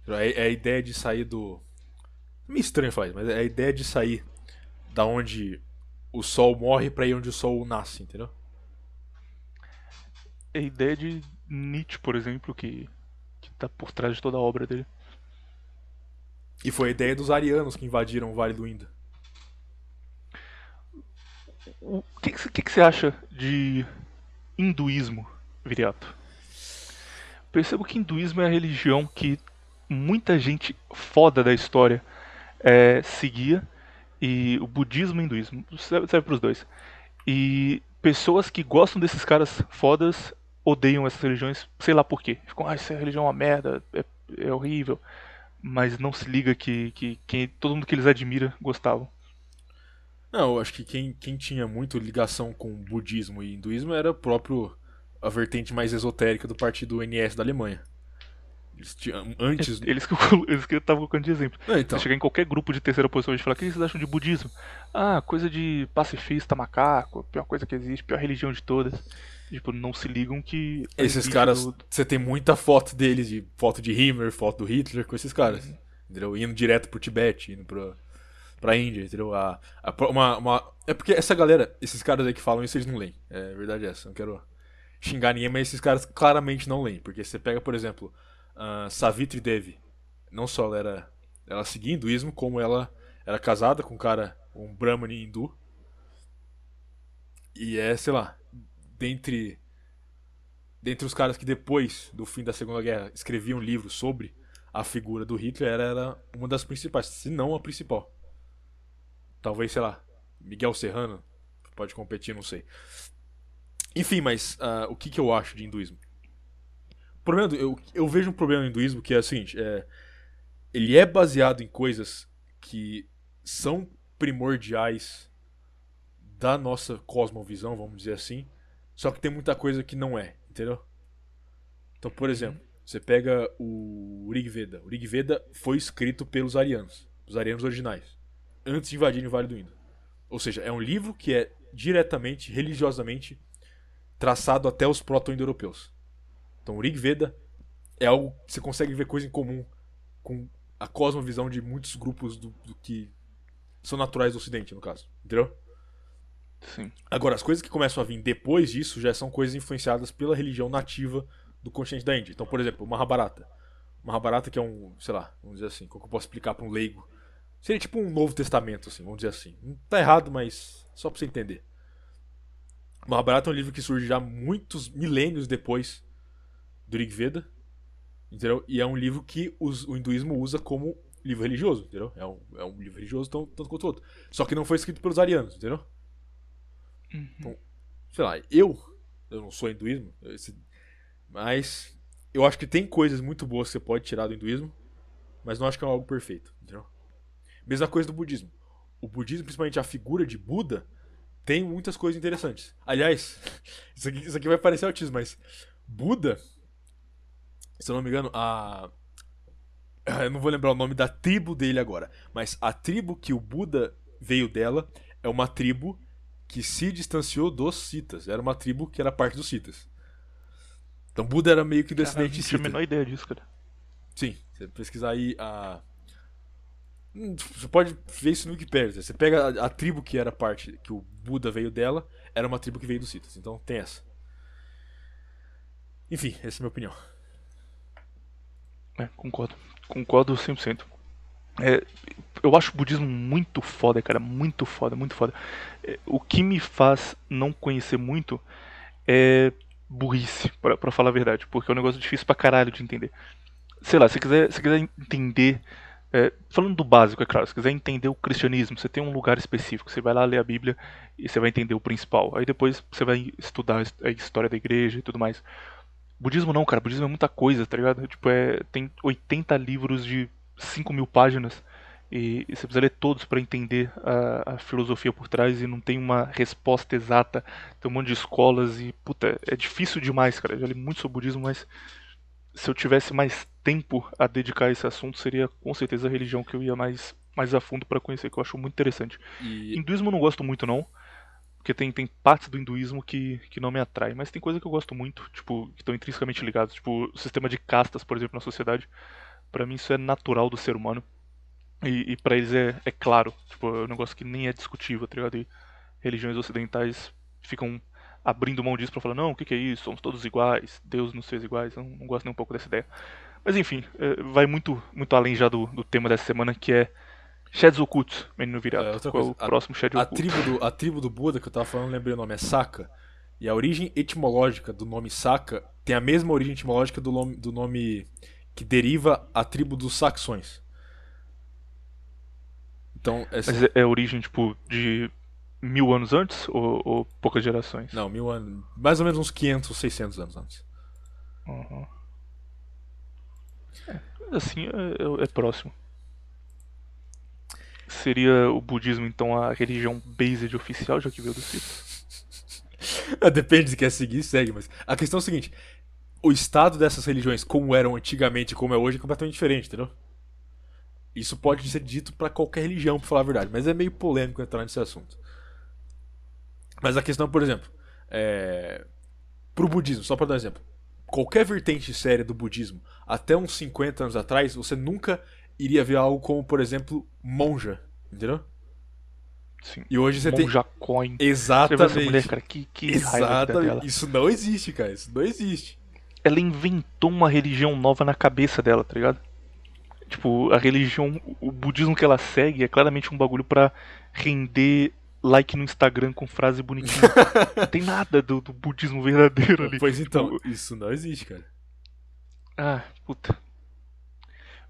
É, é a ideia de sair do. Me estranho falar isso, mas é a ideia de sair da onde o sol morre para ir onde o sol nasce, entendeu? É a ideia de Nietzsche, por exemplo, que tá por trás de toda a obra dele. E foi a ideia dos arianos que invadiram o Vale do Indo. O que, que, que, que você acha de hinduísmo, Viriato? Percebo que hinduísmo é a religião que muita gente foda da história é, seguia e o budismo e o hinduísmo serve, serve para os dois. E pessoas que gostam desses caras fodas odeiam essas religiões, sei lá por quê. Ficam, ah, essa religião é uma merda, é, é horrível. Mas não se liga que, que, que todo mundo que eles admiram gostavam. Não, eu acho que quem, quem tinha muito ligação com budismo e hinduísmo era o próprio a vertente mais esotérica do partido NS da Alemanha. Eles tinham, antes. Eles que, eles que eu tava colocando de exemplo. Não, então. Você chegar em qualquer grupo de terceira posição e falar: o que vocês acham de budismo? Ah, coisa de pacifista, macaco, pior coisa que existe, pior religião de todas. Tipo, não se ligam que. Esses caras. Do... Você tem muita foto deles, de foto de Himmler, foto do Hitler, com esses caras. Uhum. Entendeu? Indo direto pro Tibete, indo pro, pra Índia, entendeu? A, a, uma, uma... É porque essa galera, esses caras aí que falam isso, eles não leem. É verdade essa. Não quero xingar ninguém, mas esses caras claramente não leem. Porque você pega, por exemplo, uh, Savitri Devi. Não só ela era. Ela seguia hinduísmo, como ela era casada com um cara, um Brahmani hindu. E é, sei lá, dentre. Dentre os caras que depois do fim da Segunda Guerra escreviam livros sobre a figura do Hitler, ela era uma das principais, se não a principal. Talvez, sei lá, Miguel Serrano pode competir, não sei. Enfim, mas uh, o que, que eu acho de hinduísmo? O problema do, eu, eu vejo um problema no hinduísmo que é o seguinte: é, ele é baseado em coisas que são primordiais da nossa cosmovisão, vamos dizer assim, só que tem muita coisa que não é, entendeu? Então, por exemplo, você pega o Rig Veda. O Rig Veda foi escrito pelos arianos, os arianos originais, antes de invadirem o Vale do Indo. Ou seja, é um livro que é diretamente, religiosamente traçado até os proto-indo-europeus. Então, o Rig Veda é algo que você consegue ver coisa em comum com a cosmovisão de muitos grupos do, do que são naturais do Ocidente, no caso. Entendeu? Sim. Agora, as coisas que começam a vir depois disso já são coisas influenciadas pela religião nativa do continente da Índia. Então, por exemplo, o Mahabharata. Mahabharata que é um, sei lá, vamos dizer assim, como eu posso explicar para um leigo? Seria tipo um Novo Testamento, assim, vamos dizer assim. Não tá errado, mas só pra você entender. Mahabharata é um livro que surge já muitos milênios depois do Rig Veda, entendeu? E é um livro que os, o hinduísmo usa como livro religioso, entendeu? É um, é um livro religioso tão, tanto quanto o outro. Só que não foi escrito pelos arianos, entendeu? Uhum. Então, sei lá, eu, eu não sou hinduísmo, mas eu acho que tem coisas muito boas que você pode tirar do hinduísmo, mas não acho que é algo perfeito, entendeu? Mesma coisa do budismo. O budismo, principalmente a figura de Buda, tem muitas coisas interessantes. Aliás, isso aqui, isso aqui vai parecer autismo, mas Buda, se eu não me engano, a. Eu não vou lembrar o nome da tribo dele agora, mas a tribo que o Buda veio dela é uma tribo que se distanciou dos citas. Era uma tribo que era parte dos citas. Então Buda era meio que descendente cita. Não tinha a menor ideia disso, cara. Sim, você pesquisar aí a. Hum, você pode ver isso no Wikipedia. Você pega a, a, tribo que era parte, que o Buda veio dela, era uma tribo que veio dos Citas. Então tem essa. Enfim, essa é a minha opinião. É, concordo. Concordo 100%. É, eu acho o budismo muito foda, cara. Muito foda, muito foda. É, o que me faz não conhecer muito é burrice, pra, pra falar a verdade. Porque é um negócio difícil pra caralho de entender. Sei lá, se quiser, se quiser entender é, falando do básico, é claro, se quiser entender o cristianismo, você tem um lugar específico, você vai lá ler a Bíblia e você vai entender o principal. Aí depois você vai estudar a história da igreja e tudo mais. Budismo não, cara, budismo é muita coisa, tá ligado? Tipo, é, tem 80 livros de 5 mil páginas e, e você precisa ler todos para entender a, a, filosofia por trás e não tem uma resposta exata. Tem um monte de escolas e, puta, é difícil demais, cara. Eu já li muito sobre budismo, mas se eu tivesse mais tempo a dedicar a esse assunto, seria com certeza a religião que eu ia mais, mais a fundo para conhecer, que eu acho muito interessante. E... Hinduísmo eu não gosto muito, não. Porque tem, tem partes do hinduísmo que, que não me atrai, mas tem coisa que eu gosto muito, tipo, que estão intrinsecamente ligadas, tipo, o sistema de castas, por exemplo, na sociedade. Para mim isso é natural do ser humano. E, e para eles é, é claro, tipo, é um negócio que nem é discutível, tá ligado? E religiões ocidentais ficam abrindo mão disso para falar, não, o que, que, é isso? Somos todos iguais, Deus nos fez iguais. Não, não gosto nem um pouco dessa ideia. Mas enfim, é, vai muito, muito além já do, do tema dessa semana, que é Sheds ocultos, menino virado. É, Qual é o a- próximo Shed A tribo, do, a tribo do Buda que eu tava falando, lembrei o nome, é Saka. E a origem etimológica do nome Saka tem a mesma origem etimológica do nome, do nome que deriva a tribo dos saxões. Então, essa, Mas é, é a origem, tipo, de mil anos antes ou, ou poucas gerações? não, mil anos, mais ou menos uns 500, 600 anos antes. Uhum. É, assim, é, é- é próximo. Seria o budismo, então, a religião based oficial, já que veio do Cito? Ah, Depende se quer seguir, segue, mas a questão é a seguinte: o estado dessas religiões, como eram antigamente e como é hoje, é completamente diferente, entendeu? Isso pode ser dito pra qualquer religião, pra falar a verdade, mas é meio polêmico entrar nesse assunto. Mas a questão, por exemplo, é... pro budismo, só pra dar um exemplo, qualquer vertente séria do budismo, até uns 50 anos atrás, você nunca iria ver algo como, por exemplo, monja, entendeu? Sim. E hoje você tem. Monja Coin. Você vê Exatamente. essa mulher, cara, que, que. Exatamente. Isso não existe, cara. Isso não existe. Ela inventou uma religião nova na cabeça dela, tá ligado? Tipo, a religião, o budismo que ela segue é claramente um bagulho pra render like no Instagram com frase bonitinha. Não tem nada do, do budismo verdadeiro ali. Pois então, Tipo, isso não existe, cara. Ah, puta.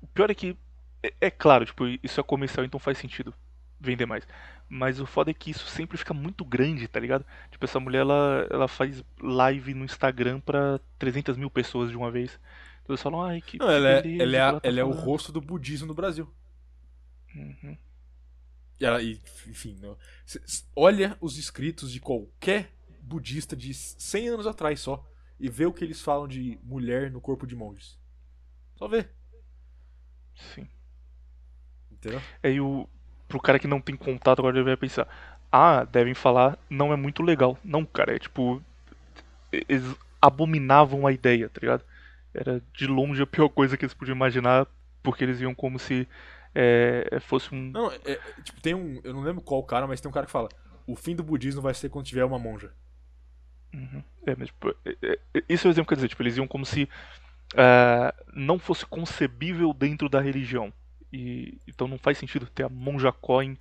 O pior é que, é, é claro, tipo, isso é comercial, então faz sentido vender mais. Mas o foda é que isso sempre fica muito grande, tá ligado? Tipo, essa mulher, ela, ela faz live no Instagram pra 300 mil pessoas de uma vez. Então eles falam, ai, que Não, ela é, beleza ela é, que a- tá ela é o falando." rosto do budismo no Brasil. Uhum. E ela, e, enfim, não- cê- olha os escritos de qualquer budista de 100 anos atrás só e vê o que eles falam de mulher no corpo de monges. Só vê, Sim. entendeu? Aí o pro cara que não tem contato agora ele vai pensar, ah, devem falar, não é muito legal. Não, cara, é tipo eles abominavam a ideia, tá ligado? Era de longe a pior coisa que eles podiam imaginar, porque eles iam como se é, fosse um Não, é- é, tipo, tem um. Eu não lembro qual cara, mas tem um cara que fala: o fim do budismo vai ser quando tiver uma monja. Uhum. É, mas, tipo, é- é- é- isso é o exemplo que quer dizer, tipo, eles iam como se não fosse concebível dentro da religião. E, então não faz sentido ter a Monja Coin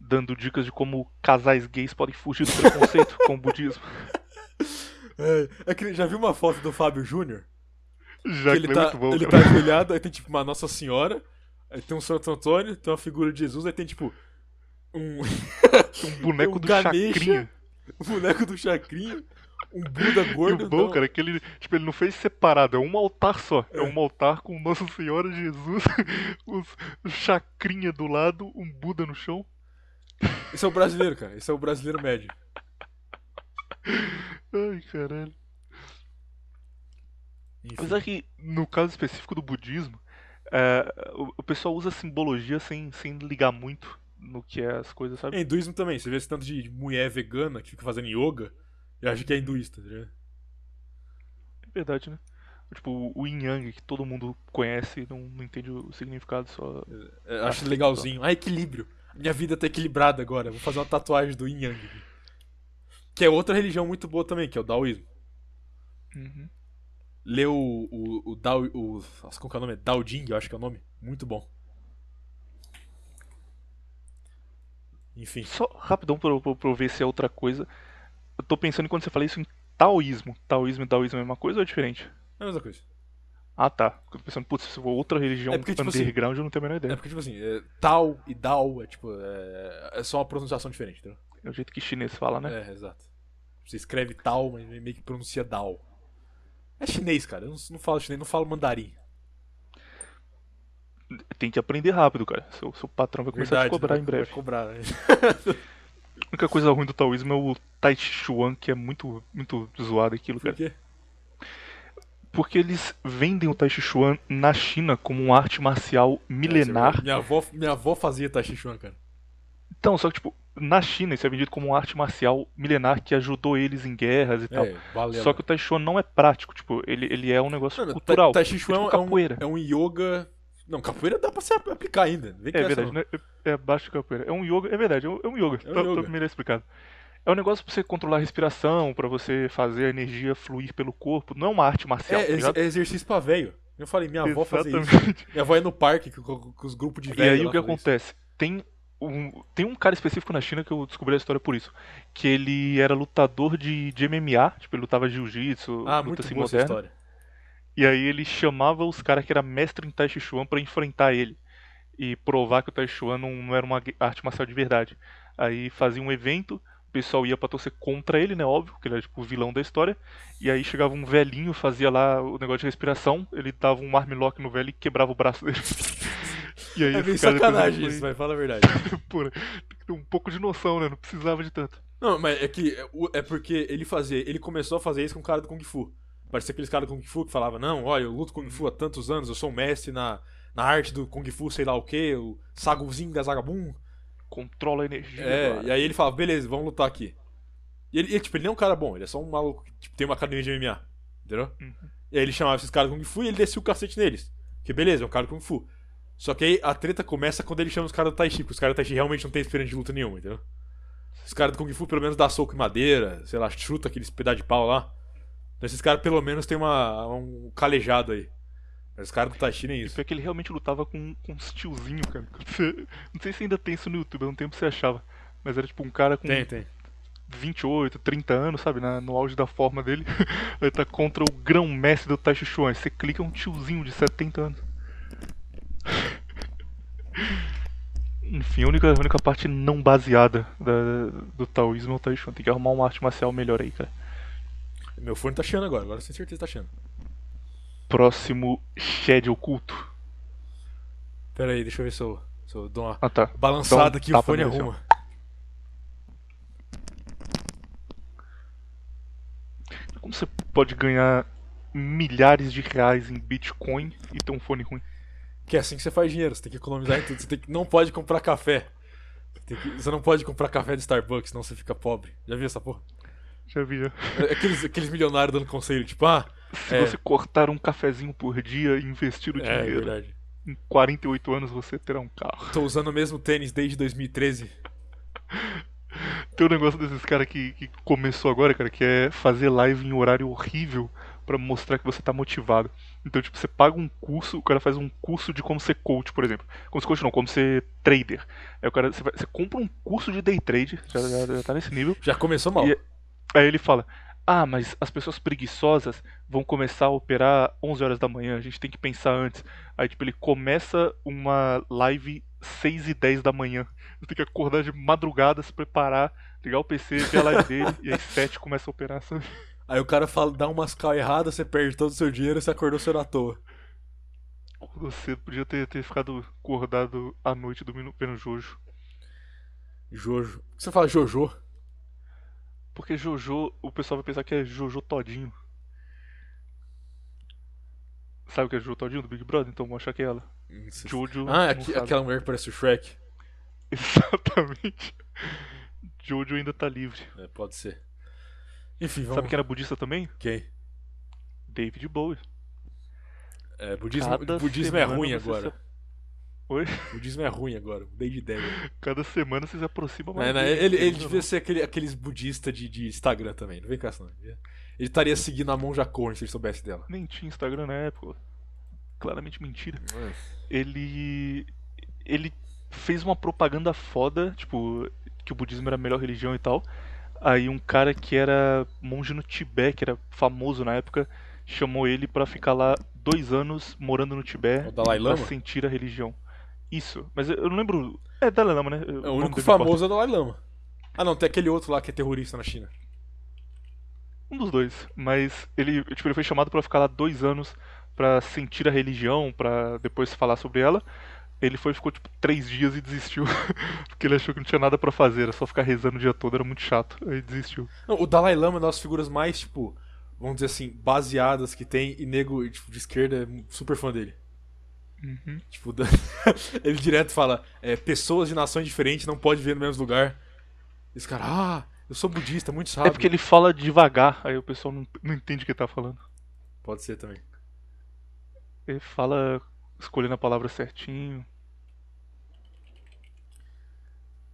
dando dicas de como casais gays podem fugir do preconceito com o budismo. É, é que já viu uma foto do Fábio Júnior? Já que ele é tá, muito bom, ele cara. tá ajoelhado, aí tem tipo uma Nossa Senhora, aí tem um Santo Antônio, tem uma figura de Jesus, aí tem tipo um, um boneco um do Ganesha, Chacrinha. um boneco do Chacrinha, um Buda E gordo. o bom, não. cara, é que ele, tipo, ele não fez separado, é um altar só. É, um altar com Nossa Senhora Jesus, os, Chacrinha do lado, um Buda no chão. Esse é o brasileiro, cara. Esse é o brasileiro médio. Ai, caralho. Enfim. Apesar que, no caso específico do budismo, é, o, o pessoal usa simbologia sem, sem ligar muito no que é as coisas, sabe? É hinduísmo também. Você vê esse tanto de mulher vegana que fica fazendo yoga, eu acho que é hinduísta, tá ligado? É verdade, né? Tipo, o yin yang, que todo mundo conhece, não, não entende o significado, só. Eu acho legalzinho. Ah, equilíbrio. Minha vida tá equilibrada agora. Vou fazer uma tatuagem do Yin Yang. Que é outra religião muito boa também, que é o Daoísmo. Uhum. Lê o, o, o Dao. O, nossa, como que é o nome? Dao Jing, eu acho que é o nome. Muito bom. Enfim. Só rapidão pra, pra, pra eu ver se é outra coisa. Eu tô pensando quando você fala isso em taoísmo. Taoísmo e taoísmo é a mesma coisa ou é diferente? É a mesma coisa. Ah tá. Eu tô pensando, putz, se for outra religião É porque, tipo assim, underground, eu não tenho a menor É ideia. porque, tipo assim, é, Tao e Dao é tipo. É, é só uma pronunciação diferente, entendeu? É o jeito que chinês fala, né? É, exato. Você escreve Tao, mas meio que pronuncia Dao. É chinês, cara. Eu não, não falo chinês, não falo mandarim. Tem que aprender rápido, cara. Seu, seu patrão vai começar a te cobrar em breve. Vai cobrar. né? A única coisa ruim do taoísmo é o Tai Chi Chuan, que é muito, muito zoado aquilo, Por cara. quê? Porque eles vendem o Tai Chi Chuan na China como uma arte marcial milenar. Minha avó, minha avó fazia Tai Chi Chuan, cara. Então, só que, tipo, na China isso é vendido como uma arte marcial milenar que ajudou eles em guerras e tal. É, valeu. Só que o Tai Chi Chuan não é prático, tipo, ele, ele é um negócio Mano, cultural. Tai, Chi Chuan tipo é, um, é um yoga. Não, capoeira dá pra se aplicar ainda. Vem É verdade, não. né? É abaixo de capoeira. É um yoga, é verdade, é um, é um yoga. É um yoga. tá melhor explicado. É um negócio pra você controlar a respiração, pra você fazer a energia fluir pelo corpo. Não é uma arte marcial, É, tá é exercício pra velho. Eu falei, minha avó fazia isso. Minha avó ia no parque com, com- com os grupos de E velho. aí lá o que fazer isso. acontece? Tem um, tem um cara específico na China que eu descobri a história por isso. Que ele era lutador de, de MMA, tipo, ele lutava jiu-jitsu, Ah, luta muito assim moderna. história. E aí ele chamava os caras que era mestre em Tai Chi Chuan pra enfrentar ele. E provar que o Tai Chi Chuan não, não era uma arte marcial de verdade. Aí fazia um evento, o pessoal ia pra torcer contra ele, né? Óbvio, que ele era tipo o vilão da história. E aí chegava um velhinho, fazia lá o negócio de respiração, ele dava um armlock no velho e quebrava o braço dele. E aí É depois sacanagem isso, vai, fala a verdade. Pô, tem que ter um pouco de noção, né? Não precisava de tanto. Não, mas é que é é porque ele fazia, ele começou a fazer isso com o cara do Kung Fu. Parecia aqueles caras do Kung Fu que falava, não, olha, eu luto Kung Fu há tantos anos, eu sou mestre na, na arte do Kung Fu, sei lá o que, o Saguzinho da Zagabum. Controla a energia. É, cara. e aí ele fala, beleza, vamos lutar aqui. E ele, e, tipo, ele não é um cara bom, ele é só um maluco que tipo, tem uma academia de MMA, entendeu? Uhum. E aí ele chamava esses caras do Kung Fu e ele descia o cacete neles. Que beleza, é um cara do Kung Fu. Só que aí a treta começa quando ele chama os caras do Tai Chi, porque os caras do Tai Chi realmente não tem experiência de luta nenhuma, entendeu? Os caras do Kung Fu pelo menos dá soco em madeira, sei lá, chuta aqueles pedaços de pau lá. Então esses caras pelo menos tem uma, um calejado aí. Os caras do Tai Chi nem isso. foi que ele realmente lutava com, com uns tiozinhos, cara. Não sei se ainda tem isso no YouTube, há um tempo você achava. Mas era tipo um cara com Tem, tem. 28, 30 anos, sabe? Na- no auge da forma dele. Ele tá contra o grão-mestre do Tai Chi Chuan. Você clica é um tiozinho de 70 anos. Enfim, a única, a única parte não baseada da- do taoísmo é o Tai Chi Chuan. Tem que arrumar uma arte marcial melhor aí, cara. Meu fone tá chiando agora, agora sem certeza tá chiando. Próximo Shed oculto. Pera aí, deixa eu ver se eu, se eu dou uma Ah tá. balançada um aqui, o fone nele, assim, ó. arruma. Como você pode ganhar milhares de reais em Bitcoin e ter um fone ruim? Que é assim que você faz dinheiro, você tem que economizar em tudo. Você que, não pode comprar café. Você, que- você não pode comprar café de Starbucks, senão você fica pobre. Já viu essa porra? Já vi. já. É Aqueles, aqueles milionários dando conselho, tipo, ah, Se É. você cortar um cafezinho por dia e investir o é dinheiro, verdade. em 48 anos você terá um carro. Tô usando o mesmo tênis desde 2013. Tem um negócio desses caras que, que começou agora, cara, que é fazer live em horário horrível pra mostrar que você tá motivado. Então, tipo, você paga um curso, o cara faz um curso de como ser coach, por exemplo. Como ser coach não, como ser trader. Aí o cara, você, vai- você compra um curso de day trade, já, já, já tá nesse nível. Já começou mal. E- Aí ele fala: Ah, mas as pessoas preguiçosas vão começar a operar 11 horas da manhã, a gente tem que pensar antes. Aí, tipo, ele começa uma live 6 e 10 da manhã. Você tem que acordar de madrugada, se preparar, ligar o PC, ver a live dele, e aí 7 começa a operar, sabe? Aí o cara fala, dá umas cal erradas, você perde todo o seu dinheiro e você acordou cedo à toa. Acordou cedo, podia ter, ter ficado acordado à noite dormindo vendo Jojo. Jojo. Que você fala Jojo? Porque Jojo, o pessoal vai pensar que é Jojo Todinho. Sabe o que é Jojo Todinho do Big Brother? Então vou achar que é ela. Jojo. Ah, aqui- aquela mulher que parece o Shrek. Exatamente. Jojo ainda tá livre. É, pode ser. Enfim, vamos. Sabe quem era budista também? Quem? David Bowie. É, budismo, Cada budismo é ruim agora. se- Oi? Budismo é ruim agora. Mudei de ideia. Cada semana você se aproxima mais. É, né, Ele, ele não. devia ser aquele, aqueles budistas de, de Instagram também. Não vem com essa não. Ele estaria seguindo a Monja Cohen se ele soubesse dela. Nem tinha Instagram na época. Claramente mentira. Ele. Ele fez uma propaganda foda, tipo, que o budismo era a melhor religião e tal. Aí um cara que era monge no Tibete, que era famoso na época, chamou ele pra ficar lá dois anos morando no Tibete pra sentir a religião. Isso, mas eu não lembro. É Dalai Lama, né? É, o único famoso é o Dalai Lama. Ah não, tem aquele outro lá que é terrorista na China. Um dos dois. Mas ele, tipo, ele foi chamado pra ficar lá dois anos pra sentir a religião, pra depois falar sobre ela. Ele foi ficou tipo três dias e desistiu. Porque ele achou que não tinha nada pra fazer, era só ficar rezando o dia todo, era muito chato. Aí desistiu. Não, o Dalai Lama é uma das figuras mais, tipo, vamos dizer assim, baseadas que tem e nego tipo, de esquerda é super fã dele. Uhum. Tipo, ele direto fala, é, pessoas de nações diferentes não podem viver no mesmo lugar. Esse cara, ah, eu sou budista, muito sábio. É porque ele fala devagar, aí o pessoal não, não entende o que ele tá falando. Pode ser também. Ele fala escolhendo a palavra certinho.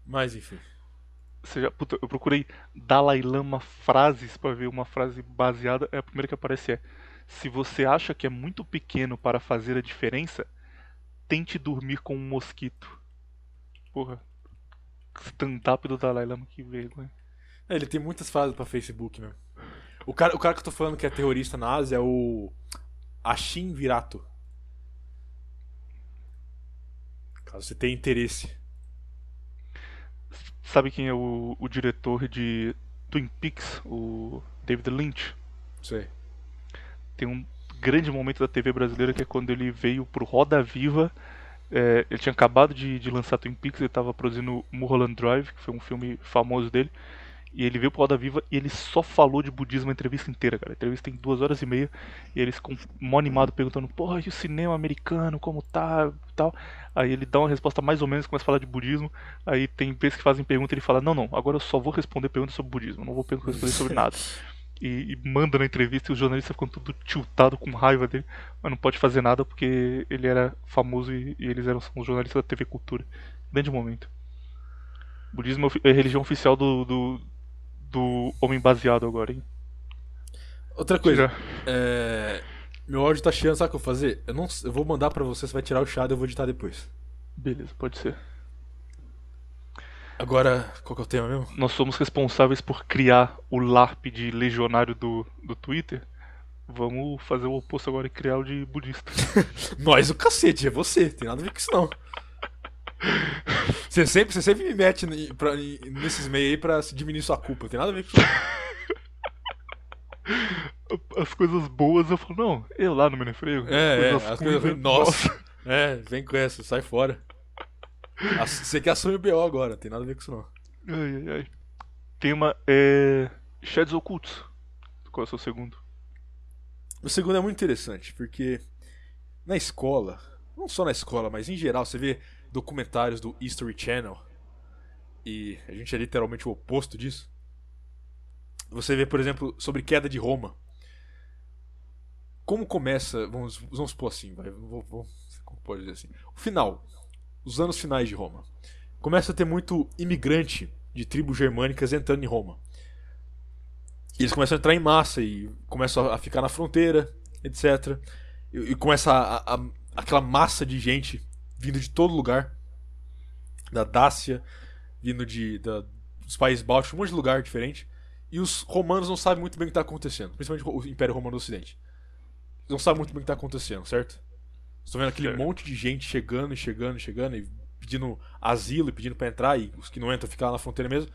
Mas enfim. Já, puta, eu procurei Dalai Lama frases pra ver uma frase baseada. É a primeira que aparece é: Se você acha que é muito pequeno para fazer a diferença, tente dormir com um mosquito. Porra. Stand-up do Dalai Lama, que vergonha. É, ele tem muitas frases pra Facebook mesmo. O cara, o cara que eu tô falando que é terrorista na Ásia é o. Ashin Virato. Caso você tenha interesse. Sabe quem é o, o diretor de Twin Peaks? O David Lynch. Sei. Tem um grande momento da TV brasileira que é quando ele veio pro Roda Viva. É, ele tinha acabado de, de lançar Twin Peaks, ele estava produzindo Mulholland Drive, que foi um filme famoso dele. E ele veio pro Roda Viva e ele só falou de budismo a entrevista inteira, cara. A entrevista tem duas horas e meia. E eles com mó animado perguntando, porra, e o cinema americano, como tá tal. Aí ele dá uma resposta mais ou menos, começa a falar de budismo. Aí tem vezes que fazem pergunta e ele fala, não, não, agora eu só vou responder perguntas sobre budismo, não vou responder sobre nada. E, e manda na entrevista e os jornalistas ficam tudo tiltado com raiva dele, mas não pode fazer nada porque ele era famoso e, e eles eram são os jornalistas da TV Cultura. Grande momento. Budismo é a religião oficial do, do, do homem baseado agora, hein? Outra coisa. É... Meu áudio tá cheio, sabe o que eu vou fazer? Eu, não... eu vou mandar pra você, você vai tirar o chá e eu vou editar depois. Beleza, pode ser. Agora, qual que é o tema mesmo? Nós somos responsáveis por criar o LARP de legionário do, do Twitter. Vamos fazer o oposto agora e criar o de budista. Nós o cacete, é você, tem nada a ver com isso não. Você sempre, você sempre me mete pra- nesses meios aí pra se diminuir sua culpa, tem nada a ver com isso. As coisas boas eu falo, não, eu lá no Menefrego. É, é, as coisas ruins, Nossa! É, vem com essa, sai fora. Você que assume o BO agora, tem nada a ver com isso não. Ai, ai, ai. Tem uma. É. Sheds Ocultos. Qual é o seu segundo? O segundo é muito interessante, porque na escola, não só na escola, mas em geral, você vê documentários do History Channel, e a gente é literalmente o oposto disso. Você vê, por exemplo, sobre queda de Roma. Como começa, vamos, vamos supor assim, vai, como pode dizer assim, o final, os anos finais de Roma. Começa a ter muito imigrante de tribos germânicas entrando em Roma. E eles começam a entrar em massa e começam a ficar na fronteira, etc. E, e começa a, a- aquela massa de gente vindo de todo lugar. Da Dácia, vindo de, da- dos Países Bálticos, um monte de lugar diferente. E os romanos não sabem muito bem o que está acontecendo, principalmente o Império Romano do Ocidente. Não sabem muito bem o que está acontecendo, certo? Estão vendo aquele Certo. monte de gente chegando e chegando e chegando e pedindo asilo e pedindo para entrar e os que não entram ficam lá na fronteira mesmo.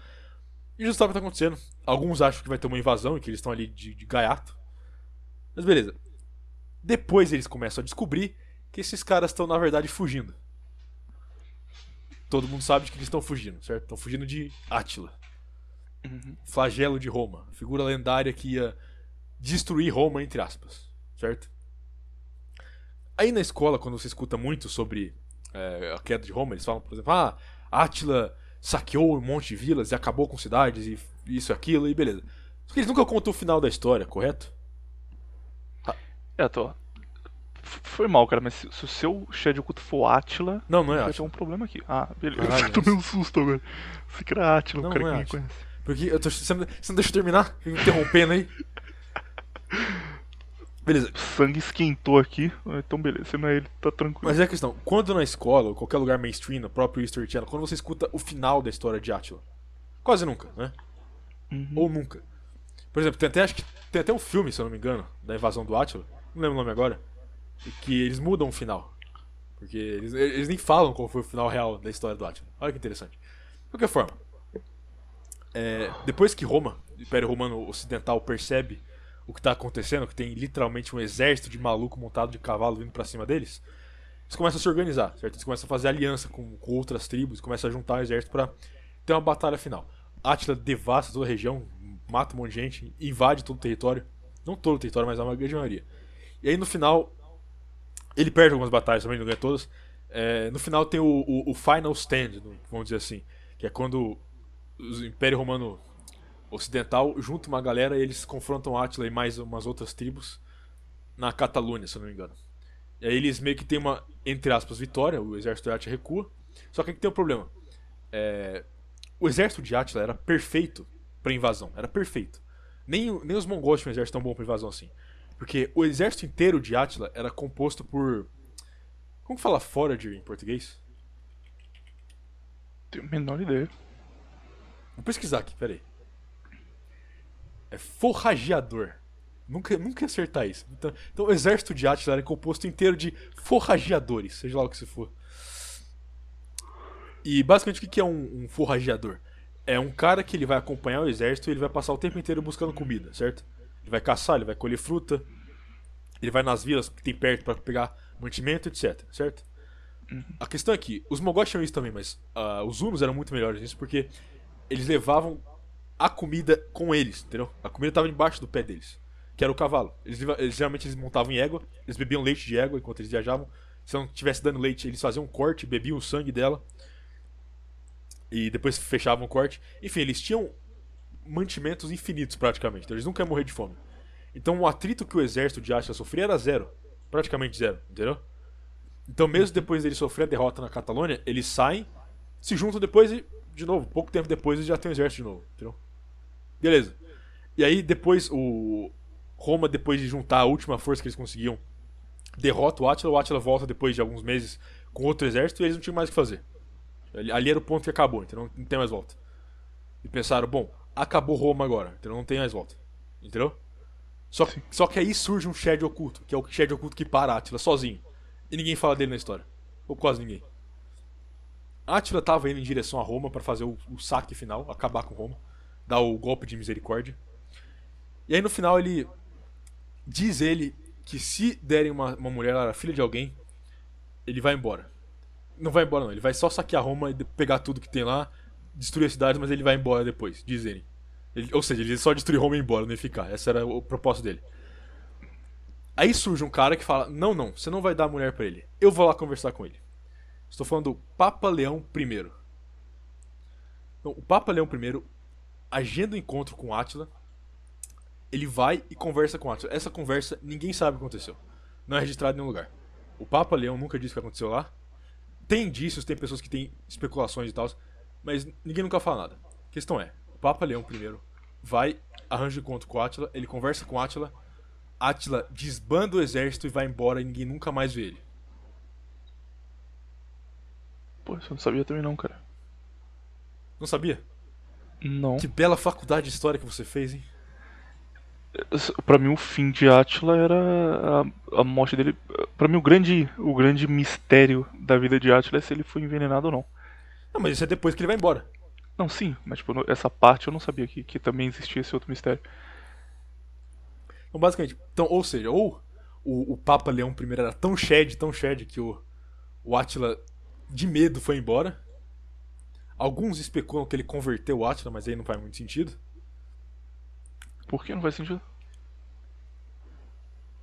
E já sabe o que tá acontecendo. Alguns acham que vai ter uma invasão e que eles estão ali de, de gaiato. Mas beleza. Depois eles começam a descobrir que esses caras estão, na verdade, fugindo. Todo mundo sabe de que eles estão fugindo, certo? Estão fugindo de Átila. Flagelo de Roma. Figura lendária que ia destruir Roma, entre aspas. Certo? Aí na escola, quando você escuta muito sobre é, a queda de Roma, eles falam, por exemplo, ah, Átila saqueou um monte de vilas e acabou com cidades e isso e aquilo e beleza. Só que eles nunca contam o final da história, correto? É, tô. Foi mal, cara, mas se, se o seu Shed Oculto for Atila, Não, não é vai ter Átila. um problema aqui. Ah, beleza. Caralho, eu tomei um susto agora. Você que era Atila, Não, o cara não é que me Átila. conhece. Porque eu tô, você, não, você não deixa eu terminar? Fica me interrompendo aí. Beleza. Sangue esquentou aqui, então beleza, se não é ele, tá tranquilo. Mas é a questão, quando na escola, ou qualquer lugar mainstream, no próprio History Channel, quando você escuta o final da história de Átila, quase nunca, né? Uhum. Ou nunca. Por exemplo, tem até, acho que tem até um filme, se eu não me engano, da invasão do Átila, não lembro o nome agora, e que eles mudam o final. Porque eles, eles nem falam qual foi o final real da história do Átila. Olha que interessante. De qualquer forma, é, depois que Roma, o Império Romano Ocidental, percebe o que está acontecendo, que tem literalmente um exército de maluco montado de cavalo vindo para cima deles, eles começam a se organizar, certo? Eles começam a fazer aliança com, com outras tribos, começam a juntar exército para ter uma batalha final. Átila devasta toda a região, mata um monte de gente, invade todo o território. Não todo o território, mas a grande maioria. E aí no final, ele perde algumas batalhas também, não ganha todas. É, no final tem o, o- o Final Stand, vamos dizer assim, que é quando o Império Romano Ocidental junta uma galera e eles confrontam Átila e mais umas outras tribos na Catalunha, se eu não me engano. E aí eles meio que tem uma, entre aspas, vitória, o exército de Átila recua. Só que aqui tem um problema. É, o exército de Átila era perfeito pra invasão, era perfeito. Nem, nem os mongóis tinham um exército tão bom pra invasão assim. Porque o exército inteiro de Átila era composto por. Como que fala forager em português? Tenho a menor ideia. Vou pesquisar aqui, peraí. É forrageador. Nunca, nunca ia acertar isso. Então, então o exército de Átila era composto inteiro de forrageadores, seja lá o que se for. E basicamente o que é um, um forrageador? É um cara que ele vai acompanhar o exército e ele vai passar o tempo inteiro buscando comida, certo? Ele vai caçar, ele vai colher fruta, ele vai nas vilas que tem perto para pegar mantimento, etc, certo? A questão é que os Mogóis tinham isso também, mas ah, os Hunos eram muito melhores nisso porque eles levavam a comida com eles, entendeu? A comida estava embaixo do pé deles, que era o cavalo. Eles, eles geralmente eles montavam em égua, eles bebiam leite de égua enquanto eles viajavam. Se não tivesse dando leite, eles faziam um corte, bebiam o sangue dela e depois fechavam o corte. Enfim, eles tinham mantimentos infinitos praticamente, então eles nunca iam morrer de fome. Então o atrito que o exército de Átila sofria era zero, praticamente zero, entendeu? Então mesmo depois deles sofrer a derrota na Catalônia, eles saem, se juntam depois e, de novo, pouco tempo depois eles já têm um exército de novo, entendeu? Beleza. E aí depois o Roma, depois de juntar a última força que eles conseguiam, derrota o Átila, o Átila volta depois de alguns meses com outro exército e eles não tinham mais o que fazer. Ali, era o ponto que acabou, entendeu? Não tem mais volta. E pensaram, bom, acabou Roma agora, entendeu? Não tem mais volta. Entendeu? Só, só que aí surge um Shed oculto, que é o Shed oculto que para Átila sozinho. E ninguém fala dele na história. Ou quase ninguém. Átila tava indo em direção a Roma para fazer o, o saque final, acabar com Roma, dar o golpe de misericórdia. E aí no final ele diz ele que se derem uma, uma mulher, ela era filha de alguém, ele vai embora. Não vai embora não, ele vai só saquear Roma e pegar tudo que tem lá, destruir a cidade, mas ele vai embora depois, diz ele. Ele- ou seja, ele só destruir Roma e ir embora, não ia ficar. Essa era o propósito dele. Aí surge um cara que fala: Não, não, você não vai dar a mulher pra ele. Eu vou lá conversar com ele. Estou falando do Papa Leão I. Então, o Papa Leão I agenda o encontro com Átila. Ele vai e conversa com Átila. Essa conversa ninguém sabe o que aconteceu. Não é registrado em nenhum lugar. O Papa Leão nunca disse o que aconteceu lá. Tem indícios, tem pessoas que têm especulações e tal, mas ninguém nunca fala nada. A questão é: o Papa Leão I vai, arranja o encontro com Átila, ele conversa com Átila. Átila desbanda o exército e vai embora e ninguém nunca mais vê ele. Pô, isso eu não sabia também não, cara. Não sabia? Não. Que bela faculdade de história que você fez, hein? Pra mim o fim de Átila era a, a morte dele. Pra mim o grande, o grande mistério da vida de Átila é se ele foi envenenado ou não. Não, mas isso é depois que ele vai embora. Não, sim, mas tipo, essa parte eu não sabia que, que também existia esse outro mistério. Então, basicamente, então, ou seja, ou o, o Papa Leão I era tão shed, tão shed que o, o Átila, de medo, foi embora. Alguns especulam que ele converteu o Átila, mas aí não faz muito sentido. Por que não faz sentido?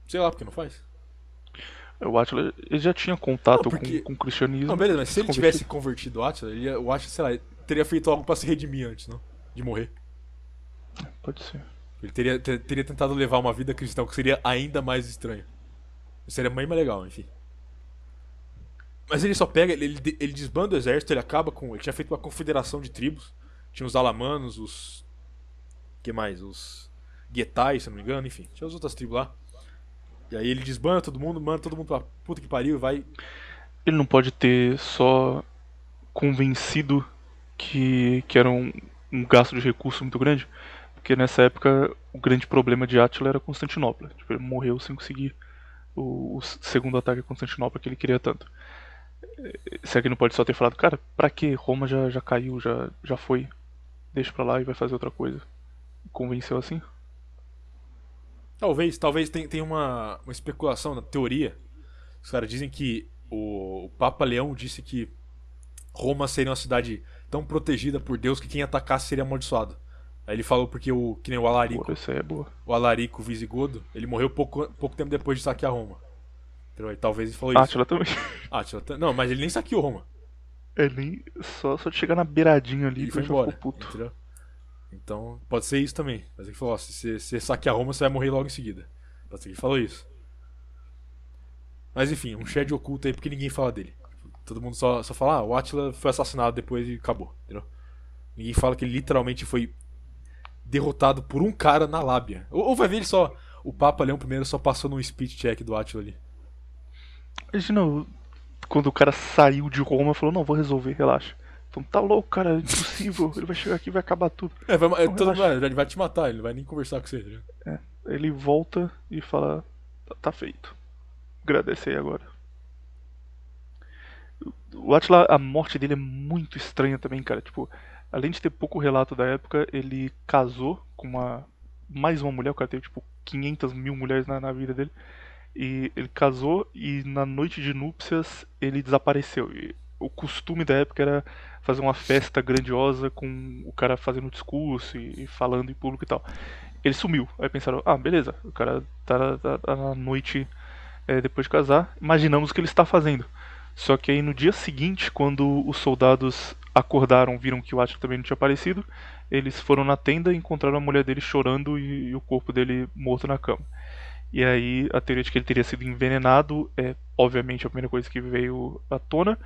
Sei lá porque não faz. O Átila ele já tinha contato Não, porque- com, com o cristianismo. Não, beleza, mas se ele convertido. tivesse convertido o Átila, ele o Átila, sei lá, teria feito algo pra se redimir antes, não? De morrer. Pode ser. Ele teria, ter- teria tentado levar uma vida cristã, o que seria ainda mais estranho. Seria bem mais legal, enfim. Mas ele só pega, ele, ele, ele desbanda o exército, ele acaba com. Ele tinha feito uma confederação de tribos. Tinha os alamanos, os. que mais? Os. Guetais, se não me engano, enfim. Tinha as outras tribos lá. E aí ele desbanda todo mundo, manda todo mundo pra puta que pariu vai. Ele não pode ter só convencido que, que era um, um gasto de recurso muito grande. Porque nessa época o grande problema de Átila era Constantinopla. Tipo, ele morreu sem conseguir o, o segundo ataque a Constantinopla que ele queria tanto. Será que não pode só ter falado, cara, pra que Roma já, já caiu, já, já foi, deixa pra lá e vai fazer outra coisa? Convenceu assim? Talvez, talvez tenha, tenha uma, uma especulação na teoria. Os caras dizem que o, o Papa Leão disse que Roma seria uma cidade tão protegida por Deus que quem atacasse seria amaldiçoado. Aí ele falou porque o que nem o Alarico, aí é o Alarico Visigodo, ele morreu pouco, pouco tempo depois de saquear Roma. Aí talvez ele falou isso. Átila também. Átila tá- não, mas ele nem saqueou Roma. É nem só, só de chegar na beiradinha ali Ele que foi embora. puto. Entendeu? Então, pode ser isso também. Mas ele falou, ó, se você, saquear Roma, você vai morrer logo em seguida. Pode ser que ele falou isso. Mas enfim, um shed oculto aí porque ninguém fala dele. Todo mundo só, só fala, ah, o Attila foi assassinado depois e acabou. Entendeu? Ninguém fala que ele literalmente foi derrotado por um cara na lábia. Ou, ou vai ver ele só. o Papa Leão I só passou num speed check do Atila ali. Imagina quando o cara saiu de Roma e falou, não, vou resolver, relaxa. Então tá louco, cara, é impossível. Ele vai chegar aqui e vai acabar tudo. É, vai, é, Não, todo, vai, ele vai te matar, ele não vai nem conversar com você. né? Ele volta e fala, "Tá- tá feito. Agradece aí agora. O Atila, a morte dele é muito estranha também, cara. Tipo, além de ter pouco relato da época, ele casou com uma. Mais uma mulher, o cara teve tipo 500 mil mulheres na, na vida dele. E ele casou e na noite de núpcias ele desapareceu. E o costume da época era fazer uma festa grandiosa com o cara fazendo discurso e, e falando em público e tal. Ele sumiu. Aí pensaram, ah, beleza, o cara tá, tá- tá na noite é, depois de casar, imaginamos o que ele está fazendo. Só que aí no dia seguinte, quando os soldados acordaram, viram que o Atila também não tinha aparecido, eles foram na tenda e encontraram a mulher dele chorando e, e o corpo dele morto na cama. E aí a teoria de que ele teria sido envenenado é obviamente a primeira coisa que veio à tona.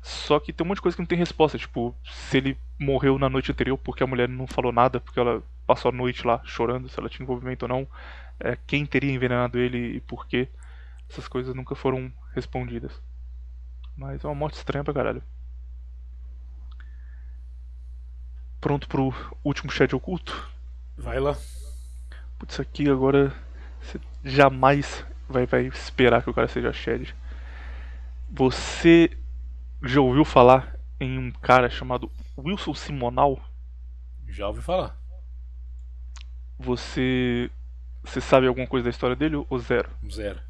Só que tem um monte de coisa que não tem resposta, tipo, se ele morreu na noite anterior porque a mulher não falou nada, porque ela passou a noite lá chorando, se ela tinha envolvimento ou não, é, quem teria envenenado ele e por quê. Essas coisas nunca foram respondidas. Mas é uma morte estranha pra caralho. Pronto pro último chat oculto? Vai lá. Putz, aqui agora você jamais vai, vai esperar que o cara seja Shed. Você já ouviu falar em um cara chamado Wilson Simonal? Já ouvi falar. Você. Você sabe alguma coisa da história dele ou zero? Zero.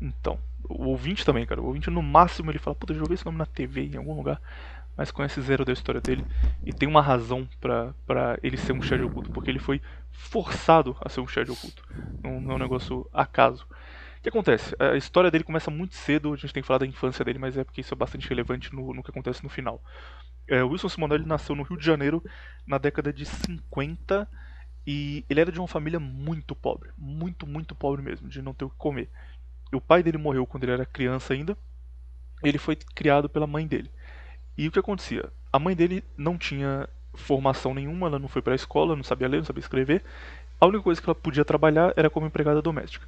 Então, o ouvinte também, cara. O ouvinte no máximo ele fala, puta, eu já ouvi esse nome na TV em algum lugar, mas conhece zero da história dele. E tem uma razão pra ele ser um Shed oculto, porque ele foi forçado a ser um Shed oculto. Não, não é um negócio acaso. O que acontece? A história dele começa muito cedo, a gente tem que falar da infância dele, mas é porque isso é bastante relevante no, no que acontece no final. É, Wilson Simonal ele nasceu no Rio de Janeiro na década de 50 e ele era de uma família muito pobre, muito, muito pobre mesmo, de não ter o que comer. E o pai dele morreu quando ele era criança ainda. Ele foi criado pela mãe dele. E o que acontecia? A mãe dele não tinha formação nenhuma, ela não foi para a escola, não sabia ler, não sabia escrever. A única coisa que ela podia trabalhar era como empregada doméstica.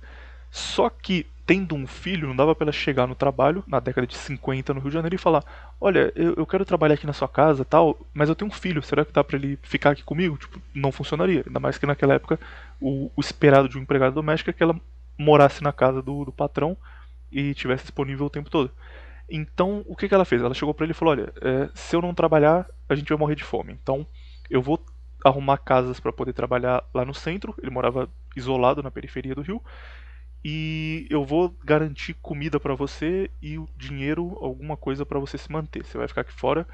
Só que, tendo um filho, não dava para ela chegar no trabalho, na década de 50 no Rio de Janeiro, e falar: Olha, eu, eu quero trabalhar aqui na sua casa tal, mas eu tenho um filho, será que dá para ele ficar aqui comigo? Tipo, não funcionaria. Ainda mais que naquela época o, o esperado de um empregado doméstico é que ela morasse na casa do, do patrão e tivesse disponível o tempo todo. Então, o que, que ela fez? Ela chegou para ele e falou: Olha, é, se eu não trabalhar, a gente vai morrer de fome. Então, eu vou arrumar casas para poder trabalhar lá no centro. Ele morava isolado na periferia do Rio. E eu vou garantir comida para você e o dinheiro, alguma coisa para você se manter. Você vai ficar aqui fora.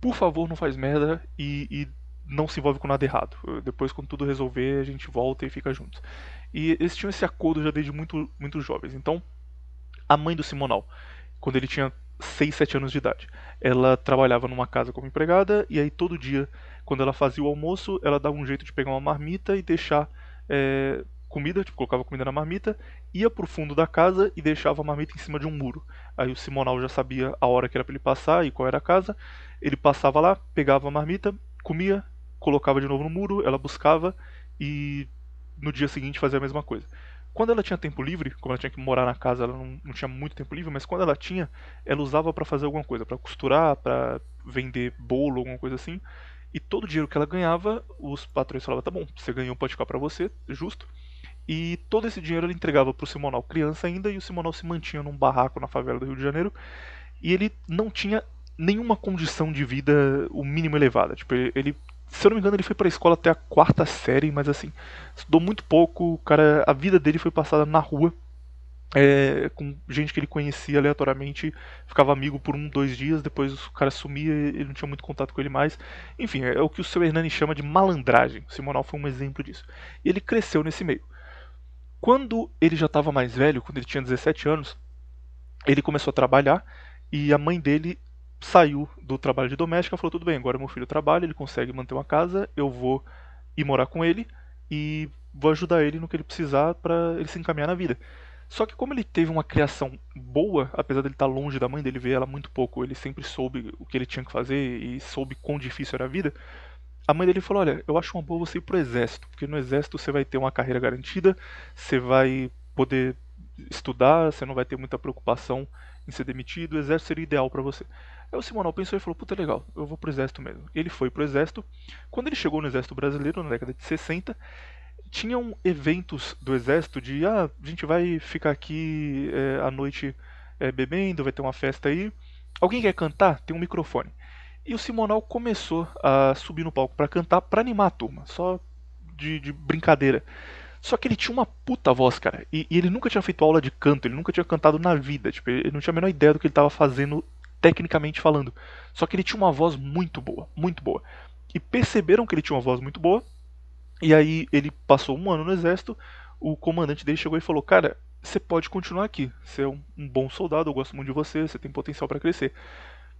Por favor, não faz merda e, e não se envolve com nada errado. Depois, quando tudo resolver, a gente volta e fica juntos. E eles tinham esse acordo já desde muito, muito jovens. Então, a mãe do Simonal, quando ele tinha 6, 7 anos de idade, ela trabalhava numa casa como empregada e aí todo dia, quando ela fazia o almoço, ela dava um jeito de pegar uma marmita e deixar é, comida, tipo, colocava comida na marmita, ia pro fundo da casa e deixava a marmita em cima de um muro. Aí o Simonal já sabia a hora que era para ele passar e qual era a casa. Ele passava lá, pegava a marmita, comia, colocava de novo no muro, ela buscava e no dia seguinte fazia a mesma coisa. Quando ela tinha tempo livre, como ela tinha que morar na casa, ela não, não tinha muito tempo livre, mas quando ela tinha, ela usava para fazer alguma coisa, para costurar, para vender bolo, alguma coisa assim. E todo o dinheiro que ela ganhava, os patrões falavam: tá bom, você ganhou, pode ficar para você, justo. E todo esse dinheiro ela entregava pro Simonal criança ainda, e o Simonal se mantinha num barraco na favela do Rio de Janeiro. E ele não tinha nenhuma condição de vida o mínimo elevada. Tipo, ele, se eu não me engano, ele foi pra escola até a quarta série, mas assim, estudou muito pouco. Cara, a vida dele foi passada na rua. É, com gente que ele conhecia aleatoriamente, ficava amigo por um, dois dias, depois o cara sumia, ele não tinha muito contato com ele mais. Enfim, é o que o seu Hernani chama de malandragem. O Simonal foi um exemplo disso. E ele cresceu nesse meio. Quando ele já estava mais velho, quando ele tinha 17 anos, ele começou a trabalhar e a mãe dele saiu do trabalho de doméstica falou: Tudo bem, agora meu filho trabalha, ele consegue manter uma casa, eu vou ir morar com ele e vou ajudar ele no que ele precisar para ele se encaminhar na vida. Só que como ele teve uma criação boa, apesar dele estar longe da mãe dele ver ela muito pouco, ele sempre soube o que ele tinha que fazer e soube quão difícil era a vida. a mãe dele falou: Olha, eu acho uma boa você ir pro exército, porque no exército você vai ter uma carreira garantida, você vai poder estudar, você não vai ter muita preocupação em ser demitido, o exército seria ideal para você. Aí o Simonal pensou e falou: Puta, legal, eu vou pro exército mesmo. Ele foi pro exército. Quando ele chegou no exército brasileiro, na década de 60, tinham eventos do exército de: Ah, a gente vai ficar aqui é, à noite é, bebendo, vai ter uma festa aí. Alguém quer cantar? Tem um microfone. E o Simonal começou a subir no palco para cantar, para animar a turma, só de, de, brincadeira. Só que ele tinha uma puta voz, cara. E, e, ele nunca tinha feito aula de canto, ele nunca tinha cantado na vida. Tipo, ele não tinha a menor ideia do que ele estava fazendo tecnicamente falando. Só que ele tinha uma voz muito boa, muito boa. E perceberam que ele tinha uma voz muito boa. E aí ele passou um ano no exército. O comandante dele chegou e falou: Cara, você pode continuar aqui. Você é um, um bom soldado, eu gosto muito de você, você tem potencial para crescer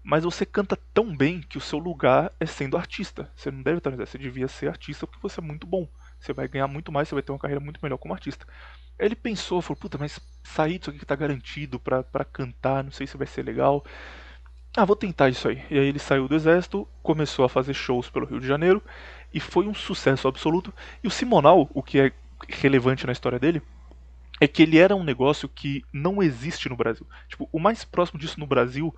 mas você canta tão bem que o seu lugar é sendo artista. Você não deve estar no exército, você devia ser artista porque você é muito bom. Você vai ganhar muito mais, você vai ter uma carreira muito melhor como artista. Aí ele pensou, falou, puta, mas sair disso aqui que tá garantido pra, pra cantar, não sei se vai ser legal. Ah, vou tentar isso aí. E aí ele saiu do exército, começou a fazer shows pelo Rio de Janeiro e foi um sucesso absoluto. E o Simonal, o que é relevante na história dele, é que ele era um negócio que não existe no Brasil. Tipo, o mais próximo disso no Brasil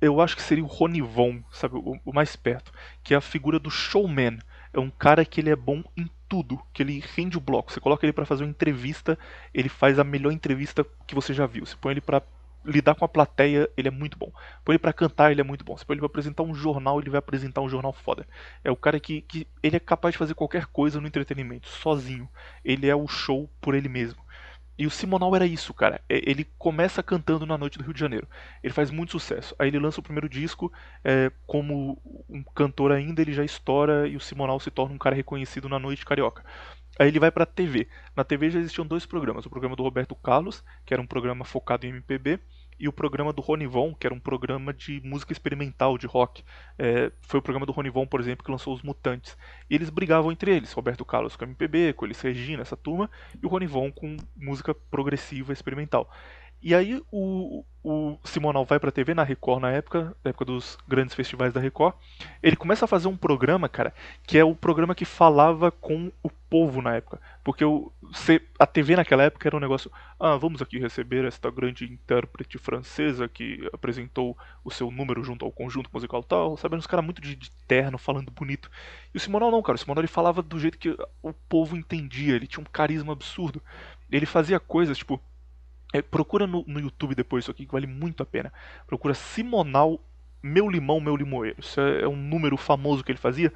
eu acho que seria o Ronivon, sabe, o, o, mais perto, que é a figura do showman. É um cara que ele é bom em tudo, que ele rende o bloco. Você coloca ele para fazer uma entrevista, ele faz a melhor entrevista que você já viu. Você põe ele para lidar com a plateia, ele é muito bom. Põe ele para cantar, ele é muito bom. Você põe ele para apresentar um jornal, ele vai apresentar um jornal foda. É o cara que, que ele é capaz de fazer qualquer coisa no entretenimento, sozinho. Ele é o show por ele mesmo. E o Simonal era isso, cara. É, ele começa cantando na noite do Rio de Janeiro. Ele faz muito sucesso. Aí ele lança o primeiro disco, é, como um cantor ainda, ele já estoura e o Simonal se torna um cara reconhecido na noite carioca. Aí ele vai pra TV. Na TV já existiam dois programas. O programa do Roberto Carlos, que era um programa focado em MPB, e o programa do Ronivon, que era um programa de música experimental, de rock. É, foi o programa do Ronivon, por exemplo, que lançou Os Mutantes. E eles brigavam entre eles, Roberto Carlos com MPB, com Elis Regina, essa turma, e o Ronivon com música progressiva experimental. E aí o, o Simonal vai pra TV na Record na época, na época dos grandes festivais da Record. Ele começa a fazer um programa, cara, que é o programa que falava com o povo na época. Porque o, a TV naquela época era um negócio. Ah, vamos aqui receber esta grande intérprete francesa que apresentou o seu número junto ao conjunto musical tal. Sabendo os caras muito de, de, terno, falando bonito. E o Simonal não, cara. O Simonal ele falava do jeito que o povo entendia. Ele tinha um carisma absurdo. Ele fazia coisas, tipo é, procura no, no, YouTube depois isso aqui, que vale muito a pena. Procura Simonal Meu Limão, Meu Limoeiro. Isso é, é um número famoso que ele fazia.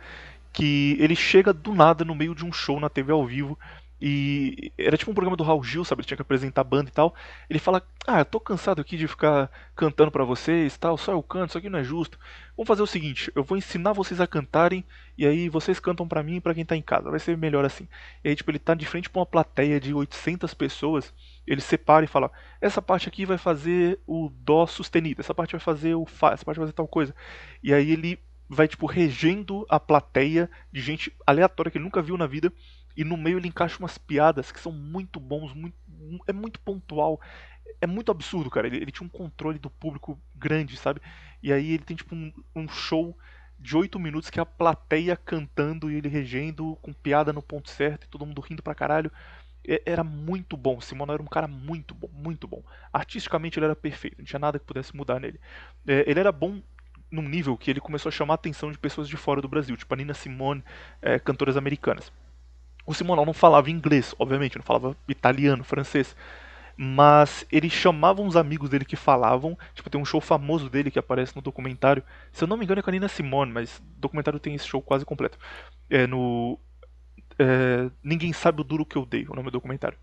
Que ele chega do nada no meio de um show na TV ao vivo e era tipo um programa do Raul Gil, sabe? Ele tinha que apresentar a banda e tal. Ele fala: Ah, eu tô cansado aqui de ficar cantando para vocês tal, só eu canto, isso aqui não é justo. Vamos fazer o seguinte: eu vou ensinar vocês a cantarem e aí vocês cantam para mim e pra quem tá em casa. Vai ser melhor assim. E aí, tipo, ele tá de frente pra uma plateia de 800 pessoas. Ele separa e fala: Essa parte aqui vai fazer o Dó sustenido, essa parte vai fazer o Fá, essa parte vai fazer tal coisa. E aí ele vai, tipo, regendo a plateia de gente aleatória que ele nunca viu na vida e no meio ele encaixa umas piadas que são muito bons, muito, é muito pontual. É muito absurdo, cara. Ele, ele tinha um controle do público grande, sabe? E aí ele tem tipo um, um show de oito minutos que é a plateia cantando e ele regendo, com piada no ponto certo e todo mundo rindo pra caralho. Era muito bom. Simone era um cara muito bom, muito bom. Artisticamente ele era perfeito, não tinha nada que pudesse mudar nele. É, ele era bom num nível que ele começou a chamar a atenção de pessoas de fora do Brasil, tipo a Nina Simone, é, cantoras americanas. O Simonal não falava inglês, obviamente, não falava italiano, francês. Mas ele chamava uns amigos dele que falavam. Tipo, tem um show famoso dele que aparece no documentário. Se eu não me engano é com a Nina Simone, mas o documentário tem esse show quase completo. É no. É, Ninguém sabe o duro que eu dei, o nome do documentário.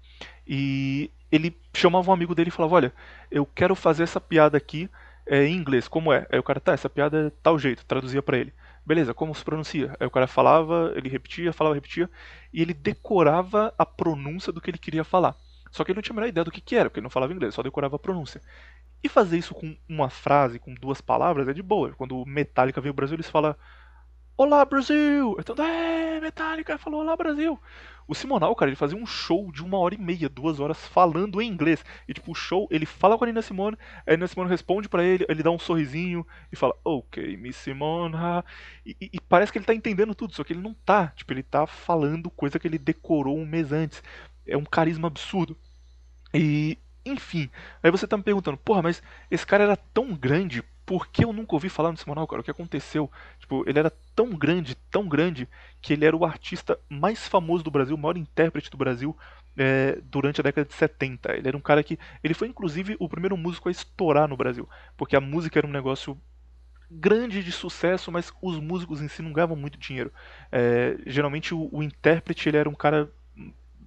E ele chamava um amigo dele e falava: Olha, eu quero fazer essa piada aqui é, em inglês, como é? Aí o cara, tá, essa piada é tal jeito, traduzia para ele. Beleza, como se pronuncia? Aí o cara falava, ele repetia, falava, repetia, e ele decorava a pronúncia do que ele queria falar. Só que ele não tinha a menor ideia do que, que era, porque ele não falava inglês, só decorava a pronúncia. E fazer isso com uma frase, com duas palavras, é de boa. Quando o Metallica veio ao Brasil, eles falam Olá Brasil! Então, é, Metallica falou Olá Brasil! O Simonal, cara, ele fazia um show de uma hora e meia, duas horas, falando em inglês. E, tipo, o show, ele fala com a Nina Simone, a Nina Simone responde para ele, ele dá um sorrisinho e fala, ok, Miss Simone. E, e, e, parece que ele tá entendendo tudo, só que ele não tá. Tipo, ele tá falando coisa que ele decorou um mês antes. É um carisma absurdo. E, enfim, aí você tá me perguntando, porra, mas esse cara era tão grande, por que eu nunca ouvi falar no Simonal, cara? O que aconteceu? Tipo, ele era tão grande, tão grande, que ele era o artista mais famoso do Brasil, o maior intérprete do Brasil é, durante a década de 70. Ele era um cara que. Ele foi inclusive o primeiro músico a estourar no Brasil, porque a música era um negócio grande de sucesso, mas os músicos em si não ganhavam muito dinheiro. É, geralmente o, o intérprete ele era um cara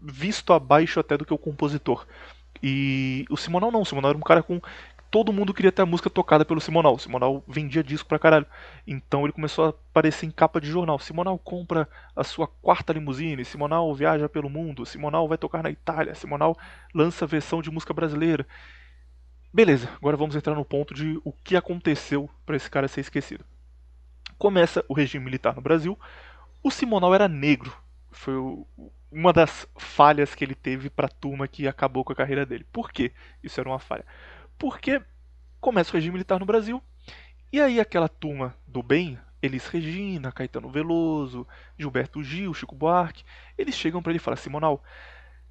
visto abaixo até do que o compositor. E o Simonal não, o Simonal era um cara com. Todo mundo queria ter a música tocada pelo Simonal. O Simonal vendia disco pra caralho. Então ele começou a aparecer em capa de jornal. Simonal compra a sua quarta limusine. Simonal viaja pelo mundo. Simonal vai tocar na Itália. Simonal lança versão de música brasileira. Beleza, agora vamos entrar no ponto de o que aconteceu para esse cara ser esquecido. Começa o regime militar no Brasil. O Simonal era negro. Foi uma das falhas que ele teve para a turma que acabou com a carreira dele. Por quê? Isso era uma falha. Porque começa o regime militar no Brasil, e aí aquela turma do bem, Elis Regina, Caetano Veloso, Gilberto Gil, Chico Buarque, eles chegam para ele e falam: Simonal,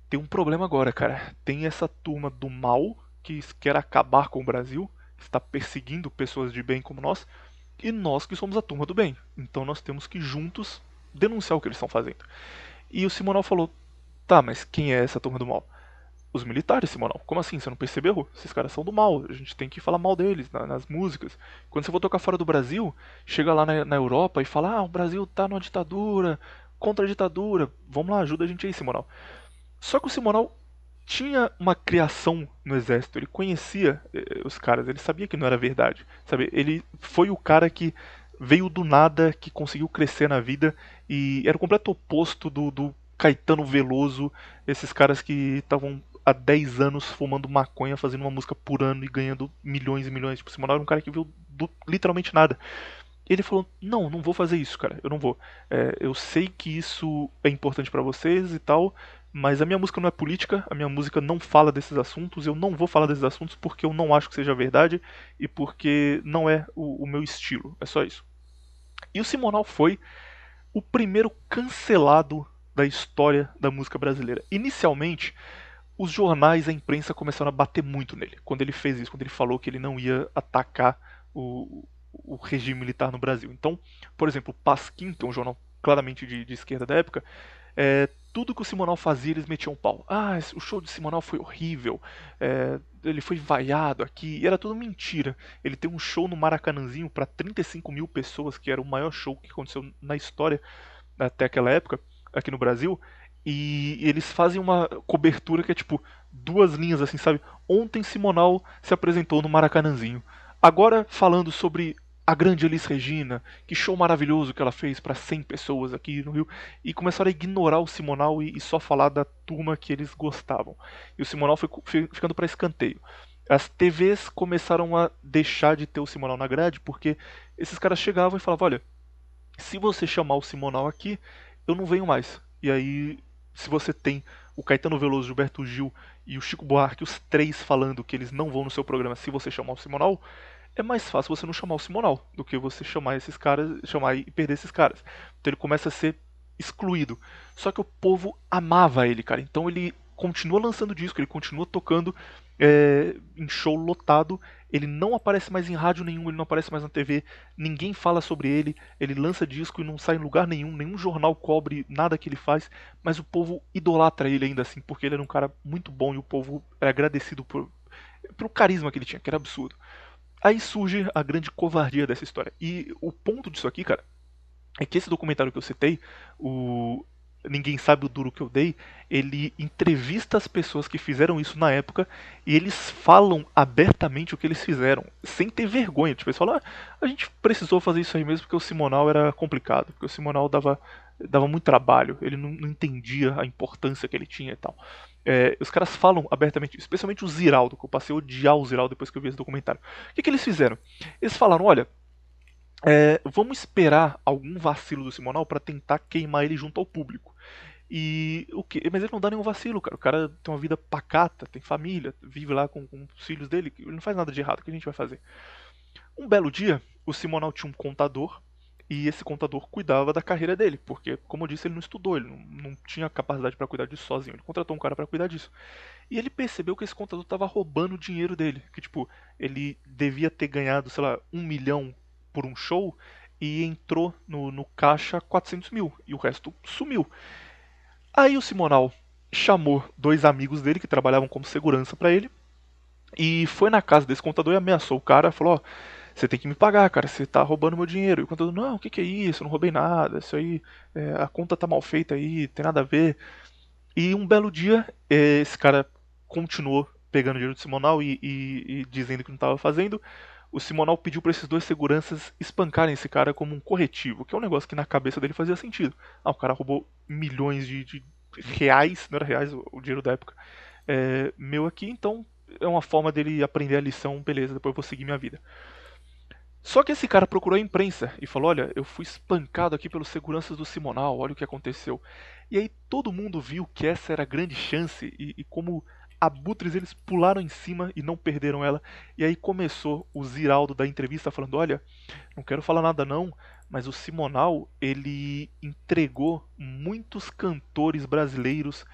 tem um problema agora, cara. Tem essa turma do mal que quer acabar com o Brasil, está perseguindo pessoas de bem como nós, e nós que somos a turma do bem. Então nós temos que juntos denunciar o que eles estão fazendo. E o Simonal falou: Tá, mas quem é essa turma do mal? Os militares, Simonal. Como assim? Você não percebeu? Esses caras são do mal. A gente tem que falar mal deles na, nas músicas. Quando você for tocar fora do Brasil, chega lá na, na Europa e fala: Ah, o Brasil tá numa ditadura, contra a ditadura. Vamos lá, ajuda a gente aí, Simonal. Só que o Simonal tinha uma criação no exército, ele conhecia eh, os caras, ele sabia que não era verdade, sabe? Ele foi o cara que veio do nada, que conseguiu crescer na vida e era o completo oposto do, do Caetano Veloso, esses caras que estavam há 10 anos fumando maconha, fazendo uma música por ano e ganhando milhões e milhões. Tipo, Simonal era um cara que viu do, literalmente nada. Ele falou: Não, não vou fazer isso, cara. Eu não vou. É, eu sei que isso é importante para vocês e tal, mas a minha música não é política, a minha música não fala desses assuntos. Eu não vou falar desses assuntos porque eu não acho que seja verdade e porque não é o, o meu estilo. É só isso. E o Simonal foi o primeiro cancelado da história da música brasileira. Inicialmente, os jornais, a imprensa começaram a bater muito nele quando ele fez isso, quando ele falou que ele não ia atacar o, o regime militar no Brasil. Então, por exemplo, o Pasquim, que é um jornal claramente de, de esquerda da época, é, tudo que o Simonal fazia, eles metiam um pau. Ah, o show de Simonal foi horrível, é, ele foi vaiado aqui, era tudo mentira. Ele tem um show no Maracanãzinho para 35 mil pessoas, que era o maior show que aconteceu na história até aquela época, aqui no Brasil, e eles fazem uma cobertura que é tipo duas linhas assim, sabe? Ontem Simonal se apresentou no Maracanãzinho. Agora falando sobre a grande Elis Regina, que show maravilhoso que ela fez para 100 pessoas aqui no Rio, e começaram a ignorar o Simonal e, só falar da turma que eles gostavam. E o Simonal foi ficando para escanteio. As TVs começaram a deixar de ter o Simonal na grade, porque esses caras chegavam e falavam: olha, se você chamar o Simonal aqui, eu não venho mais. E aí, se você tem o Caetano Veloso, Gilberto Gil e o Chico Buarque, os três falando que eles não vão no seu programa se você chamar o Simonal, é mais fácil você não chamar o Simonal do que você chamar esses caras, chamar e perder esses caras. Então ele começa a ser excluído. Só que o povo amava ele, cara. Então ele continua lançando disco, ele continua tocando é, em show lotado. Ele não aparece mais em rádio nenhum, ele não aparece mais na TV. Ninguém fala sobre ele. Ele lança disco e não sai em lugar nenhum. Nenhum jornal cobre nada que ele faz. Mas o povo idolatra ele ainda assim, porque ele era um cara muito bom e o povo é agradecido por, pelo carisma que ele tinha, que era absurdo. Aí surge a grande covardia dessa história. E o ponto disso aqui, cara, é que esse documentário que eu citei, o Ninguém Sabe o Duro que eu dei, ele entrevista as pessoas que fizeram isso na época e eles falam abertamente o que eles fizeram, sem ter vergonha. Tipo, eles falam, ah, a gente precisou fazer isso aí mesmo porque o Simonal era complicado, porque o Simonal dava, dava muito trabalho, ele não, não entendia a importância que ele tinha e tal. É, os caras falam abertamente, especialmente o Ziraldo, que eu passei a odiar o Ziraldo depois que eu vi esse documentário. O que, que eles fizeram? Eles falaram: olha, é, vamos esperar algum vacilo do Simonal para tentar queimar ele junto ao público. E o que? Mas ele não dá nenhum vacilo, cara. O cara tem uma vida pacata, tem família, vive lá com, com os filhos dele. Ele não faz nada de errado. O que a gente vai fazer? Um belo dia, o Simonal tinha um contador e esse contador cuidava da carreira dele, porque, como eu disse, ele não estudou, ele não, não tinha capacidade para cuidar disso sozinho. Ele contratou um cara para cuidar disso. E ele percebeu que esse contador estava roubando o dinheiro dele, que tipo ele devia ter ganhado, sei lá, um milhão por um show e entrou no, no caixa 400 mil e o resto sumiu. Aí o Simonal chamou dois amigos dele que trabalhavam como segurança para ele e foi na casa desse contador e ameaçou o cara, falou: ó, você tem que me pagar, cara, você tá roubando meu dinheiro. E o contador, não, o que, que é isso? Eu não roubei nada, isso aí, é, a conta tá mal feita aí, tem nada a ver. E um belo dia, é, esse cara continuou pegando dinheiro do Simonal e, e, e dizendo que não estava fazendo. O Simonal pediu para esses dois seguranças espancarem esse cara como um corretivo, que é um negócio que na cabeça dele fazia sentido. Ah, o cara roubou milhões de, de reais, não era reais o, dinheiro da época, é, meu aqui, então é uma forma dele aprender a lição, beleza, depois eu vou seguir minha vida. Só que esse cara procurou a imprensa e falou: Olha, eu fui espancado aqui pelos seguranças do Simonal, olha o que aconteceu. E aí todo mundo viu que essa era a grande chance e, e como abutres eles pularam em cima e não perderam ela. E aí começou o Ziraldo da entrevista falando: Olha, não quero falar nada não, mas o Simonal ele entregou muitos cantores brasileiros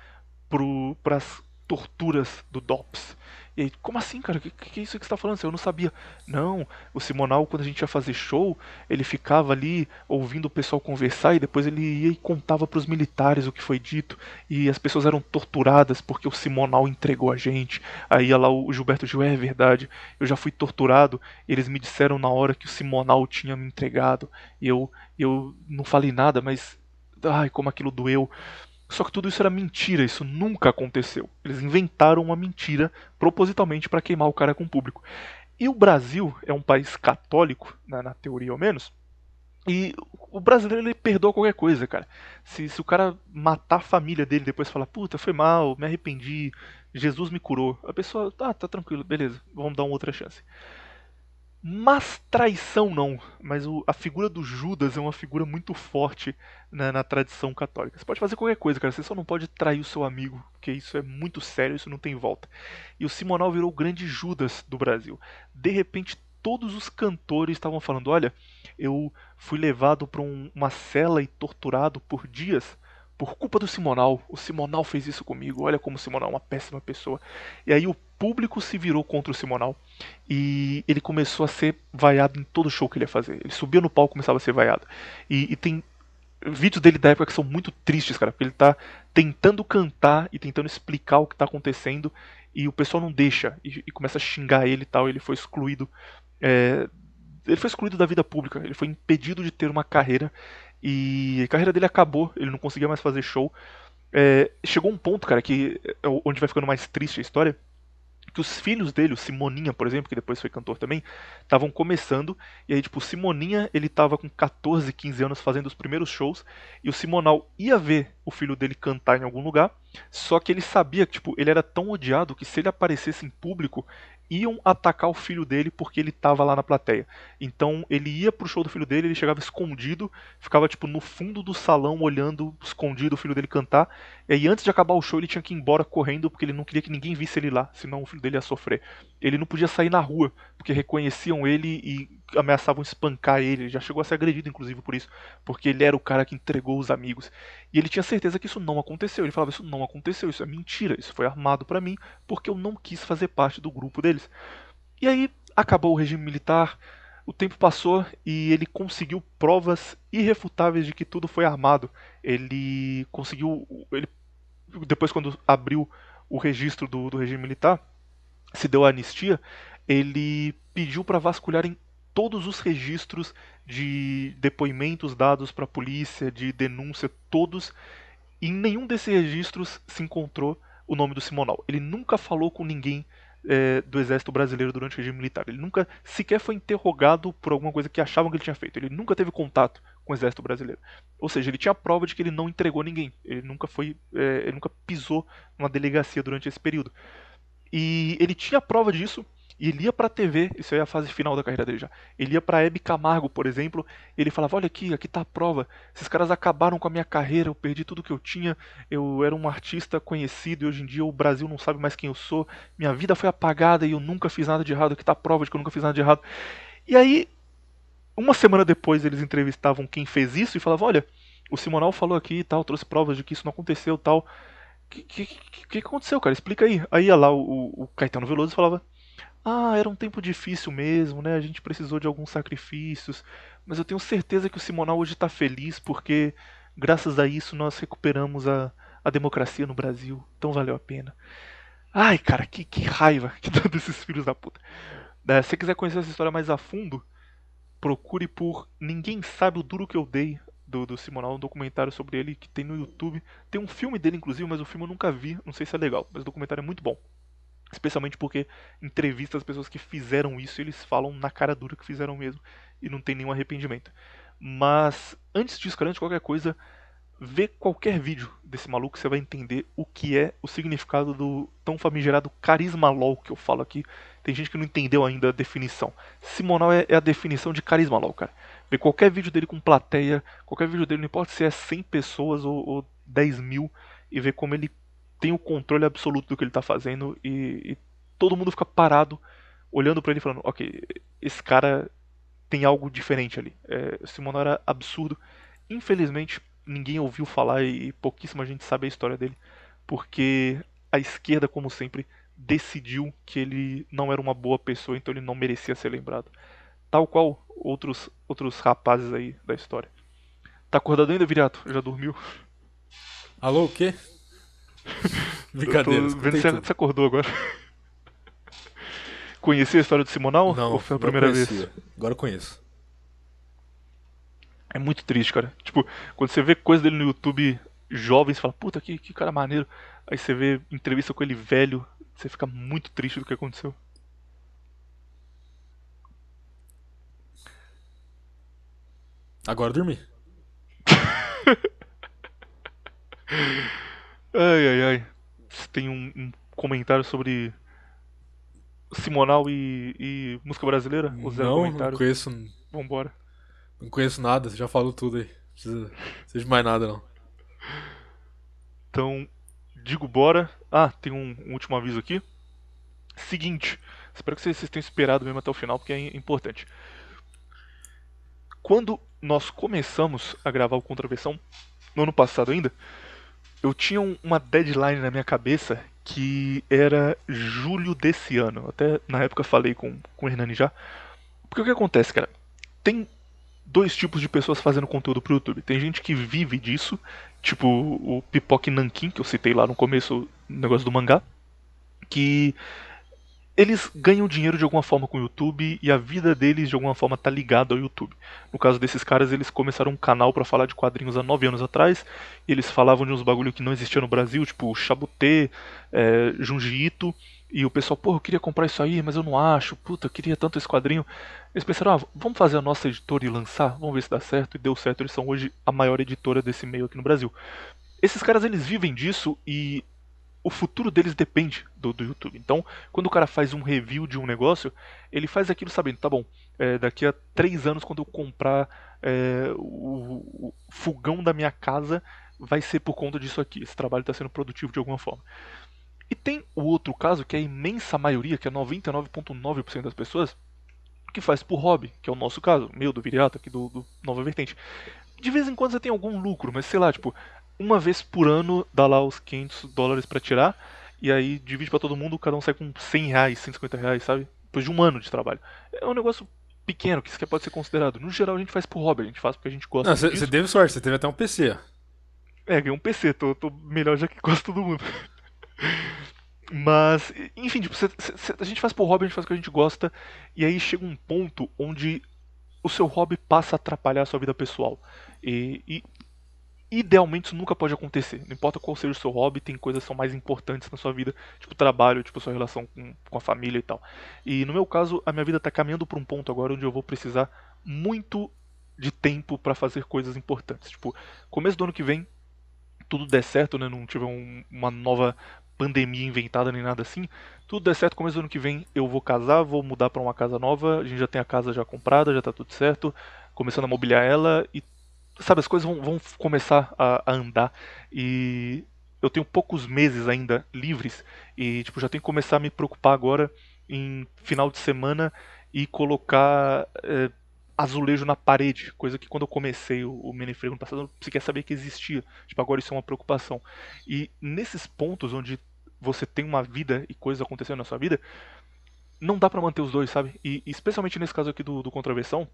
para as torturas do DOPS. E aí, como assim, cara? O que, que, é isso que você tá falando? Eu não sabia. Não, o Simonal, quando a gente ia fazer show, ele ficava ali ouvindo o pessoal conversar e depois ele ia e contava para os militares o que foi dito. E as pessoas eram torturadas porque o Simonal entregou a gente. Aí ia lá o Gilberto Gil, é verdade, eu já fui torturado. eles me disseram na hora que o Simonal tinha me entregado. E eu, eu não falei nada, mas. Ai, como aquilo doeu. Só que tudo isso era mentira, isso nunca aconteceu. Eles inventaram uma mentira propositalmente para queimar o cara com o público. E o Brasil é um país católico, né, na teoria ao menos, e o brasileiro ele perdoa qualquer coisa, cara. Se, se o cara matar a família dele depois falar, puta, foi mal, me arrependi, Jesus me curou, a pessoa, tá, tá tranquilo, beleza, vamos dar uma outra chance. Mas traição não. Mas o, a figura do Judas é uma figura muito forte na, na, tradição católica. Você pode fazer qualquer coisa, cara. Você só não pode trair o seu amigo, porque isso é muito sério, isso não tem volta. E o Simonal virou o grande Judas do Brasil. De repente, todos os cantores estavam falando: olha, eu fui levado para um, uma cela e torturado por dias por culpa do Simonal. O Simonal fez isso comigo. Olha como o Simonal é uma péssima pessoa. E aí o público se virou contra o Simonal e ele começou a ser vaiado em todo show que ele ia fazer. Ele subia no palco e começava a ser vaiado. E, e tem vídeos dele da época que são muito tristes, cara, porque ele tá tentando cantar e tentando explicar o que tá acontecendo e o pessoal não deixa e, e começa a xingar ele e tal. Ele foi excluído. É, ele foi excluído da vida pública, ele foi impedido de ter uma carreira e a carreira dele acabou, ele não conseguia mais fazer show. É, chegou um ponto, cara, que é onde vai ficando mais triste a história, que os filhos dele, o Simoninha, por exemplo, que depois foi cantor também, estavam começando, e aí, tipo, o Simoninha, ele tava com 14, 15 anos fazendo os primeiros shows, e o Simonal ia ver o filho dele cantar em algum lugar, só que ele sabia que, tipo, ele era tão odiado que se ele aparecesse em público, iam atacar o filho dele porque ele estava lá na plateia. Então ele ia pro show do filho dele, ele chegava escondido, ficava tipo no fundo do salão olhando escondido o filho dele cantar. E aí antes de acabar o show ele tinha que ir embora correndo porque ele não queria que ninguém visse ele lá, senão o filho dele ia sofrer. Ele não podia sair na rua porque reconheciam ele e ameaçavam espancar ele. Ele já chegou a ser agredido inclusive por isso, porque ele era o cara que entregou os amigos. E ele tinha certeza que isso não aconteceu. Ele falava: Isso não aconteceu, isso é mentira, isso foi armado para mim porque eu não quis fazer parte do grupo deles. E aí acabou o regime militar, o tempo passou e ele conseguiu provas irrefutáveis de que tudo foi armado. Ele conseguiu. Ele, depois, quando abriu o registro do, do regime militar, se deu a anistia, ele pediu para vasculharem todos os registros de depoimentos dados para a polícia, de denúncia, todos. E em nenhum desses registros se encontrou o nome do Simonal. Ele nunca falou com ninguém é, do exército brasileiro durante o regime militar. Ele nunca sequer foi interrogado por alguma coisa que achavam que ele tinha feito. Ele nunca teve contato com o exército brasileiro. Ou seja, ele tinha prova de que ele não entregou ninguém. Ele nunca foi, é, ele nunca pisou numa delegacia durante esse período. E ele tinha prova disso E ele ia pra TV, isso aí é a fase final da carreira dele já. Ele ia pra Hebe Camargo, por exemplo, e ele falava: Olha aqui, aqui tá a prova. Esses caras acabaram com a minha carreira, eu perdi tudo que eu tinha. Eu era um artista conhecido e hoje em dia o Brasil não sabe mais quem eu sou. Minha vida foi apagada e eu nunca fiz nada de errado. Aqui tá a prova de que eu nunca fiz nada de errado. E aí, uma semana depois, eles entrevistavam quem fez isso e falavam: Olha, o Simonal falou aqui e tal, trouxe provas de que isso não aconteceu tal. O que, que, que, aconteceu, cara? Explica aí. Aí ia lá o, o Caetano Veloso e falava: ah, era um tempo difícil mesmo, né? A gente precisou de alguns sacrifícios, mas eu tenho certeza que o Simonal hoje está feliz porque, graças a isso, nós recuperamos a, a democracia no Brasil. Então valeu a pena. Ai, cara, que, que raiva que dá desses filhos da puta. É, se você quiser conhecer essa história mais a fundo, procure por Ninguém Sabe o Duro Que Eu Dei, do, do Simonal, um documentário sobre ele que tem no YouTube. Tem um filme dele, inclusive, mas o filme eu nunca vi, não sei se é legal, mas o documentário é muito bom. Especialmente porque entrevista as pessoas que fizeram isso eles falam na cara dura que fizeram mesmo e não tem nenhum arrependimento. Mas antes disso, cara, antes de qualquer coisa, vê qualquer vídeo desse maluco, você vai entender o que é o significado do tão famigerado carisma LOL que eu falo aqui. Tem gente que não entendeu ainda a definição. Simonal é, é a definição de carisma LOL, cara. Vê qualquer vídeo dele com plateia, qualquer vídeo dele, não importa se é 100 pessoas ou, ou 10 mil, e vê como ele tem o controle absoluto do que ele está fazendo e, e, todo mundo fica parado olhando para ele falando, ok, esse cara tem algo diferente ali. É, Simon era absurdo. Infelizmente, ninguém ouviu falar e pouquíssima gente sabe a história dele, porque a esquerda, como sempre, decidiu que ele não era uma boa pessoa, então ele não merecia ser lembrado. Tal qual outros outros rapazes aí da história. Tá acordado ainda, Viriato? Já dormiu? Alô, o quê? Brincadeira. vendo se você acordou agora. Conhecia a história do Simonal? Não, ou foi a primeira vez? Agora eu conheço. É muito triste, cara. Tipo, quando você vê coisa dele no YouTube jovem, você fala, puta, que, que cara maneiro. Aí você vê entrevista com ele velho, você fica muito triste do que aconteceu. Agora eu dormi. Ai, ai, ai. Você tem um, um comentário sobre Simonal e, e música brasileira? Ou zero não, comentário? não conheço. Vambora. Não conheço nada, você já falou tudo aí. Não precisa, precisa de mais nada, não. Então, digo bora. Ah, tem um, um último aviso aqui. Seguinte, espero que vocês, vocês tenham esperado mesmo até o final, porque é importante. Quando nós começamos a gravar o Contraversão, no ano passado ainda, eu tinha uma deadline na minha cabeça que era julho desse ano. Até na época falei com, com o Hernani já. Porque o que acontece, cara? Tem dois tipos de pessoas fazendo conteúdo pro YouTube. Tem gente que vive disso, tipo o Pipoque Nankin, que eu citei lá no começo, no negócio do mangá, que eles ganham dinheiro de alguma forma com o YouTube e a vida deles de alguma forma está ligada ao YouTube. No caso desses caras, eles começaram um canal para falar de quadrinhos há nove anos atrás. E eles falavam de uns bagulho que não existia no Brasil, tipo Chabutê, é, Junji Ito. E o pessoal, pô, eu queria comprar isso aí, mas eu não acho. Puta, eu queria tanto esse quadrinho. Eles pensaram, ah, vamos fazer a nossa editora e lançar? Vamos ver se dá certo. E deu certo, eles são hoje a maior editora desse meio aqui no Brasil. Esses caras, eles vivem disso e o futuro deles depende do, do, YouTube. Então, quando o cara faz um review de um negócio, ele faz aquilo sabendo, tá bom, é, daqui a três anos, quando eu comprar é, o, o, fogão da minha casa, vai ser por conta disso aqui. Esse trabalho está sendo produtivo de alguma forma. E tem o outro caso, que é a imensa maioria, que é 99,9% das pessoas, que faz por hobby, que é o nosso caso, meu, do Viriato, aqui do, do Nova Vertente. De vez em quando você tem algum lucro, mas sei lá, tipo, uma vez por ano dá lá os 500 dólares para tirar, e aí divide para todo mundo, cada um sai com 100 reais, 150 reais, sabe? Depois de um ano de trabalho. É um negócio pequeno, que isso pode ser considerado. No geral, a gente faz por hobby, a gente faz porque a gente gosta Você teve sorte, você teve até um PC. É, ganhei um PC, tô, tô melhor já que quase todo mundo. Mas, enfim, tipo, cê, cê, a gente faz por hobby, a gente faz o que a gente gosta, e aí chega um ponto onde o seu hobby passa a atrapalhar a sua vida pessoal. E, e Idealmente isso nunca pode acontecer. Não importa qual seja o seu hobby, tem coisas que são mais importantes na sua vida, tipo trabalho, tipo sua relação com, com a família e tal. E no meu caso, a minha vida está caminhando para um ponto agora onde eu vou precisar muito de tempo para fazer coisas importantes. Tipo, começo do ano que vem, tudo der certo, né, não tiver um, uma nova pandemia inventada nem nada assim. Tudo der certo, começo do ano que vem eu vou casar, vou mudar para uma casa nova, a gente já tem a casa já comprada, já tá tudo certo, começando a mobiliar ela e sabe, as coisas vão, vão começar a, a andar e eu tenho poucos meses ainda livres e tipo já tenho que começar a me preocupar agora em final de semana e colocar é, azulejo na parede, coisa que quando eu comecei o, o Menefrego no passado eu sequer sabia que existia. Tipo, agora isso é uma preocupação. E nesses pontos onde você tem uma vida e coisas acontecendo na sua vida, não dá para manter os dois, sabe? E especialmente nesse caso aqui do, do Contraversão,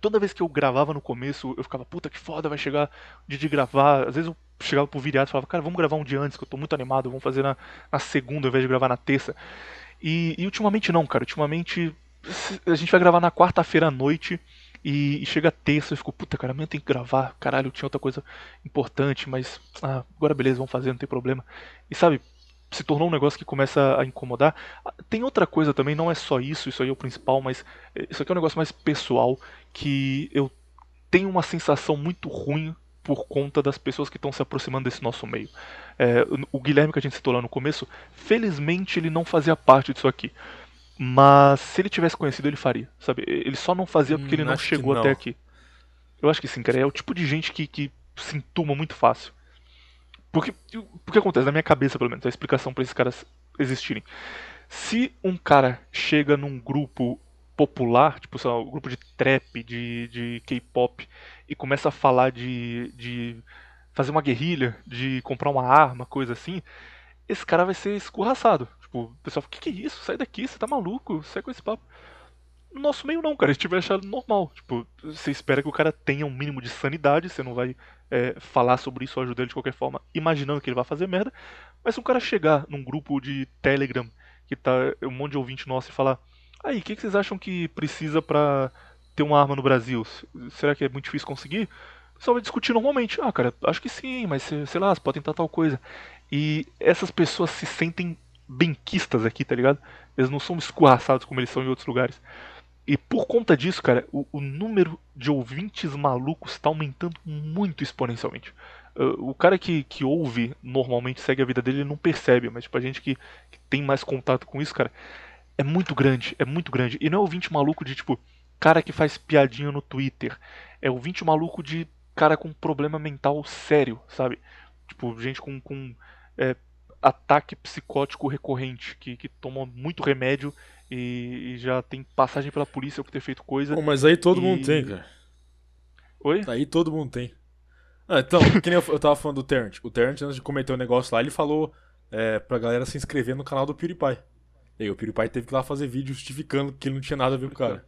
toda vez que eu gravava no começo, eu ficava, puta que foda, vai chegar o dia de gravar. Às vezes eu chegava pro viriato e falava, cara, vamos gravar um dia antes, que eu tô muito animado, vamos fazer na, na segunda ao invés de gravar na terça. E, e ultimamente não, cara. Ultimamente a gente vai gravar na quarta-feira à noite e, e, chega terça, eu fico, puta, cara, amanhã tem que gravar, caralho, tinha outra coisa importante, mas ah, agora beleza, vamos fazer, não tem problema. E sabe, se tornou um negócio que começa a incomodar. Ah, tem outra coisa também, não é só isso, isso aí é o principal, mas eh, isso aqui é um negócio mais pessoal que eu tenho uma sensação muito ruim por conta das pessoas que estão se aproximando desse nosso meio. É, o Guilherme que a gente citou lá no começo, felizmente ele não fazia parte disso aqui. Mas se ele tivesse conhecido, ele faria, sabe? Ele só não fazia porque hum, ele não chegou não. até aqui. Eu acho que sim, cara. É o tipo de gente que, que se entuma muito fácil. Porque, porque acontece, na minha cabeça, pelo menos, a explicação para esses caras existirem. Se um cara chega num grupo popular, tipo, sei lá, um grupo de trap, de, de K-pop, e começa a falar de, de fazer uma guerrilha, de comprar uma arma, coisa assim, esse cara vai ser escorraçado. Tipo, o pessoal fala, que que é isso? Sai daqui, você tá maluco, sai com esse papo. No nosso meio não, cara, a gente vai achar normal. Tipo, você espera que o cara tenha um mínimo de sanidade, você não vai é, falar sobre isso ou ajudar ele de qualquer forma, imaginando que ele vai fazer merda. Mas se um cara chegar num grupo de Telegram, que tá um monte de ouvinte nosso e falar, aí, o que, que vocês acham que precisa pra ter uma arma no Brasil? Será que é muito difícil conseguir? Pessoal vai discutir normalmente. Ah, cara, acho que sim, mas sei lá, você pode tentar tal coisa. E essas pessoas se sentem benquistas aqui, tá ligado? Eles não são escorraçados como eles são em outros lugares. E por conta disso, cara, o, o número de ouvintes malucos está aumentando muito exponencialmente. Uh, o cara que, que ouve normalmente, segue a vida dele, ele não percebe, mas tipo, a gente que, que tem mais contato com isso, cara, é muito grande, é muito grande. E não é ouvinte maluco de tipo, cara que faz piadinha no Twitter. É ouvinte maluco de cara com problema mental sério, sabe? Tipo, gente com, com é, ataque psicótico recorrente, que, que toma muito remédio e, e, já tem passagem pela polícia por ter feito coisa. Pô, mas aí todo e... mundo tem, cara. Oi? Aí todo mundo tem. Ah, então, que nem eu, eu tava falando do Terrent. O Terrent, antes de cometer o um negócio lá, ele falou é, pra galera se inscrever no canal do PewDiePie. E aí o PewDiePie teve que ir lá fazer vídeo justificando que ele não tinha nada a ver com o cara.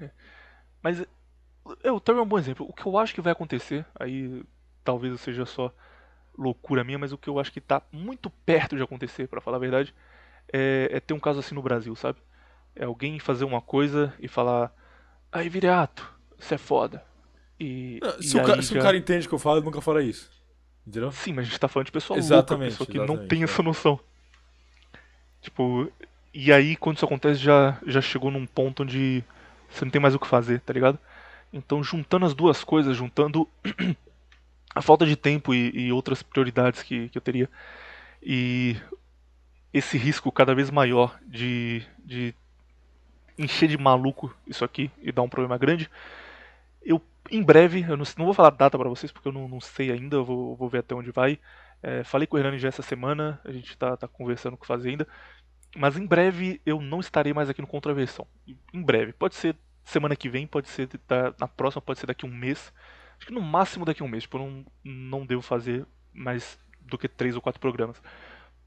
É. Mas eu também é um bom exemplo. O que eu acho que vai acontecer, aí talvez seja só loucura minha, mas o que eu acho que está muito perto de acontecer, para falar a verdade, é, é, ter um caso assim no Brasil, sabe? É alguém fazer uma coisa e falar, aí Viriato, você é foda. E, não, se, e o cara, se, o cara, entende o que eu falo, ele nunca fala isso. Entendeu? Sim, mas a gente tá falando de pessoa exatamente, louca, pessoa que não tem é. essa noção. Tipo, e aí quando isso acontece já, já chegou num ponto onde você não tem mais o que fazer, tá ligado? Então juntando as duas coisas, juntando a falta de tempo e, e outras prioridades que, que, eu teria e esse risco cada vez maior de, de encher de maluco isso aqui e dar um problema grande, eu em breve, eu não, não vou falar data para vocês porque eu não, não sei ainda, eu vou, vou ver até onde vai. É, falei com o Hernani já essa semana, a gente está tá conversando o que fazer ainda. Mas em breve eu não estarei mais aqui no Contraversão. Em breve. Pode ser semana que vem, pode ser na próxima, pode ser daqui a um mês. Acho que no máximo daqui a um mês. Tipo, eu não, não devo fazer mais do que três ou quatro programas.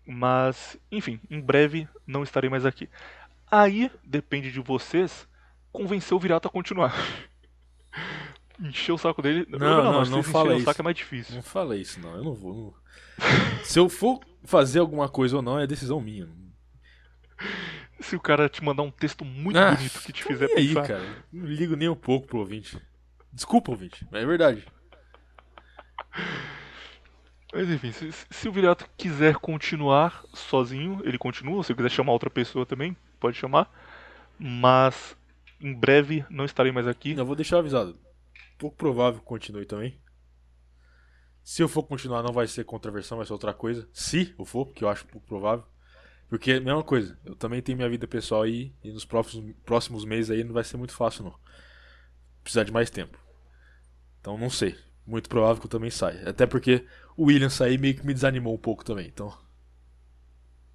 Mas, enfim, em breve não estarei mais aqui. Aí, depende de vocês, convencer o Virato a continuar. Encher o saco dele. Não, não, não, não fala isso. o saco é mais difícil. Não fala isso, não. Eu não vou. Não... Se eu for fazer alguma coisa ou não, é decisão minha. Se o cara te mandar um texto muito ah, bonito que te fizer aí, pensar. cara. Não ligo nem um pouco pro ouvinte. Desculpa, ouvinte, mas é verdade. Mas enfim, se, se o Viriato quiser continuar sozinho, ele continua. Se quiser chamar outra pessoa também, pode chamar. Mas em breve não estarei mais aqui. Eu vou deixar avisado. Pouco provável que continue também. Se eu for continuar, não vai ser contraversão, vai ser outra coisa. Se eu for, porque eu acho pouco provável. Porque é a mesma coisa, eu também tenho minha vida pessoal aí, e nos próximos, próximos meses aí não vai ser muito fácil, não. Precisar de mais tempo. Então não sei. Muito provável que eu também saia. Até porque o William sair meio que me desanimou um pouco também, então.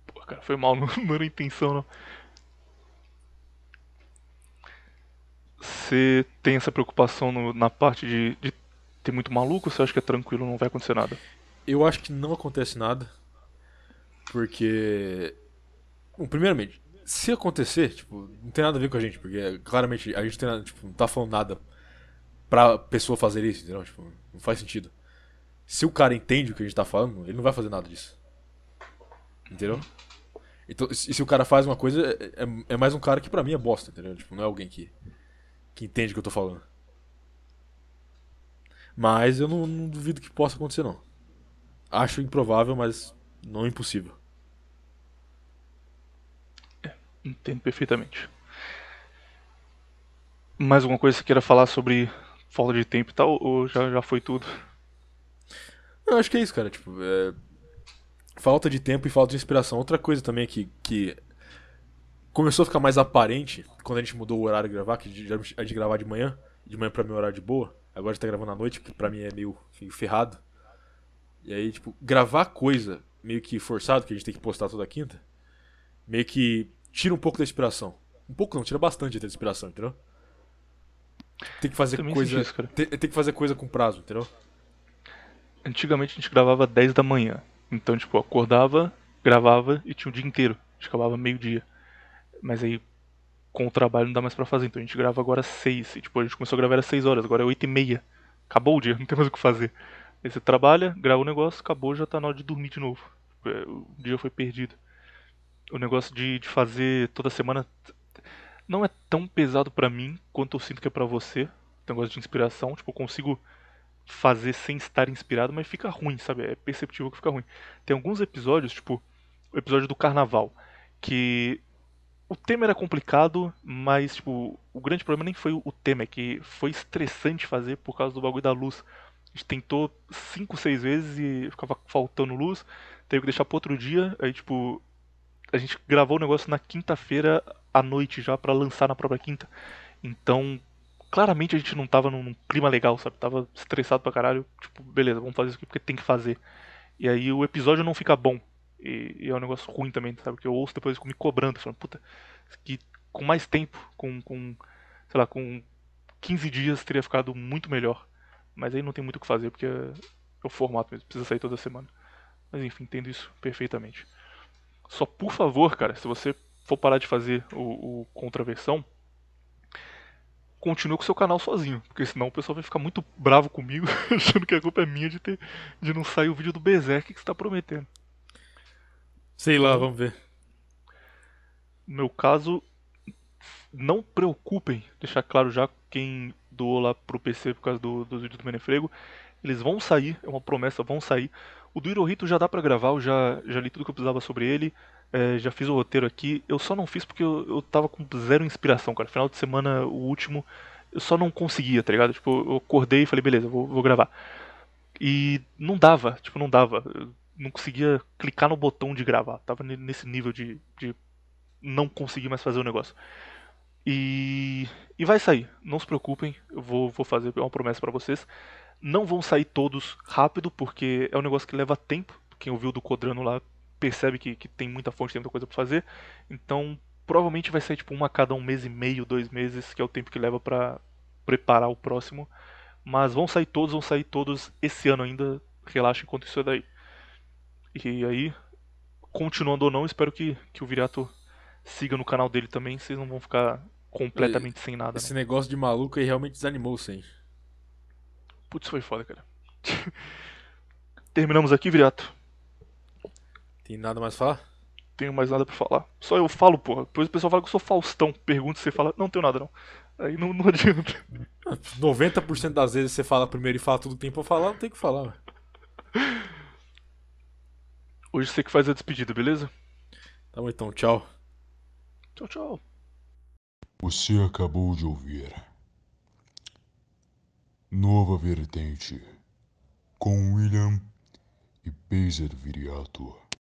Pô, cara, foi mal, não, não era intenção, não. Você tem essa preocupação no- na parte de, de ter muito maluco você acha que é tranquilo, não vai acontecer nada? Eu acho que não acontece nada. Porque. Bom, primeiramente, se acontecer, tipo, não tem nada a ver com a gente, porque claramente a gente tem nada, tipo, não tá falando nada pra pessoa fazer isso, entendeu? Tipo, não faz sentido. Se o cara entende o que a gente tá falando, ele não vai fazer nada disso. Entendeu? Então, e se o cara faz uma coisa, é, é- é mais um cara que pra mim é bosta, entendeu? Tipo, não é alguém que, que entende o que eu tô falando. Mas eu não, não duvido que possa acontecer, não. Acho improvável, mas não impossível. Entendo perfeitamente. Mais alguma coisa que você queira falar sobre falta de tempo e tal, ou já, já foi tudo? Eu acho que é isso, cara. Tipo, é... falta de tempo e falta de inspiração. Outra coisa também que, que começou a ficar mais aparente quando a gente mudou o horário de gravar, que já a gente gravar de manhã, de manhã pra mim é horário de boa. Agora a gente tá gravando à noite, que pra mim é meio, meio ferrado. E aí, tipo, gravar coisa meio que forçado, que a gente tem que postar toda quinta, meio que tira um pouco da inspiração. Um pouco não, tira bastante da inspiração, entendeu? Tem que fazer coisa. isso, tem, tem que fazer coisa com prazo, entendeu? Antigamente a gente gravava 10 da manhã. Então, tipo, acordava, gravava e tinha o dia inteiro. A gente acabava meio-dia. Mas aí, com o trabalho não dá mais pra fazer. Então a gente grava agora às 6. E, tipo, a gente começou a gravar às 6 horas, agora é 8 e meia. Acabou o dia, não tem mais o que fazer. Aí você trabalha, grava o negócio, acabou, já tá na hora de dormir de novo. É, O dia foi perdido. O negócio de, de fazer toda semana não é tão pesado pra mim quanto eu sinto que é pra você. O negócio de inspiração, tipo, eu consigo fazer sem estar inspirado, mas fica ruim, sabe? É perceptível que fica ruim. Tem alguns episódios, tipo o episódio do carnaval, que o tema era complicado, mas tipo, o grande problema nem foi o tema, é que foi estressante fazer por causa do bagulho da luz. A gente tentou cinco, seis vezes e ficava faltando luz, teve que deixar pro outro dia, aí tipo, a gente gravou o negócio na quinta-feira à noite já pra lançar na própria quinta. Então, claramente a gente não tava num clima legal, sabe? Tava estressado pra caralho. Tipo, beleza, vamos fazer isso aqui porque tem que fazer. E aí o episódio não fica bom. E, e é um negócio ruim também, sabe? Que eu ouço depois me cobrando, falando, puta, aqui com mais tempo, com, com, sei lá, com 15 dias teria ficado muito melhor. Mas aí não tem muito o que fazer, porque é, o formato mesmo, precisa sair toda semana. Mas enfim, entendo isso perfeitamente. Só por favor, cara, se você for parar de fazer o, o contraversão, continue com o seu canal sozinho, porque senão o pessoal vai ficar muito bravo comigo, achando que a culpa é minha de ter de não sair o vídeo do Berserk que você tá prometendo. Sei lá, vamos ver. No meu caso, não preocupem, deixar claro já quem doou lá pro PC por causa do, dos vídeos do Menefrego, eles vão sair, é uma promessa, vão sair. O do Hirohito já dá pra gravar, eu já, já li tudo que eu precisava sobre ele, é, já fiz o roteiro aqui. Eu só não fiz porque eu, eu tava com zero inspiração, cara. Final de semana, o último, eu só não conseguia, tá ligado? Tipo, eu acordei e falei, beleza, vou, vou gravar. E não dava, tipo, não dava. Eu não conseguia clicar no botão de gravar. Tava ne- nesse nível de, de não conseguir mais fazer o negócio. E, e vai sair, não se preocupem, eu vou, vou fazer uma promessa pra vocês. Não vão sair todos rápido, porque é um negócio que leva tempo. Quem ouviu do Codrano lá percebe que, que tem muita fonte, tem muita coisa pra fazer. Então, provavelmente vai sair tipo uma a cada um mês e meio, dois meses, que é o tempo que leva pra preparar o próximo. Mas vão sair todos, vão sair todos esse ano ainda. Relaxa enquanto isso é daí. E aí, continuando ou não, espero que, que o Viriato siga no canal dele também, vocês não vão ficar completamente sem nada. Esse Não. negócio de maluco aí realmente desanimou, sim. Putz, foi foda, cara. Terminamos aqui, Viriato. Tem nada mais pra falar? Tenho mais nada pra falar. Só eu falo, porra. Depois o pessoal fala que eu sou Faustão. Pergunta se você fala, não tenho nada não. Aí não, não adianta. 90% das vezes você fala primeiro e fala tudo que tem pra falar, não tem o que falar. Hoje você que faz a despedida, beleza? Tá bom então, tchau. Tchau, tchau. Você acabou de ouvir Nova Vertente com William e Pazer Viriato.